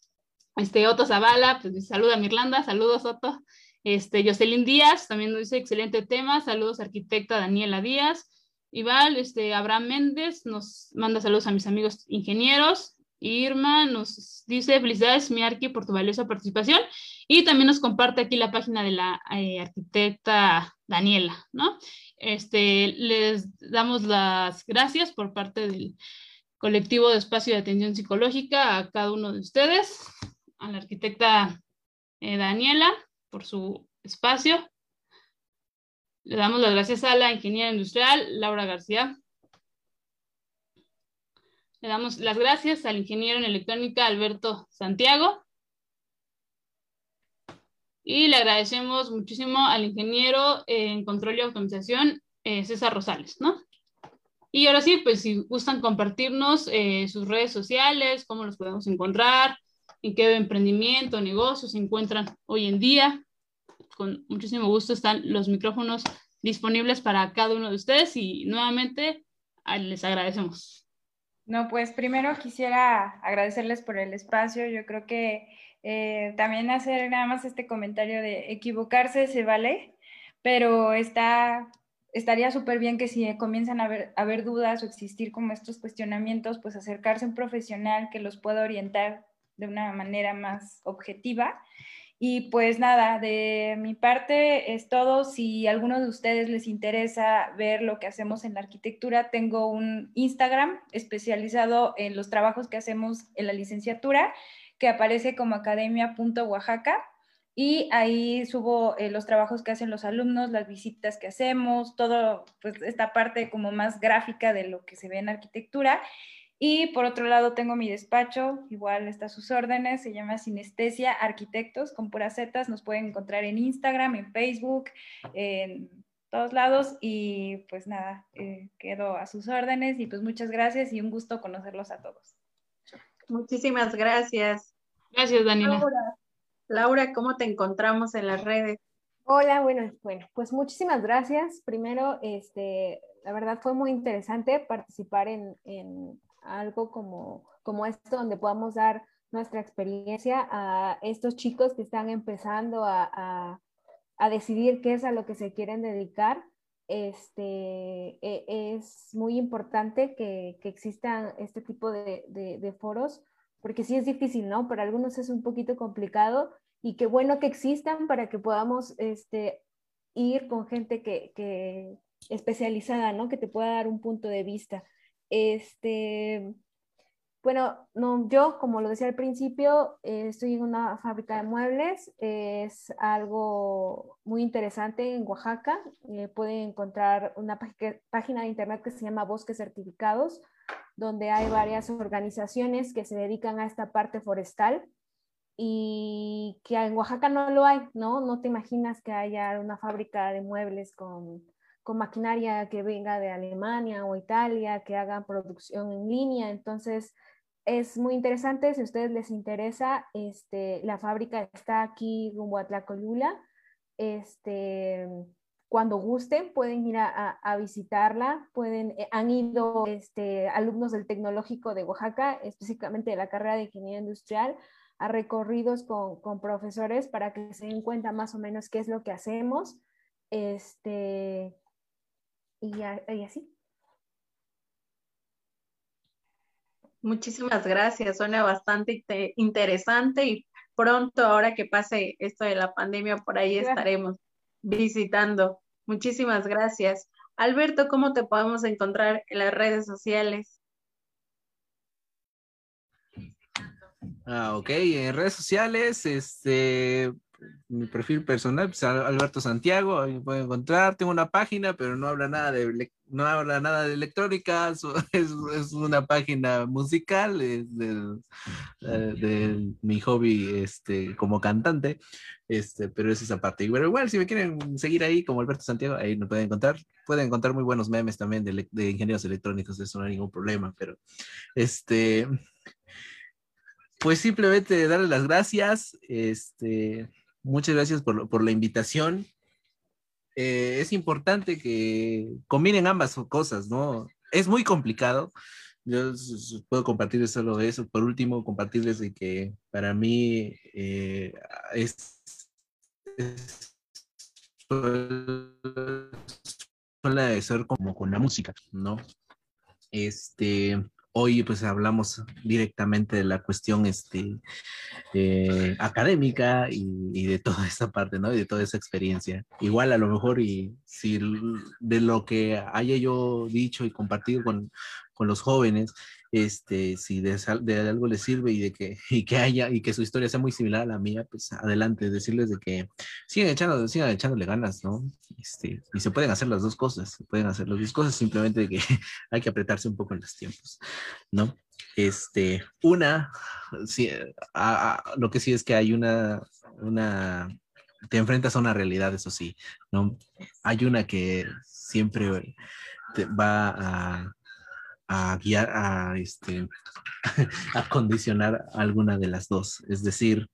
Este, Otto Zavala, pues saluda a Mirlanda, saludos Otto. Este, Jocelyn Díaz también nos dice excelente tema, saludos arquitecta Daniela Díaz. Igual, este, Abraham Méndez nos manda saludos a mis amigos ingenieros. Irma nos dice felicidades, mi arqui, por tu valiosa participación. Y también nos comparte aquí la página de la eh, arquitecta Daniela, ¿no? Este, les damos las gracias por parte del colectivo de espacio de atención psicológica a cada uno de ustedes a la arquitecta eh, Daniela por su espacio. Le damos las gracias a la ingeniera industrial Laura García. Le damos las gracias al ingeniero en electrónica Alberto Santiago. Y le agradecemos muchísimo al ingeniero en control y automatización eh, César Rosales, ¿no? Y ahora sí, pues si gustan compartirnos eh, sus redes sociales, cómo los podemos encontrar, en qué emprendimiento, negocio se encuentran hoy en día. Con muchísimo gusto están los micrófonos disponibles para cada uno de ustedes y nuevamente les agradecemos. No, pues primero quisiera agradecerles por el espacio. Yo creo que eh, también hacer nada más este comentario de equivocarse se vale, pero está, estaría súper bien que si comienzan a haber, a haber dudas o existir como estos cuestionamientos, pues acercarse a un profesional que los pueda orientar de una manera más objetiva. Y pues nada, de mi parte es todo. Si a alguno de ustedes les interesa ver lo que hacemos en la arquitectura, tengo un Instagram especializado en los trabajos que hacemos en la licenciatura, que aparece como academia.oaxaca. Y ahí subo eh, los trabajos que hacen los alumnos, las visitas que hacemos, todo, pues esta parte como más gráfica de lo que se ve en arquitectura. Y por otro lado tengo mi despacho, igual está a sus órdenes, se llama Sinestesia Arquitectos con puras zetas, nos pueden encontrar en Instagram, en Facebook, en todos lados y pues nada, eh, quedo a sus órdenes y pues muchas gracias y un gusto conocerlos a todos. Muchísimas gracias. Gracias, Daniela. Laura, Laura, ¿cómo te encontramos en las redes? Hola, bueno, bueno, pues muchísimas gracias. Primero, este, la verdad fue muy interesante participar en, en algo como, como esto, donde podamos dar nuestra experiencia a estos chicos que están empezando a, a, decidir qué es a lo que se quieren dedicar. Este, e, es muy importante que, que existan este tipo de, de, de, foros, porque sí es difícil, ¿no? Para algunos es un poquito complicado y qué bueno que existan para que podamos este, ir con gente que, que especializada, ¿no? Que te pueda dar un punto de vista. Este, bueno, no, yo, como lo decía al principio, eh, estoy en una fábrica de muebles. Es algo muy interesante en Oaxaca. Eh, pueden encontrar una página de internet que se llama Bosques Certificados, donde hay varias organizaciones que se dedican a esta parte forestal y que en Oaxaca no lo hay, ¿no? No te imaginas que haya una fábrica de muebles con con maquinaria que venga de Alemania o Italia, que hagan producción en línea. Entonces, es muy interesante, si a ustedes les interesa, este, la fábrica está aquí rumbo a Tlacolula. Este, cuando gusten pueden ir a, a visitarla, pueden, eh, han ido este, alumnos del Tecnológico de Oaxaca, específicamente de la carrera de Ingeniería Industrial, a recorridos con, con, profesores para que se den cuenta más o menos qué es lo que hacemos. Este, y, y así. Muchísimas gracias, suena bastante interesante y pronto, ahora que pase esto de la pandemia, por ahí estaremos visitando. Muchísimas gracias. Alberto, ¿cómo te podemos encontrar en las redes sociales? Ah, ok, en redes sociales, este, mi perfil personal, pues, Alberto Santiago, ahí me pueden encontrar, tengo una página, pero no habla nada de, no habla nada de electrónica, es, es una página musical, es de, de, mi hobby este, como cantante, este, pero es esa parte. Pero igual, si me quieren seguir ahí como Alberto Santiago, ahí me pueden encontrar, pueden encontrar muy buenos memes también de, de ingenieros electrónicos, eso no hay ningún problema, pero este... Pues simplemente darle las gracias, este, Muchas gracias por, por la invitación. Eh, es importante que combinen ambas cosas, ¿no? Es muy complicado. Yo puedo compartirles solo eso. Por último, compartirles de que para mí eh, es, es suele ser como con la música, ¿no? Este, hoy pues hablamos directamente de la cuestión este, eh, académica y, de toda esa parte, ¿no? Y de toda esa experiencia. Igual a lo mejor y si de lo que haya yo dicho y compartido con, con los jóvenes, este, si de, de, algo les sirve y de que, y que haya, y que su historia sea muy similar a la mía, pues adelante, decirles de que sigan echando, sigan echándole ganas, ¿no? Este, y se pueden hacer las dos cosas, se pueden hacer las dos cosas, simplemente de que hay que apretarse un poco en los tiempos, ¿no? Este, una, sí, a, a, lo que sí es que hay una, una, te enfrentas a una realidad, eso sí, ¿no? Hay una que siempre te va a a guiar, a, este, a condicionar alguna de las dos. Es decir,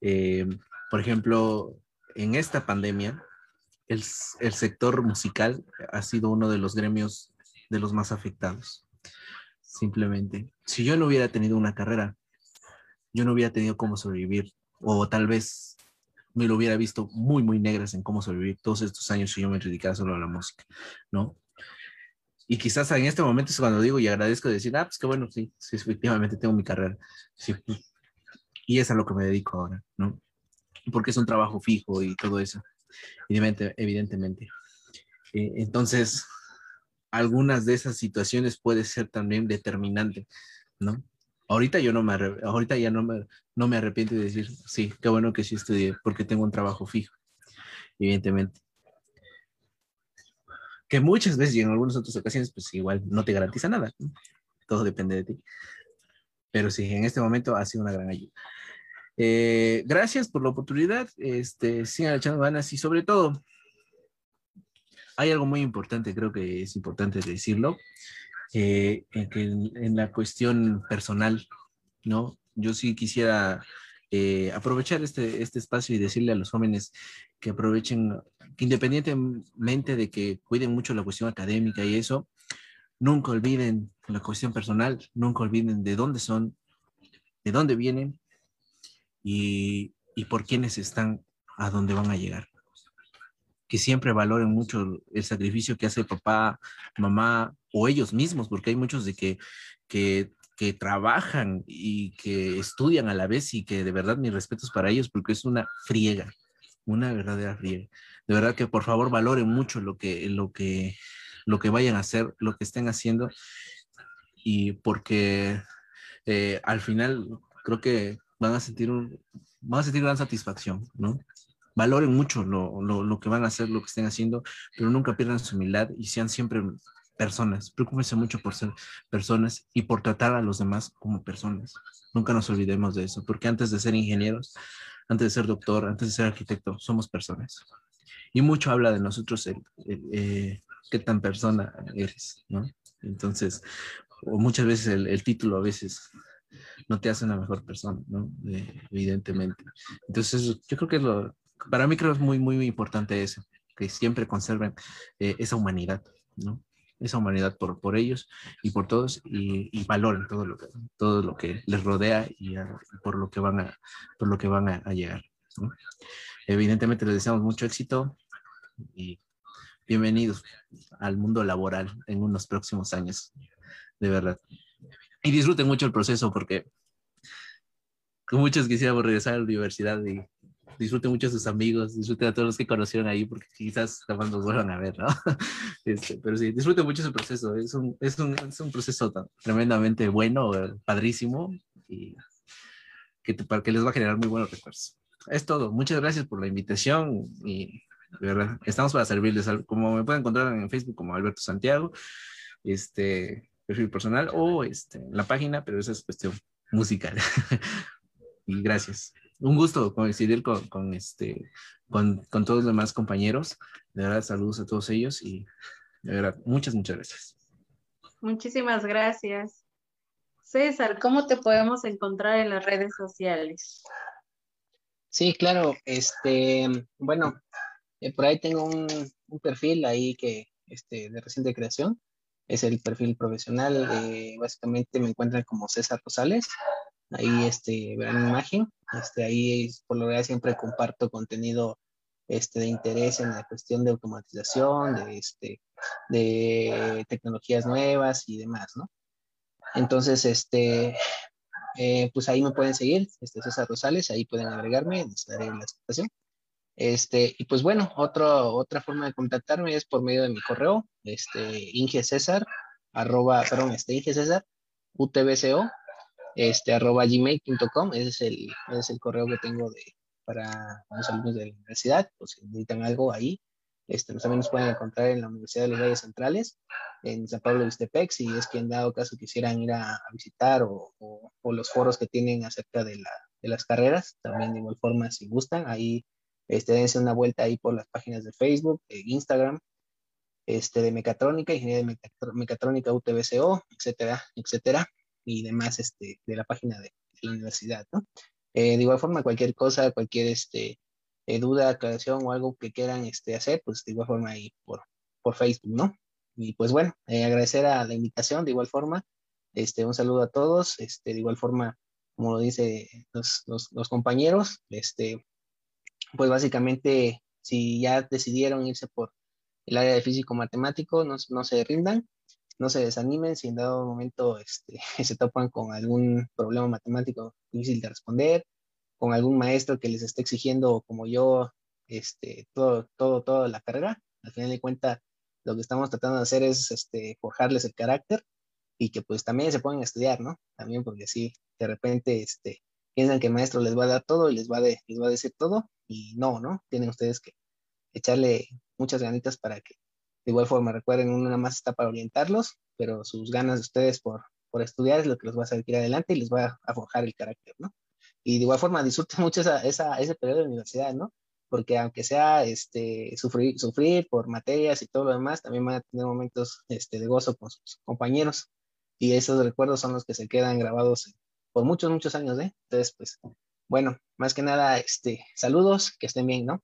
eh, por ejemplo, en esta pandemia, el, el, sector musical ha sido uno de los gremios de los más afectados. Simplemente, si yo no hubiera tenido una carrera, yo no hubiera tenido cómo sobrevivir, o tal vez me lo hubiera visto muy, muy negras en cómo sobrevivir todos estos años si yo me dedicara solo a la música, ¿no? Y quizás en este momento es cuando digo y agradezco de decir, ah, pues qué bueno, sí, sí, efectivamente tengo mi carrera. Sí, y es a lo que me dedico ahora, ¿no? Porque es un trabajo fijo y todo eso, evidentemente. Eh, entonces, algunas de esas situaciones puede ser también determinante, ¿no? Ahorita yo no me, ahorita ya no me, no me arrepiento de decir, sí, qué bueno que sí estudié, porque tengo un trabajo fijo, evidentemente que muchas veces y en algunas otras ocasiones, pues igual no te garantiza nada. todo depende de ti. Pero sí, en este momento ha sido una gran ayuda. Eh, gracias por la oportunidad, este, sigan echando ganas y sobre todo, hay algo muy importante, creo que es importante decirlo, eh, en, en, la cuestión personal, ¿no? Yo sí quisiera eh, aprovechar este, este espacio y decirle a los jóvenes que aprovechen, independientemente de que cuiden mucho la cuestión académica y eso, nunca olviden la cuestión personal, nunca olviden de dónde son, de dónde vienen y, y por quiénes están, a dónde van a llegar. Que siempre valoren mucho el sacrificio que hace papá, mamá o ellos mismos, porque hay muchos de que, que que trabajan y que estudian a la vez y que de verdad mis respetos para ellos porque es una friega, una verdadera friega. De verdad que por favor valoren mucho lo que, lo que, lo que vayan a hacer, lo que estén haciendo y porque eh, al final creo que van a sentir un, van a sentir gran satisfacción, ¿no? Valoren mucho lo, lo, lo que van a hacer, lo que estén haciendo, pero nunca pierdan su humildad y sean siempre personas. Preocúpense mucho por ser personas y por tratar a los demás como personas. Nunca nos olvidemos de eso, porque antes de ser ingenieros, antes de ser doctor, antes de ser arquitecto, somos personas. Y mucho habla de nosotros el, eh, qué tan persona eres, ¿no? Entonces, o muchas veces el, título a veces no te hace una mejor persona, ¿no? Eh, evidentemente. Entonces, yo creo que lo, para mí creo que es muy, muy importante eso, que siempre conserven eh, esa humanidad, ¿no? Esa humanidad por, por ellos y por todos y, y valoren todo lo, que, todo lo que les rodea y, por lo que van a, por lo que van a, llegar. Evidentemente les deseamos mucho éxito y bienvenidos al mundo laboral en unos próximos años, de verdad. Y disfruten mucho el proceso porque muchos quisiéramos regresar a la universidad y disfruten mucho a sus amigos, disfruten a todos los que conocieron ahí, porque quizás jamás los vuelvan a ver, ¿no? Este, pero sí, disfruten mucho ese proceso, es un, es un, es un proceso tremendamente bueno, padrísimo, y que, para que les va a generar muy buenos recuerdos. Es todo, muchas gracias por la invitación y de verdad, estamos para servirles, como me pueden encontrar en Facebook como Alberto Santiago, este perfil personal o este, la página, pero esa es cuestión musical. y gracias un gusto coincidir con, con este, con, con, todos los demás compañeros. De verdad, saludos a todos ellos y de verdad, muchas, muchas gracias. Muchísimas gracias. César, ¿cómo te podemos encontrar en las redes sociales? Sí, claro. Este, bueno, eh, por ahí tengo un, un, perfil ahí que, este, de reciente creación. Es el perfil profesional. Eh, básicamente me encuentran como César Rosales ahí este, verán mi imagen. Este, ahí por lo general siempre comparto contenido este, de interés en la cuestión de automatización, de, este, de tecnologías nuevas y demás, ¿no? Entonces, este, eh, pues ahí me pueden seguir, este César Rosales, ahí pueden agregarme, les daré la aceptación. Este, y pues bueno, otro, otra forma de contactarme es por medio de mi correo, este, Inge César, arroba, perdón, este, Inge César, UTBCO, este, arroba gmail.com, ese es el, es el correo que tengo de, para los alumnos de la universidad, pues si necesitan algo ahí, este, también nos pueden encontrar en la Universidad de los Valles Centrales, en San Pablo de Istepec, si es que en dado caso quisieran ir a, visitar o, o, los foros que tienen acerca de, la, de, las carreras, también de igual forma si gustan, ahí este, dense una vuelta ahí por las páginas de Facebook, de Instagram, este, de mecatrónica, ingeniería de mecatrónica UTBCO, etcétera, etcétera y demás este, de la página de, la universidad, ¿no? Eh, de igual forma, cualquier cosa, cualquier este, eh, duda, aclaración o algo que quieran este, hacer, pues de igual forma ahí por, por Facebook, ¿no? Y pues bueno, eh, agradecer a la invitación, de igual forma, este, un saludo a todos, este, de igual forma, como lo dice los, los, compañeros, este, pues básicamente, si ya decidieron irse por el área de físico matemático, no, no se rindan, no se desanimen si en dado momento este, se topan con algún problema matemático difícil de responder, con algún maestro que les esté exigiendo como yo este, todo, todo, toda la carrera. Al final de cuentas, lo que estamos tratando de hacer es este, forjarles el carácter y que pues también se puedan estudiar, ¿no? También porque si de repente este, piensan que el maestro les va a dar todo y les va, de, les va a decir todo y no, ¿no? Tienen ustedes que echarle muchas ganitas para que de igual forma, recuerden, uno nada más está para orientarlos, pero sus ganas de ustedes por, por estudiar es lo que los va a hacer ir adelante y les va a, forjar el carácter, ¿no? Y de igual forma disfruten mucho esa, esa, ese periodo de universidad, ¿no? Porque aunque sea este, sufrir, sufrir por materias y todo lo demás, también van a tener momentos este, de gozo con sus compañeros. Y esos recuerdos son los que se quedan grabados por muchos, muchos años, ¿eh? Entonces, pues, bueno, más que nada, este, saludos, que estén bien, ¿no?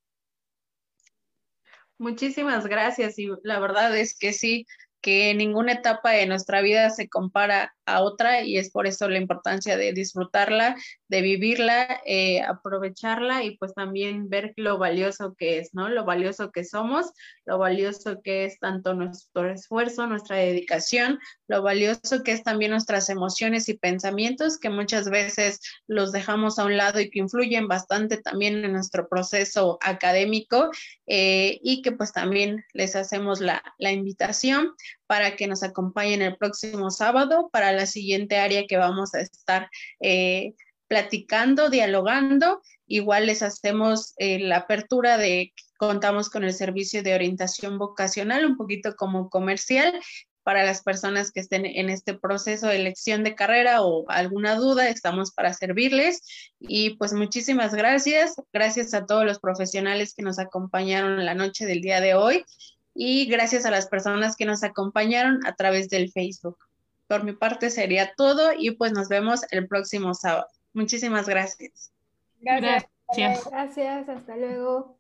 Muchísimas gracias y la verdad es que sí, que ninguna etapa de nuestra vida se compara a otra y es por eso la importancia de disfrutarla, de vivirla, eh, aprovecharla y pues también ver lo valioso que es, ¿no? Lo valioso que somos, lo valioso que es tanto nuestro esfuerzo, nuestra dedicación, lo valioso que es también nuestras emociones y pensamientos que muchas veces los dejamos a un lado y que influyen bastante también en nuestro proceso académico eh, y que pues también les hacemos la, la invitación para que nos acompañen el próximo sábado para la siguiente área que vamos a estar eh, platicando, dialogando. Igual les hacemos eh, la apertura de, contamos con el servicio de orientación vocacional, un poquito como comercial, para las personas que estén en este proceso de elección de carrera o alguna duda, estamos para servirles. Y pues muchísimas gracias. Gracias a todos los profesionales que nos acompañaron la noche del día de hoy y gracias a las personas que nos acompañaron a través del Facebook. Por mi parte sería todo y pues nos vemos el próximo sábado. Muchísimas gracias. Gracias. Gracias, hasta luego.